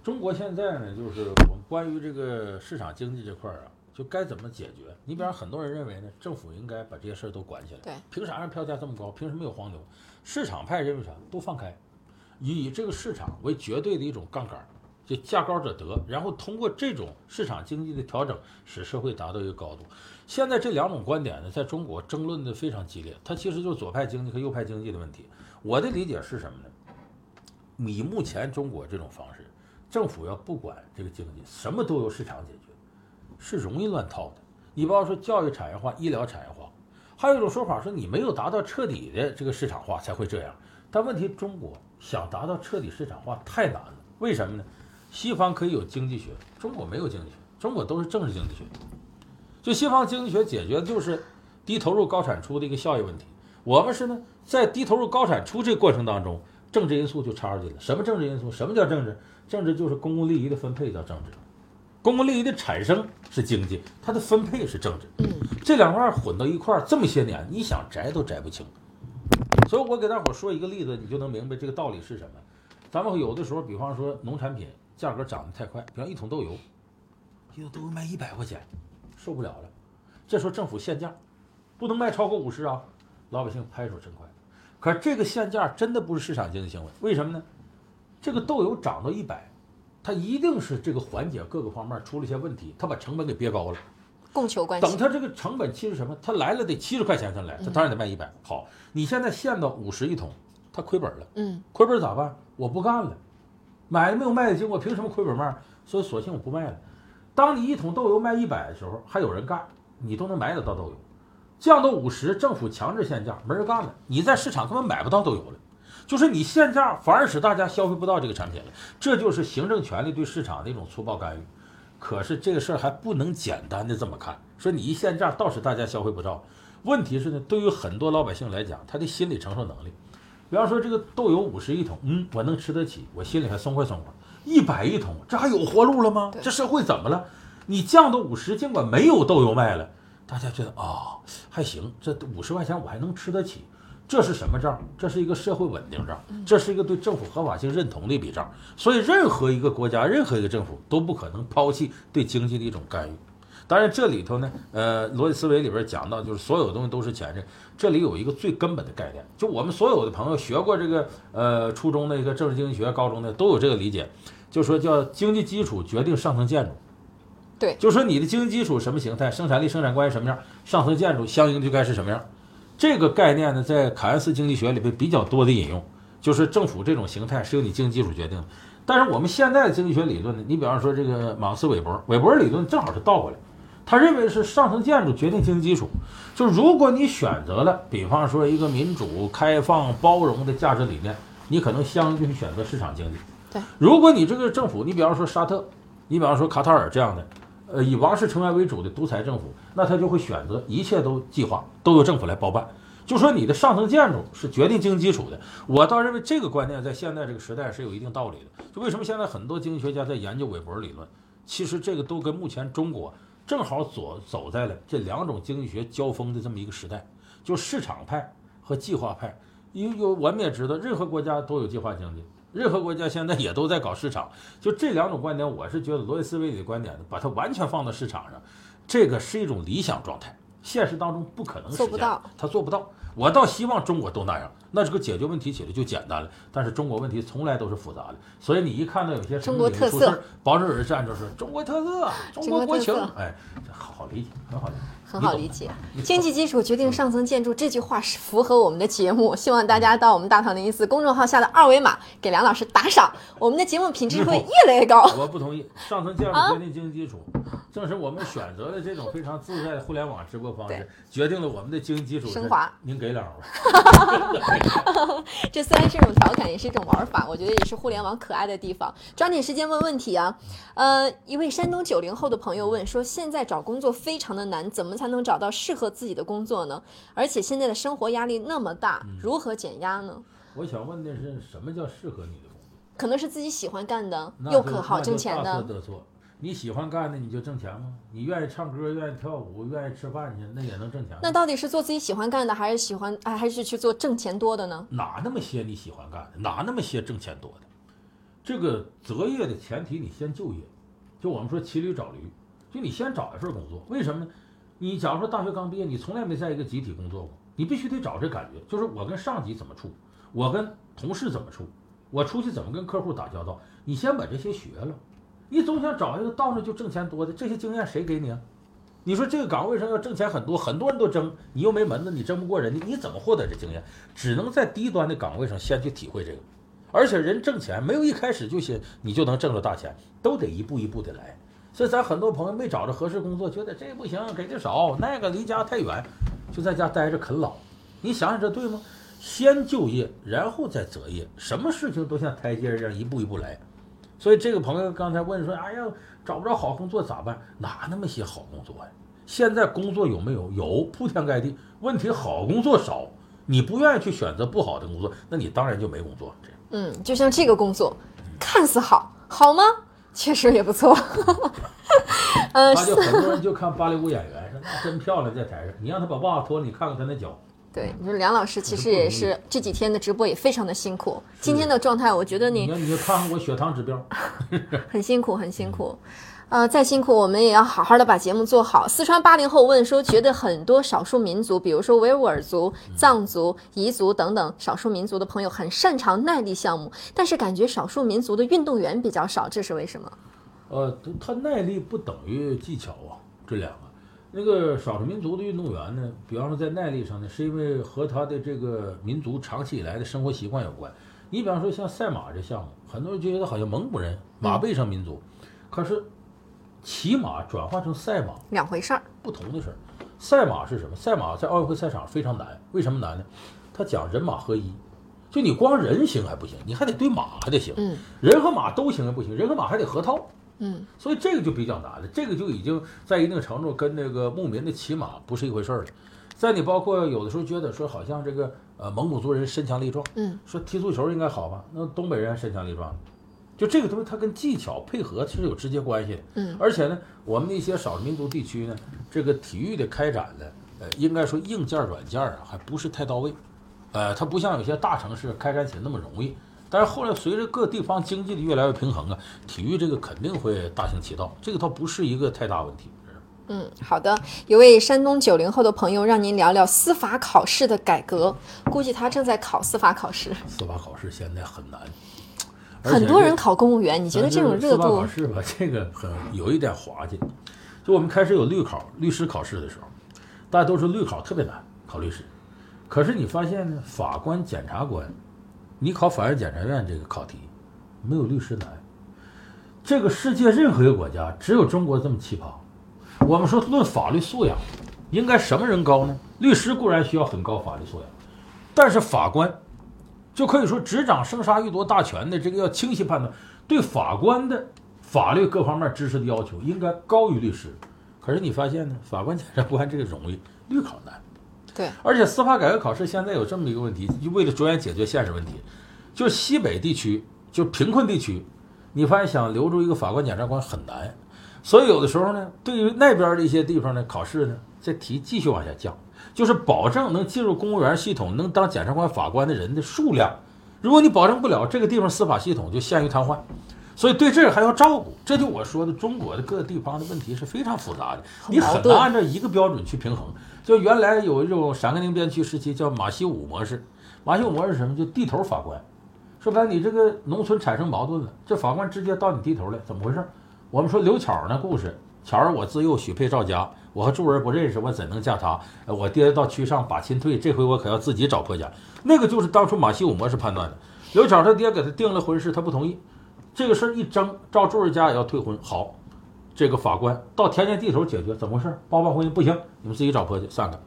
中国现在呢，就是我们关于这个市场经济这块儿啊，就该怎么解决？你比方很多人认为呢，政府应该把这些事儿都管起来。对，凭啥让票价这么高？凭什么有黄牛？市场派认为啥？都放开。以这个市场为绝对的一种杠杆，就价高者得，然后通过这种市场经济的调整，使社会达到一个高度。现在这两种观点呢，在中国争论的非常激烈，它其实就是左派经济和右派经济的问题。我的理解是什么呢？以目前中国这种方式，政府要不管这个经济，什么都由市场解决，是容易乱套的。你比方说教育产业化、医疗产业化，还有一种说法说你没有达到彻底的这个市场化才会这样。但问题中国想达到彻底市场化太难了，为什么呢？西方可以有经济学，中国没有经济学，中国都是政治经济学。就西方经济学解决的就是低投入高产出的一个效益问题，我们是呢在低投入高产出这个过程当中，政治因素就插入进了。什么政治因素？什么叫政治？政治就是公共利益的分配叫政治。公共利益的产生是经济，它的分配是政治。嗯，这两块混到一块儿这么些年，你想摘都摘不清。所以我给大伙说一个例子，你就能明白这个道理是什么。咱们有的时候，比方说农产品价格涨得太快，比方一桶豆油，一桶豆油卖一百块钱，受不了了。这时候政府限价，不能卖超过五十啊，老百姓拍手称快。可是这个限价真的不是市场经济行为，为什么呢？这个豆油涨到一百。它一定是这个环节各个方面出了一些问题，它把成本给憋高了。供求关系。等它这个成本其实什么？它来了得七十块钱才来，它当然得卖一百。好，你现在限到五十一桶，它亏本了。嗯，亏本咋办？我不干了，买了没有卖的精，我凭什么亏本卖？所以索性我不卖了。当你一桶豆油卖一百的时候，还有人干，你都能买得到豆油。降到五十，政府强制限价，没人干了，你在市场根本买不到豆油了。就是你限价，反而使大家消费不到这个产品了，这就是行政权力对市场的一种粗暴干预。可是这个事儿还不能简单的这么看，说你一限价，倒使大家消费不到。问题是呢，对于很多老百姓来讲，他的心理承受能力，比方说这个豆油五十一桶，嗯，我能吃得起，我心里还松快松快。一百一桶，这还有活路了吗？这社会怎么了？你降到五十，尽管没有豆油卖了，大家觉得啊还行，这五十块钱我还能吃得起。这是什么账？这是一个社会稳定账，这是一个对政府合法性认同的一笔账。所以，任何一个国家、任何一个政府都不可能抛弃对经济的一种干预。当然，这里头呢，呃，逻辑思维里边讲到，就是所有东西都是前任。这里有一个最根本的概念，就我们所有的朋友学过这个呃初中的一个政治经济学，高中的都有这个理解，就说叫经济基础决定上层建筑。对，就说你的经济基础什么形态，生产力、生产关系什么样，上层建筑相应就该是什么样。这个概念呢，在凯恩斯经济学里边比较多的引用，就是政府这种形态是由你经济基础决定的。但是我们现在的经济学理论呢，你比方说这个马克思韦伯，韦伯理论正好是倒过来，他认为是上层建筑决定经济基础。就如果你选择了，比方说一个民主、开放、包容的价值理念，你可能相应就选择市场经济。如果你这个政府，你比方说沙特，你比方说卡塔尔这样的。呃，以王室成员为主的独裁政府，那他就会选择一切都计划，都由政府来包办。就说你的上层建筑是决定经济基础的，我倒认为这个观念在现在这个时代是有一定道理的。就为什么现在很多经济学家在研究韦伯理论，其实这个都跟目前中国正好走走在了这两种经济学交锋的这么一个时代，就市场派和计划派。因为我们也知道，任何国家都有计划经济。任何国家现在也都在搞市场，就这两种观点，我是觉得逻辑思维里的观点呢，把它完全放到市场上，这个是一种理想状态，现实当中不可能实现，他做不到。我倒希望中国都那样，那这个解决问题起来就简单了。但是中国问题从来都是复杂的，所以你一看到有些中国特色，保守有人站着说中国特色，中国国情，哎，好好理解，很好理解。很好理解，经济基础决定上层建筑这句话是符合我们的节目。希望大家到我们大唐零一四公众号下的二维码给梁老师打赏，我们的节目品质会越来越高。我不同意，上层建筑决定经济基础，正是我们选择了这种非常自在的互联网直播方式，决定了我们的经济基础升华。您给两位。这虽然是一种调侃，也是一种玩法，我觉得也是互联网可爱的地方。抓紧时间问问题啊！呃，一位山东九零后的朋友问说：现在找工作非常的难，怎么才？才能找到适合自己的工作呢？而且现在的生活压力那么大，如何减压呢？我想问的是，什么叫适合你的工作？可能是自己喜欢干的，又可好挣钱的。大错特错！你喜欢干的，你就挣钱吗？你愿意唱歌，愿意跳舞，愿意吃饭去，那也能挣钱。那到底是做自己喜欢干的，还是喜欢哎，还是去做挣钱多的呢？哪那么些你喜欢干的？哪那么些挣钱多的？这个择业的前提，你先就业。就我们说骑驴找驴，就你先找一份工作。为什么呢？你假如说大学刚毕业，你从来没在一个集体工作过，你必须得找这感觉，就是我跟上级怎么处，我跟同事怎么处，我出去怎么跟客户打交道？你先把这些学了，你总想找一个到那就挣钱多的，这些经验谁给你啊？你说这个岗位上要挣钱很多，很多人都争，你又没门子，你争不过人家，你怎么获得这经验？只能在低端的岗位上先去体会这个。而且人挣钱没有一开始就行，你就能挣着大钱，都得一步一步的来。所以咱很多朋友没找着合适工作，觉得这不行，给的少，那个离家太远，就在家待着啃老。你想想这对吗？先就业，然后再择业，什么事情都像台阶一样一步一步来。所以这个朋友刚才问说：“哎呀，找不着好工作咋办？哪那么些好工作呀？现在工作有没有？有，铺天盖地。问题好工作少，你不愿意去选择不好的工作，那你当然就没工作。这嗯，就像这个工作，看似好，好吗？确实也不错。呃，他就很多人就看芭蕾舞演员说那真漂亮，在台上，你让他把袜子脱了，你看看他那脚。对，你说梁老师其实也是这几天的直播也非常的辛苦。今天的状态，我觉得你你你就看看我血糖指标，很辛苦，很辛苦。呃，再辛苦我们也要好好的把节目做好。四川八零后问说，觉得很多少数民族，比如说维吾尔族、藏族、彝族等等少数民族的朋友很擅长耐力项目，但是感觉少数民族的运动员比较少，这是为什么？呃，他耐力不等于技巧啊，这两个。那个少数民族的运动员呢，比方说在耐力上呢，是因为和他的这个民族长期以来的生活习惯有关。你比方说像赛马这项目，很多人觉得好像蒙古人马背上民族，可是骑马转化成赛马两回事儿。不同的事儿。赛马是什么？赛马在奥运会赛场非常难，为什么难呢？它讲人马合一，就你光人行还不行，你还得对马还得行，嗯人和马都行还不行，人和马还得合套。嗯，所以这个就比较难了，这个就已经在一定程度跟那个牧民的骑马不是一回事儿了。在你包括有的时候觉得说好像这个呃蒙古族人身强力壮，嗯，说踢足球应该好吧？那东北人身强力壮，就这个东西它跟技巧配合是有直接关系的。嗯，而且呢，我们的一些少数民族地区呢，这个体育的开展呢，呃，应该说硬件软件啊还不是太到位，呃，它不像有些大城市开展起来那么容易。但是后来随着各地方经济的越来越平衡啊，体育这个肯定会大行其道，这个倒不是一个太大问题。嗯，好的。有位山东九零后的朋友让您聊聊司法考试的改革，估计他正在考司法考试。司法考试现在很难，很多人考公务员，你觉得这种热度司法考？试吧，这个很有一点滑稽。就我们开始有律考、律师考试的时候，大家都说律考特别难，考律师。可是你发现呢，法官、检察官，你考法院检察院这个考题，没有律师难。这个世界任何一个国家，只有中国这么奇葩。我们说论法律素养，应该什么人高呢？律师固然需要很高法律素养，但是法官就可以说执掌生杀予夺大权的这个要清晰判断，对法官的法律各方面知识的要求应该高于律师。可是你发现呢，法官、检察官这个容易，律考难。对，而且司法改革考试现在有这么一个问题，就为了着眼解决现实问题，就西北地区，就贫困地区，你发现想留住一个法官、检察官很难。所以有的时候呢，对于那边的一些地方呢，考试呢，这题继续往下降，就是保证能进入公务员系统、能当检察官、法官的人的数量。如果你保证不了，这个地方司法系统就陷于瘫痪。所以对这个还要照顾，这就我说的，中国的各个地方的问题是非常复杂的，你很难按照一个标准去平衡。就原来有一种陕甘宁边区时期叫马西五模式，马西五模式是什么？就地头法官，说白了你这个农村产生矛盾了，这法官直接到你地头来，怎么回事？我们说刘巧那故事，巧儿我自幼许配赵家，我和众人不认识，我怎能嫁他？我爹到区上把亲退，这回我可要自己找婆家。那个就是当初马西武模式判断的。刘巧他爹给他定了婚事，他不同意，这个事儿一争，赵柱儿家也要退婚。好，这个法官到田间地头解决，怎么回事？包办婚姻不行，你们自己找婆家散开。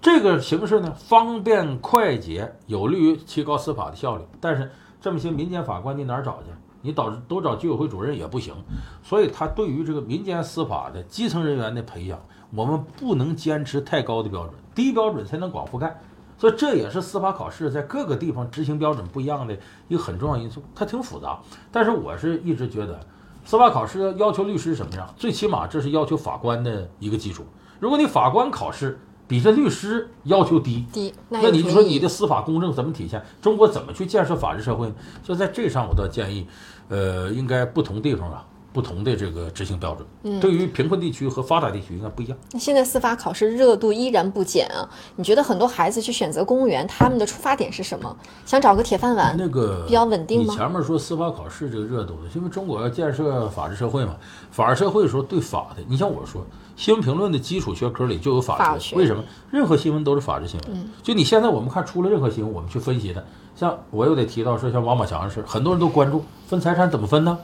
这个形式呢，方便快捷，有利于提高司法的效率。但是这么些民间法官，你哪儿找去？你导致都找居委会主任也不行。所以，他对于这个民间司法的基层人员的培养，我们不能坚持太高的标准，低标准才能广覆盖。所以，这也是司法考试在各个地方执行标准不一样的一个很重要因素。它挺复杂，但是我是一直觉得，司法考试要求律师什么样？最起码这是要求法官的一个基础。如果你法官考试比这律师要求低，低，那那你就说你的司法公正怎么体现？中国怎么去建设法治社会呢？就在这上，我倒建议，呃，应该不同地方啊，不不同的这个执行标准。对于贫困地区和发达地区应该不一样。那现在司法考试热度依然不减啊！你觉得很多孩子去选择公务员，他们的出发点是什么？想找个铁饭碗？那个比较稳定吗？你前面说司法考试这个热度，因为中国要建设法治社会嘛，法治社会的时候对法的，你像我说新闻评论的基础学科里就有法治，为什么？任何新闻都是法治新闻。就你现在我们看出了任何新闻，我们去分析它。像我又得提到说，像王宝强的事，很多人都关注分财产怎么分呢？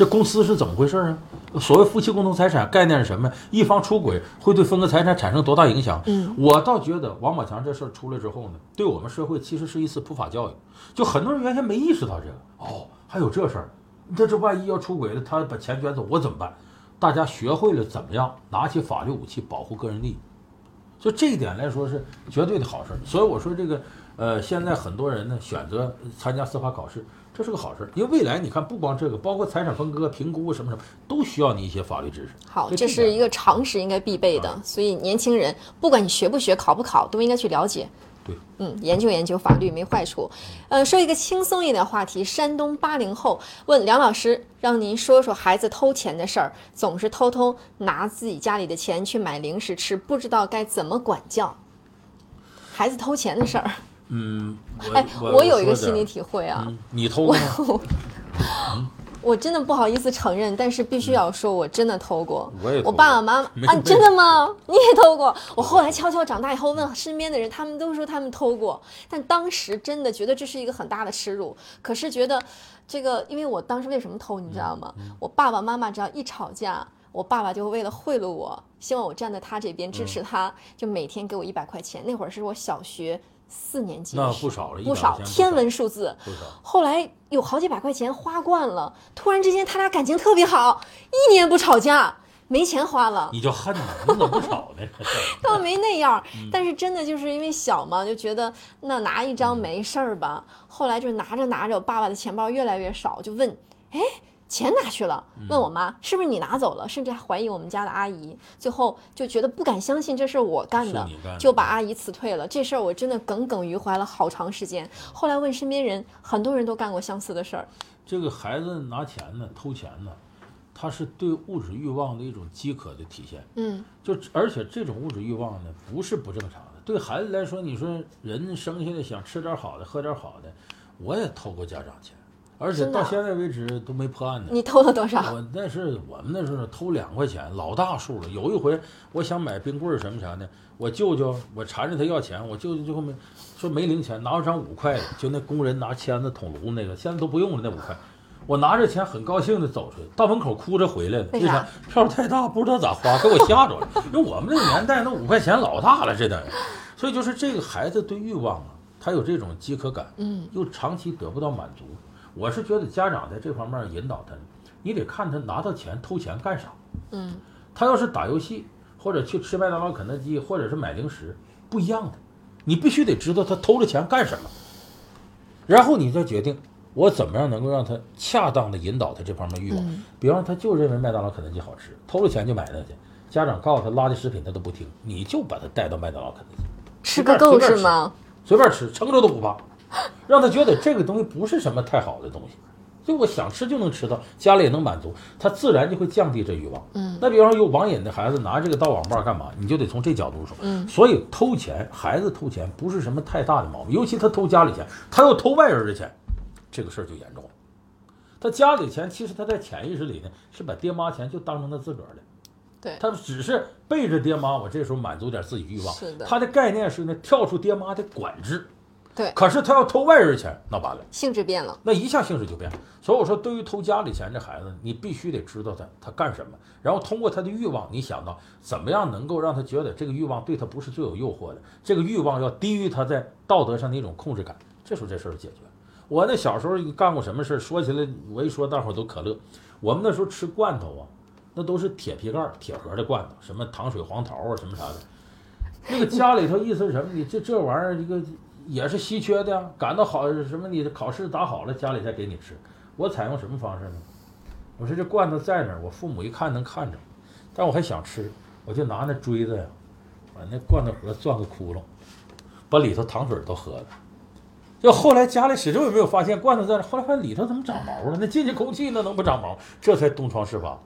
这公司是怎么回事啊？所谓夫妻共同财产概念是什么？一方出轨会对分割财产产生多大影响？嗯，我倒觉得王宝强这事儿出来之后呢，对我们社会其实是一次普法教育。就很多人原先没意识到这个，哦，还有这事儿，那这万一要出轨了，他把钱卷走，我怎么办？大家学会了怎么样拿起法律武器保护个人利益，就这一点来说是绝对的好事儿。所以我说这个。呃，现在很多人呢选择参加司法考试，这是个好事，因为未来你看，不光这个，包括财产分割、评估什么什么，都需要你一些法律知识。好，这是一个常识，应该必备的。所以年轻人，不管你学不学、考不考，都应该去了解。对，嗯，研究研究法律没坏处。呃，说一个轻松一点话题，山东八零后问梁老师，让您说说孩子偷钱的事儿，总是偷偷拿自己家里的钱去买零食吃，不知道该怎么管教。孩子偷钱的事儿。嗯，哎，我有一个心理体会啊，你偷过？我真的不好意思承认，但是必须要说，我真的偷过。我也，我爸爸妈妈啊，真的吗？你也偷过？我后来悄悄长大以后问身边的人，他们都说他们偷过，但当时真的觉得这是一个很大的耻辱。可是觉得这个，因为我当时为什么偷，你知道吗？我爸爸妈妈只要一吵架，我爸爸就为了贿赂我，希望我站在他这边支持他，就每天给我一百块钱。那会儿是我小学。四年级那不少了，不少天文数字。后来有好几百块钱花惯了，突然之间他俩感情特别好，一年不吵架，没钱花了。你就恨他，你怎么不吵呢？倒没那样，但是真的就是因为小嘛，就觉得那拿一张没事儿吧。后来就拿着拿着，我爸爸的钱包越来越少，就问，哎。钱哪去了？问我妈是不是你拿走了，甚至还怀疑我们家的阿姨。最后就觉得不敢相信这是我干的，就把阿姨辞退了。这事儿我真的耿耿于怀了好长时间。后来问身边人，很多人都干过相似的事儿。这个孩子拿钱呢，偷钱呢，他是对物质欲望的一种饥渴的体现。嗯，就而且这种物质欲望呢，不是不正常的。对孩子来说，你说人生下来想吃点好的，喝点好的，我也偷过家长钱。而且到现在为止都没破案呢。你偷了多少？我那是我们那时候偷两块钱，老大数了。有一回我想买冰棍儿什么啥的，我舅舅我缠着他要钱，我舅舅最后没说没零钱，拿了张五块的，就那工人拿签子捅炉那个，现在都不用了那五块。我拿着钱很高兴的走出去，到门口哭着回来了。为啥？票太大，不知道咋花，给我吓着了。因为我们那个年代那五块钱老大了，这等于。所以就是这个孩子对欲望啊，他有这种饥渴感，嗯，又长期得不到满足。我是觉得家长在这方面引导他，你得看他拿到钱偷钱干啥。嗯，他要是打游戏，或者去吃麦当劳、肯德基，或者是买零食，不一样的。你必须得知道他偷了钱干什么，然后你再决定我怎么样能够让他恰当的引导他这方面欲望。比方他就认为麦当劳、肯德基好吃，偷了钱就买那去。家长告诉他垃圾食品他都不听，你就把他带到麦当劳、肯德基，吃个够是吗？随便吃，撑着都不怕。让他觉得这个东西不是什么太好的东西，就我想吃就能吃到，家里也能满足，他自然就会降低这欲望。嗯，那比方说有网瘾的孩子拿这个到网吧干嘛？你就得从这角度说。嗯，所以偷钱，孩子偷钱不是什么太大的毛病，尤其他偷家里钱，他又偷外人的钱，这个事儿就严重了。他家里钱其实他在潜意识里呢是把爹妈钱就当成他自个儿的，对他只是背着爹妈，我这时候满足点自己欲望。是的，他的概念是呢跳出爹妈的管制。对，可是他要偷外人钱，那完了，性质变了，那一下性质就变了。所以我说，对于偷家里钱这孩子，你必须得知道他他干什么，然后通过他的欲望，你想到怎么样能够让他觉得这个欲望对他不是最有诱惑的，这个欲望要低于他在道德上的一种控制感，这时候这事儿解决。我那小时候干过什么事儿？说起来，我一说大伙儿都可乐。我们那时候吃罐头啊，那都是铁皮盖、铁盒的罐头，什么糖水、黄桃啊，什么啥的。那个家里头意思是什么？你这这玩意儿一个。也是稀缺的呀，赶到好什么？你的考试打好了，家里再给你吃。我采用什么方式呢？我说这罐头在那儿，我父母一看能看着，但我还想吃，我就拿那锥子呀，把那罐头盒钻个窟窿，把里头糖水都喝了。就后来家里始终也没有发现罐头在那，后来发现里头怎么长毛了？那进去空气那能不长毛？这才东窗事发。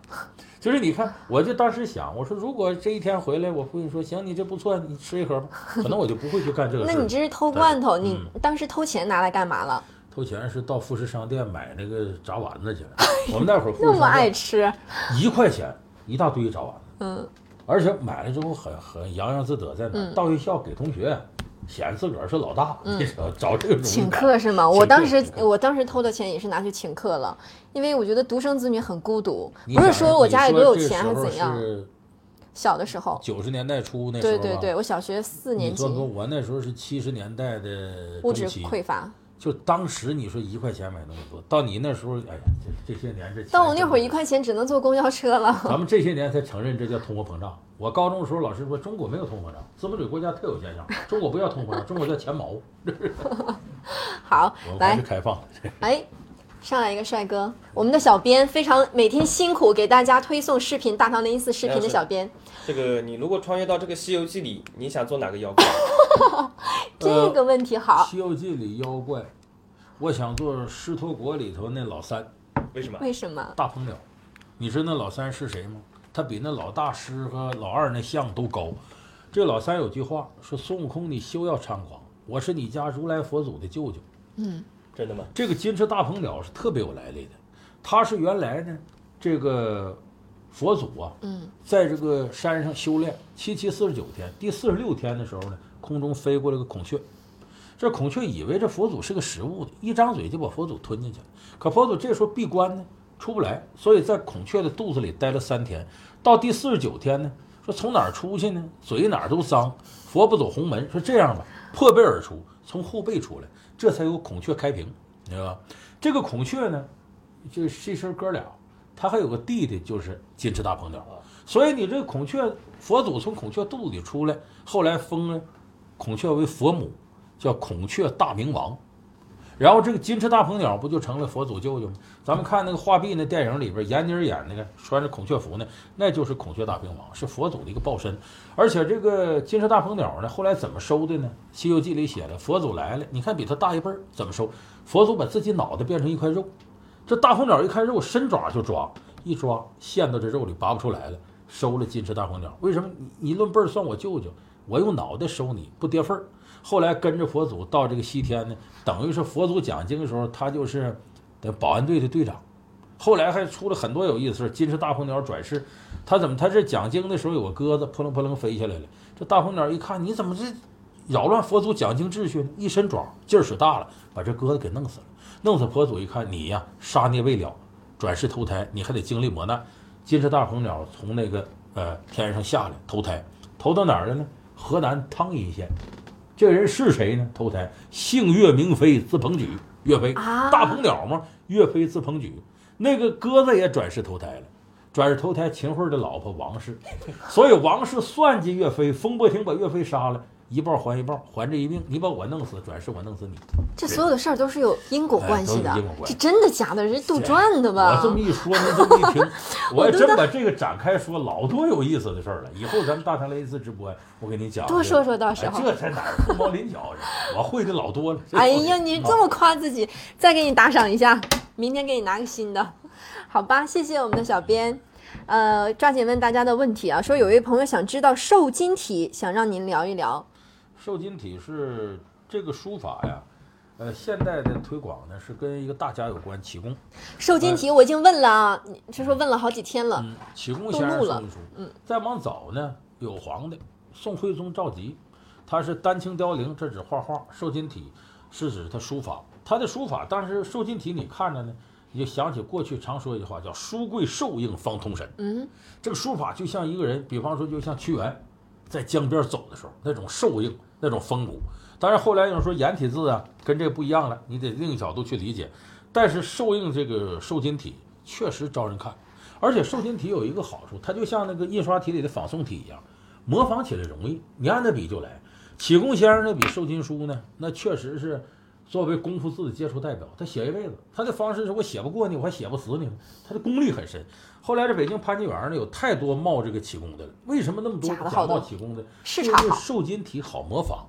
就是你看，我就当时想，我说如果这一天回来，我父亲说行，你这不错，你吃一盒吧，可能我就不会去干这个事。那你这是偷罐头，你嗯当时偷钱拿来干嘛了？偷钱是到富士商店买那个炸丸子去了。我们那会儿富那么士商店爱吃，一块钱一大堆炸丸子，嗯，而且买了之后很很洋洋自得，在哪儿？嗯到学校给同学显自个儿是老大，找这个请客是吗？我当时我当时偷的钱也是拿去请客了，因为我觉得独生子女很孤独，不是说我家里多有钱还是怎样。小的时候，九十年代初那时候吧对对对，我小学四年级你算，说我那时候是七十年代的物质，匮乏。就当时你说一块钱买那么多，到你那时候，哎呀，这这些年这钱到我那会儿一块钱只能坐公交车了。咱们这些年才承认这叫通货膨胀。我高中的时候，老师说中国没有通货膨胀，资本主义国家特有现象，中国不叫通货膨胀，中国叫钱毛。好，来开放。哎，上来一个帅哥，我们的小编非常每天辛苦给大家推送视频，大唐零一四视频的小编，这个你如果穿越到这个《西游记》里，你想做哪个妖怪？这个问题好，西游记》里妖怪，我想做狮驼国里头那老三为什么？为什么？大鹏鸟。你知道那老三是谁吗？他比那老大师和老二那像都高。这老三有句话说：“孙悟空，你休要猖狂，我是你家如来佛祖的舅舅。”嗯真的吗？这个金翅大鹏鸟是特别有来历的，它是原来呢，这个佛祖啊，嗯，在这个山上修炼七七四十九天，第四十六天的时候呢，空中飞过来个孔雀，这孔雀以为这佛祖是个食物的，一张嘴就把佛祖吞进去了。可佛祖这时候闭关呢，出不来，所以在孔雀的肚子里待了三天。到第四十九天呢，说从哪儿出去呢？嘴哪儿都脏，佛不走红门，说这样吧，破背而出，从后背出来，这才有孔雀开屏，你知道吧？这个孔雀呢，就是一声哥俩，他还有个弟弟，就是金翅大鹏鸟。所以你这个孔雀，佛祖从孔雀肚子里出来，后来封了孔雀为佛母，叫孔雀大明王。然后这个金翅大鹏鸟不就成了佛祖舅舅吗？咱们看那个画壁那电影里边，闫妮演那个穿着孔雀服呢，那就是孔雀大明王，是佛祖的一个报身。而且这个金翅大鹏鸟呢，后来怎么收的呢？《西游记》里写了，佛祖来了，你看比他大一辈儿，怎么收？佛祖把自己脑袋变成一块肉，这大鹏鸟一看肉，伸爪就抓，一抓陷到这肉里拔不出来了，收了金翅大鹏鸟。为什么你你论辈儿算我舅舅，我用脑袋收你不跌份儿？后来跟着佛祖到这个西天呢，等于是佛祖讲经的时候，他就是的保安队的队长。后来还出了很多有意思事，金翅大鹏鸟转世，他怎么他这讲经的时候有个鸽子扑棱扑棱飞下来了，这大鹏鸟一看你怎么这扰乱佛祖讲经秩序呢？一伸爪劲儿使大了，把这鸽子给弄死了。弄死佛祖一看你呀杀孽未了，转世投胎你还得经历磨难。金翅大鹏鸟从那个呃天上下来投胎，投到哪儿了呢？河南汤阴县。这人是谁呢？投胎姓岳名飞，字鹏举。岳飞，啊大鹏鸟嘛，岳飞字鹏举。那个鸽子也转世投胎了，转世投胎秦桧的老婆王氏，所以王氏算计岳飞，风波亭把岳飞杀了，一报还一报，还这一命。你把我弄死，转世我弄死你。这所有的事儿都是有因果关系的哎因果，关系这真的假的？这是杜撰的吧我这？么一说，您这么一听，我还真把这个展开说，老多有意思的事儿了。以后咱们大唐雷一次直播，我给你讲。多说说到时候哎这才哪儿凤毛麟角呢？我会的老多了。这哎呀，你这么夸自己，再给你打赏一下，明天给你拿个新的，好吧？谢谢我们的小编。呃，抓紧问大家的问题啊，说有一位朋友想知道受精体，想让您聊一聊。受精体是这个书法呀，呃，现代的推广呢是跟一个大家有关，启功。瘦金体我已经问了啊，你这说问了好几天了。嗯，启功先生。嗯，再往早呢，有黄的宋徽宗赵佶，他是丹青凋零，这指画画；瘦金体是指他书法。他的书法，但是瘦金体你看着呢，你就想起过去常说一句话叫“书贵瘦硬方通神”。嗯，这个书法就像一个人，比方说就像屈原在江边走的时候那种瘦硬、那种风骨。当然后来有人说颜体字啊跟这个不一样了，你得另一角度去理解。但是瘦硬这个瘦金体确实招人看，而且瘦金体有一个好处，它就像那个印刷体里的仿宋体一样，模仿起来容易，你按那笔就来。启功先生那笔瘦金书呢，那确实是作为功夫字的杰出代表，他写一辈子，他的方式是我写不过你，我还写不死你，他的功力很深。后来这北京潘家园呢，有太多冒这个启功的了。为什么那么多假冒启功的？市场好因为受金体好模仿。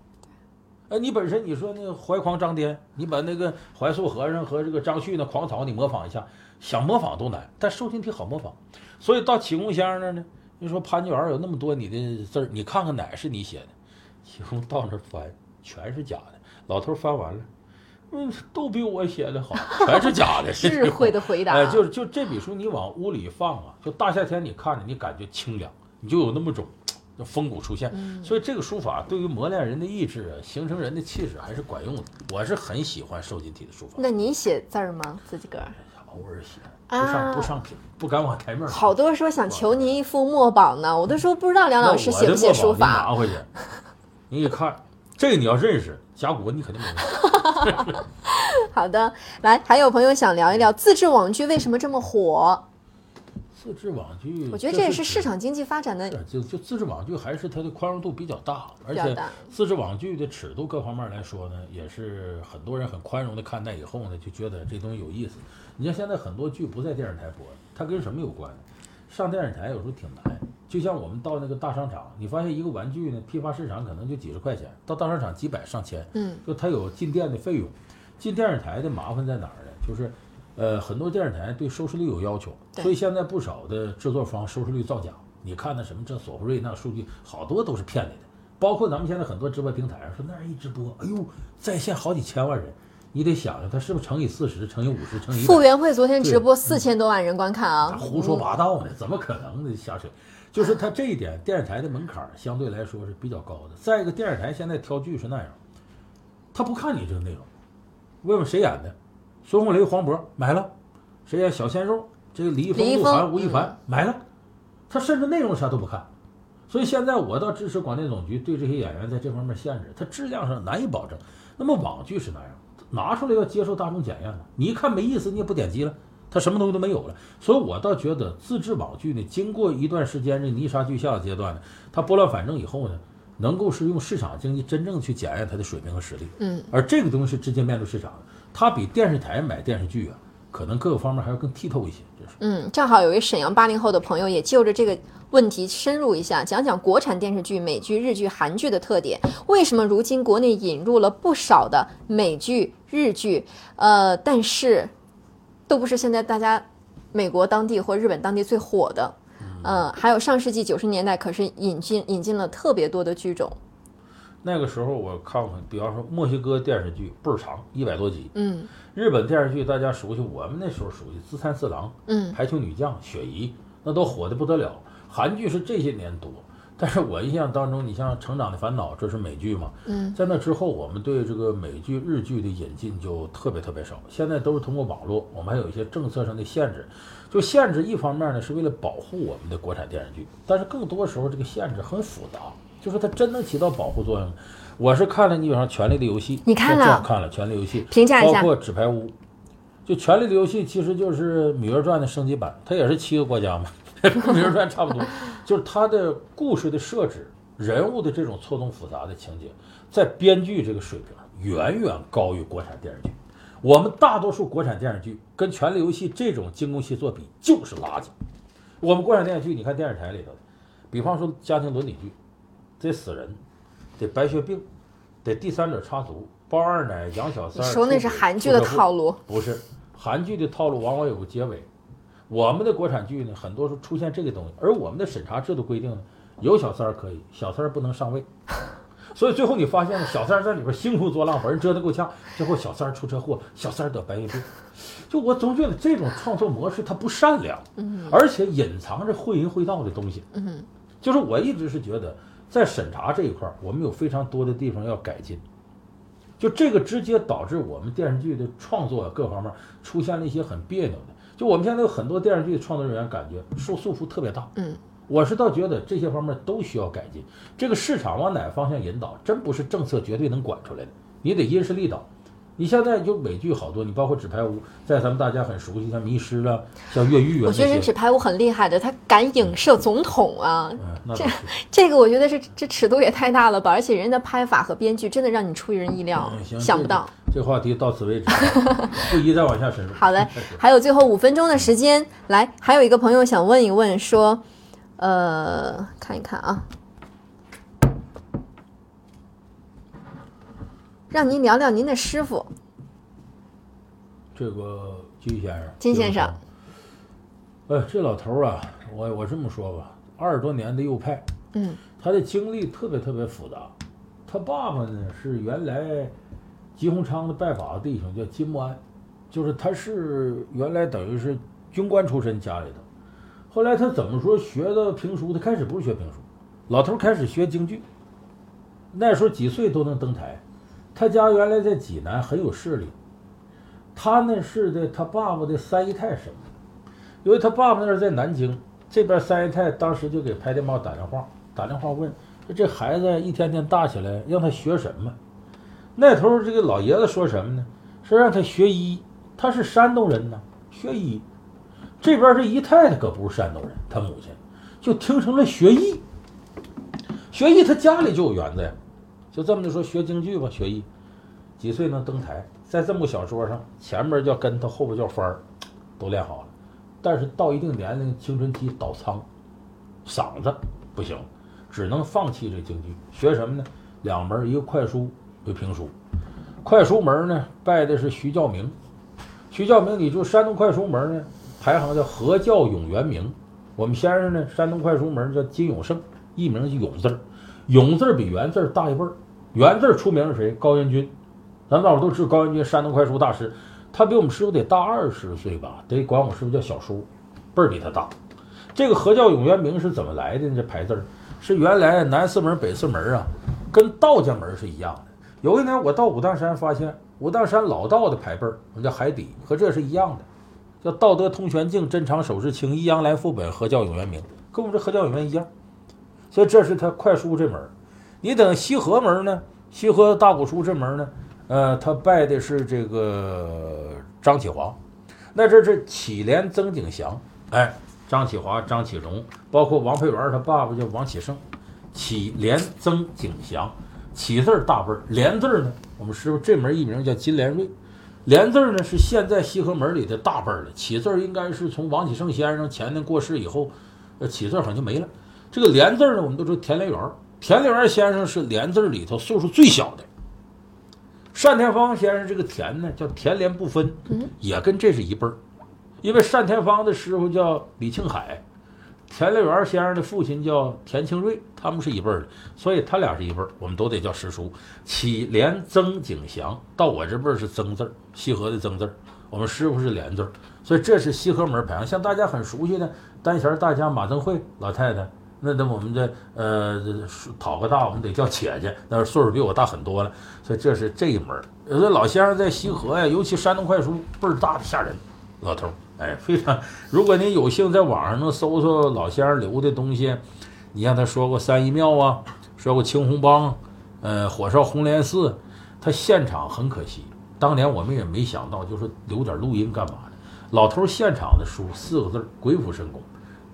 哎，你本身你说那个怀狂张颠，你把那个怀素和尚和这个张旭那狂草你模仿一下，想模仿都难。但瘦金体好模仿，所以到启功香那儿呢，你说潘家园有那么多你的字儿，你看看哪是你写的？启功到那儿翻，全是假的。老头翻完了，嗯，都比我写的好，全是假的。智慧的回答。哎，就是就这笔书你往屋里放啊，就大夏天你看着你感觉清凉，你就有那么种。就风骨出现，所以这个书法对于磨练人的意志、形成人的气质还是管用的。我是很喜欢瘦金体的书法。那你写字儿吗？自己个儿？偶尔写，不上不上品，不敢往台面好多说想求您一幅墨宝呢，我都说不知道梁老师写不写书法。拿回去，你一看，这个你要认识甲骨文，你肯定没认识。好的，来，还有朋友想聊一聊自制网剧为什么这么火。自制网剧，我觉得这也是市场经济发展的。就就自制网剧还是它的宽容度比较大，而且自制网剧的尺度各方面来说呢，也是很多人很宽容的看待以后呢，就觉得这东西有意思。你像现在很多剧不在电视台播，它跟什么有关？上电视台有时候挺难。就像我们到那个大商场，你发现一个玩具呢，批发市场可能就几十块钱，到大商场几百上千。嗯，就它有进店的费用，进电视台的麻烦在哪儿呢？就是。呃，很多电视台对收视率有要求，所以现在不少的制作方收视率造假。你看那什么这索福瑞那数据，好多都是骗你的。包括咱们现在很多直播平台上说那一直播，哎呦，在线好几千万人，你得想想他是不是乘以四十，乘以五十，乘以傅园慧昨天直播四千多万人观看啊，胡说八道呢？怎么可能呢？瞎扯。就是他这一点，电视台的门槛相对来说是比较高的。再一个，电视台现在挑剧是那样，他不看你这个内容，问问谁演的。孙红雷、黄渤买了，谁演小鲜肉？这个李易峰、鹿晗、吴亦凡买了，他甚至内容啥都不看。所以现在我倒支持广电总局对这些演员在这方面限制，他质量上难以保证。那么网剧是那样，拿出来要接受大众检验的。你一看没意思，你也不点击了，他什么东西都没有了。所以我倒觉得自制网剧呢，经过一段时间这泥沙俱下的阶段呢，它拨乱反正以后呢，能够是用市场经济真正去检验它的水平和实力。嗯，而这个东西是直接面对市场的。他比电视台买电视剧啊，可能各个方面还要更剔透一些。这是嗯，正好有一沈阳八零后的朋友也就着这个问题深入一下，讲讲国产电视剧、美剧、日剧、韩剧的特点。为什么如今国内引入了不少的美剧、日剧？呃，但是都不是现在大家美国当地或日本当地最火的。嗯，还有上世纪九十年代可是引进引进了特别多的剧种。那个时候我看看，比方说墨西哥电视剧倍儿长，一百多集。嗯。日本电视剧大家熟悉，我们那时候熟悉《自三四郎》、嗯，《排球女将》、雪姨，那都火的不得了。韩剧是这些年多，但是我印象当中，你像《成长的烦恼》，这是美剧嘛？嗯。在那之后，我们对这个美剧、日剧的引进就特别特别少。现在都是通过网络，我们还有一些政策上的限制。就限制一方面呢，是为了保护我们的国产电视剧，但是更多时候这个限制很复杂。就是它真能起到保护作用。我是看了，你比方说《权力的游戏》，你看了？看了《权力游戏》，评价一下。包括《纸牌屋》，就《权力的游戏》其实就是《芈月传》的升级版，它也是七个国家嘛，跟《芈月传》差不多。就是它的故事的设置、人物的这种错综复杂的情节，在编剧这个水平远远高于国产电视剧。我们大多数国产电视剧跟《权力游戏》这种精工细作比，就是垃圾。我们国产电视剧，你看电视台里头的，比方说家庭伦理剧。得死人，得白血病，得第三者插足，包二奶、养小三。说那是韩剧的套路？不是，韩剧的套路往往有个结尾。我们的国产剧呢，很多时候出现这个东西，而我们的审查制度规定呢，有小三儿可以，小三儿不能上位。所以最后你发现，小三儿在里边兴风作浪，把人折腾够呛，最后小三儿出车祸，小三儿得白血病。就我总觉得这种创作模式它不善良，嗯，而且隐藏着会淫会道的东西，嗯，就是我一直是觉得。在审查这一块儿，我们有非常多的地方要改进。就这个直接导致我们电视剧的创作各方面出现了一些很别扭的。就我们现在有很多电视剧的创作人员感觉受束缚特别大。嗯，我是倒觉得这些方面都需要改进。这个市场往哪个方向引导，真不是政策绝对能管出来的，你得因势利导。你现在就美剧好多，你包括《纸牌屋》，在咱们大家很熟悉，像《迷失》了，像《越狱》啊。我觉得人《纸牌屋》很厉害的，他敢影射总统啊！这这个我觉得是这尺度也太大了吧！而且人家的拍法和编剧真的让你出人意料，想不到。这话题到此为止，不宜再往下深入。好嘞，还有最后五分钟的时间，来，还有一个朋友想问一问，说，呃，看一看啊。让您聊聊您的师傅。这个金先生，金先生，哎，这老头儿啊，我我这么说吧，二十多年的右派，嗯，他的经历特别特别复杂。他爸爸呢是原来吉鸿昌的拜把子弟兄，叫金木安，就是他是原来等于是军官出身家里头。后来他怎么说学的评书？他开始不是学评书，老头儿开始学京剧。那时候几岁都能登台。他家原来在济南很有势力。他呢是的，他爸爸的三姨太生的，因为他爸爸那儿在南京，这边三姨太当时就给拍电报打电话，打电话问说这孩子一天天大起来，让他学什么？那头这个老爷子说什么呢？说让他学医，他是山东人呢，学医。这边这姨太太可不是山东人，他母亲就听成了学艺。学艺他家里就有园子呀，就这么的说学京剧吧，学艺，几岁能登台？在这么个小说上，前面叫跟头，后边叫翻儿，都练好了。但是到一定年龄，青春期倒仓，嗓子不行，只能放弃这京剧。学什么呢？两门，一个快书，一个评书。快书门呢，拜的是徐教明。徐教明，你就山东快书门呢，排行叫何教永元明。我们先生呢，山东快书门叫金永胜，艺名是永字儿。永字儿比元字儿大一辈儿。元字出名是谁？高元军。咱老都知道高元军，山东快书大师，他比我们师傅得大二十岁吧，得管我师傅叫小叔，辈儿比他大。这个何教永元明是怎么来的呢？这牌字儿是原来南四门、北四门啊，跟道家门是一样的。有一年我到武当山，发现武当山老道的牌辈儿，我们叫海底，和这是一样的，叫道德通玄境、真常手势清、一阳来副本、何教永元明，跟我们这何教永元一样。所以这是他快书这门。你等西河门呢？西河大古书这门呢？呃，他拜的是这个张启华，那这是启廉、曾景祥，哎，张启华、张启荣，包括王佩元，他爸爸叫王启胜，启廉、曾景祥，启字大辈儿，廉字儿呢，我们师傅这门艺名叫金莲瑞，廉字儿呢是现在西河门里的大辈儿了，启字儿应该是从王启胜先生前年过世以后，呃，启字好像就没了。这个连字儿呢，我们都说田连元儿，田连元先生是连字里头岁数最小的。单田芳先生这个田呢，叫田连不分，也跟这是一辈儿。因为单田芳的师傅叫李庆海，田连元先生的父亲叫田庆瑞，他们是一辈儿的，所以他俩是一辈儿，我们都得叫师叔。启连曾景祥到我这辈儿是曾字儿，西河的曾字儿，我们师傅是连字儿，所以这是西河门排行。像大家很熟悉的单弦大家马增慧老太太。那那我们这呃讨个大，我们得叫姐姐，那岁数比我大很多了，所以这是这一门。有的老先生在西河呀，尤其山东快书倍儿大的吓人，老头哎，非常。如果您有幸在网上能搜搜老先生留的东西，你像他说过三义庙啊，说过青红帮，呃，火烧红莲寺，他现场很可惜，当年我们也没想到，就是留点录音干嘛的。老头现场的书四个字儿：鬼斧神工。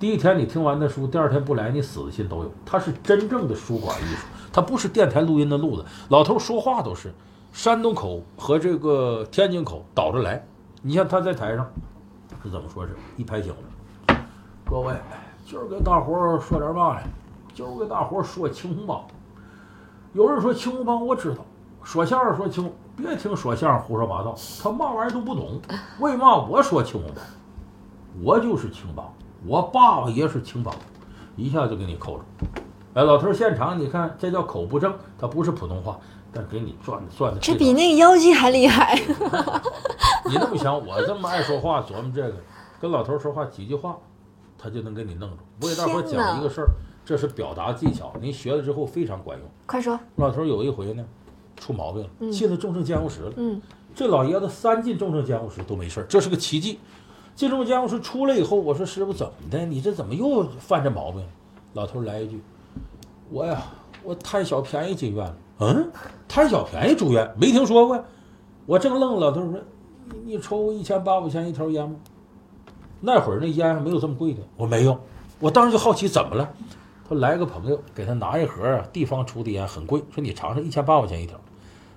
第一天你听完的书，第二天不来，你死的心都有。他是真正的书馆艺术，他不是电台录音的路子。老头说话都是山东口和这个天津口倒着来。你像他在台上是怎么说？是一拍醒了，各位，今儿给大伙儿说点嘛呢？今儿给大伙儿说青红帮。有人说青红帮，我知道。说相声说青，别听说相声胡说八道，他嘛玩意儿都不懂。为嘛我说青红帮？我就是青帮。我爸爸也是青帮，一下就给你扣住。哎，老头现场，你看这叫口不正，他不是普通话，但给你转的转的。这比那个妖姬还厉害。你那么想，我这么爱说话，琢磨这个，跟老头说话几句话，他就能给你弄住。我给大伙讲一个事儿，这是表达技巧，您学了之后非常管用。快说。老头有一回呢，出毛病了，进了重症监护室了。嗯。这老爷子三进重症监护室都没事儿这是个奇迹。进重症监护室出来以后，我说师傅怎么的？你这怎么又犯这毛病？老头来一句：“我呀，我贪小便宜进院了。”嗯，贪小便宜住院没听说过。我正愣，老头说：“你你抽一千八百块钱一条烟吗？”那会儿那烟还没有这么贵的。我没有，我当时就好奇怎么了。他来个朋友给他拿一盒啊，地方出的烟很贵，说你尝尝，一千八百块钱一条。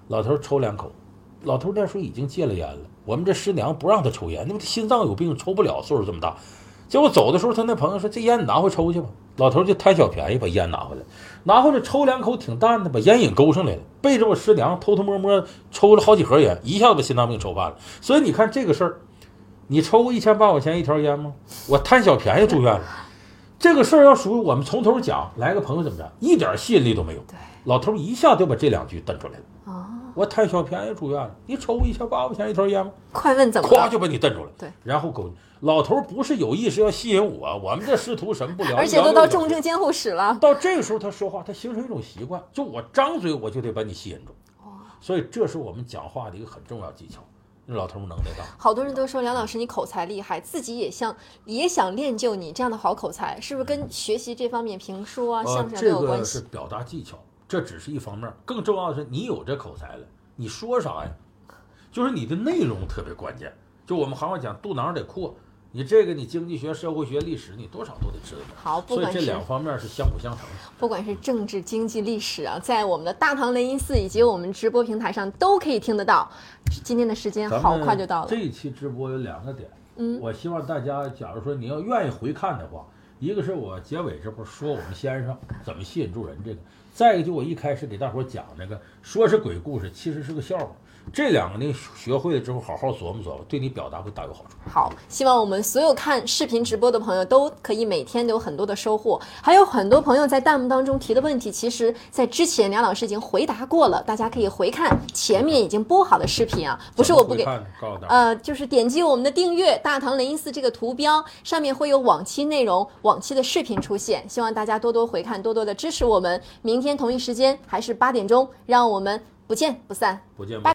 老头抽两口。老头那时候已经戒了烟了。我们这师娘不让他抽烟，那不心脏有病，抽不了。岁数这么大，结果走的时候，他那朋友说：“这烟你拿回抽去吧。”老头就贪小便宜把烟拿回来，拿回来抽两口挺淡的，把烟瘾勾上来了。背着我师娘偷偷摸摸抽了好几盒烟，一下子把心脏病抽犯了。所以你看这个事儿，你抽过一千八百块钱一条烟吗？我贪小便宜住院了。这个事儿要属于我们从头讲，来个朋友怎么着，一点吸引力都没有。对，老头一下就把这两句蹬出来了。哦，我贪小便宜住院了，你抽一千八百块钱一条烟吗？快问怎么了？咵就把你瞪住了。对，然后狗老头不是有意识要吸引我，我们这师徒什么不了，而且都到重症监护室了。到这个时候他说话，他形成一种习惯，就我张嘴我就得把你吸引住。所以这是我们讲话的一个很重要技巧。那老头能耐大，好多人都说梁老师你口才厉害，自己也想也想练就你这样的好口才，是不是跟学习这方面评书啊、相声有关系？是表达技巧，这只是一方面，更重要的是你有这口才了，你说啥呀？就是你的内容特别关键。就我们行话讲，肚囊得阔。你这个，你经济学、社会学、历史，你多少都得知道。好，不所以管这两方面是相辅相成的。不管是政治、经济、历史啊，在我们的大唐雷音寺以及我们直播平台上都可以听得到。今天的时间好快就到了这，一期直播有两个点，嗯我希望大家，假如说你要愿意回看的话，一个是我结尾这不是说我们先生怎么吸引住人这个，再一个就我一开始给大伙讲那个，说是鬼故事，其实是个笑话。这两个你，学会了之后，好好琢磨琢磨，对你表达会大有好处。好，希望我们所有看视频直播的朋友都可以每天都有很多的收获。还有很多朋友在弹幕当中提的问题，其实在之前梁老师已经回答过了，大家可以回看前面已经播好的视频啊，不是我不给。呃，就是点击我们的订阅“大唐雷音寺”这个图标，上面会有往期内容、往期的视频出现。希望大家多多回看，多多的支持我们。明天同一时间还是八点钟，让我们不见不散。不见不拜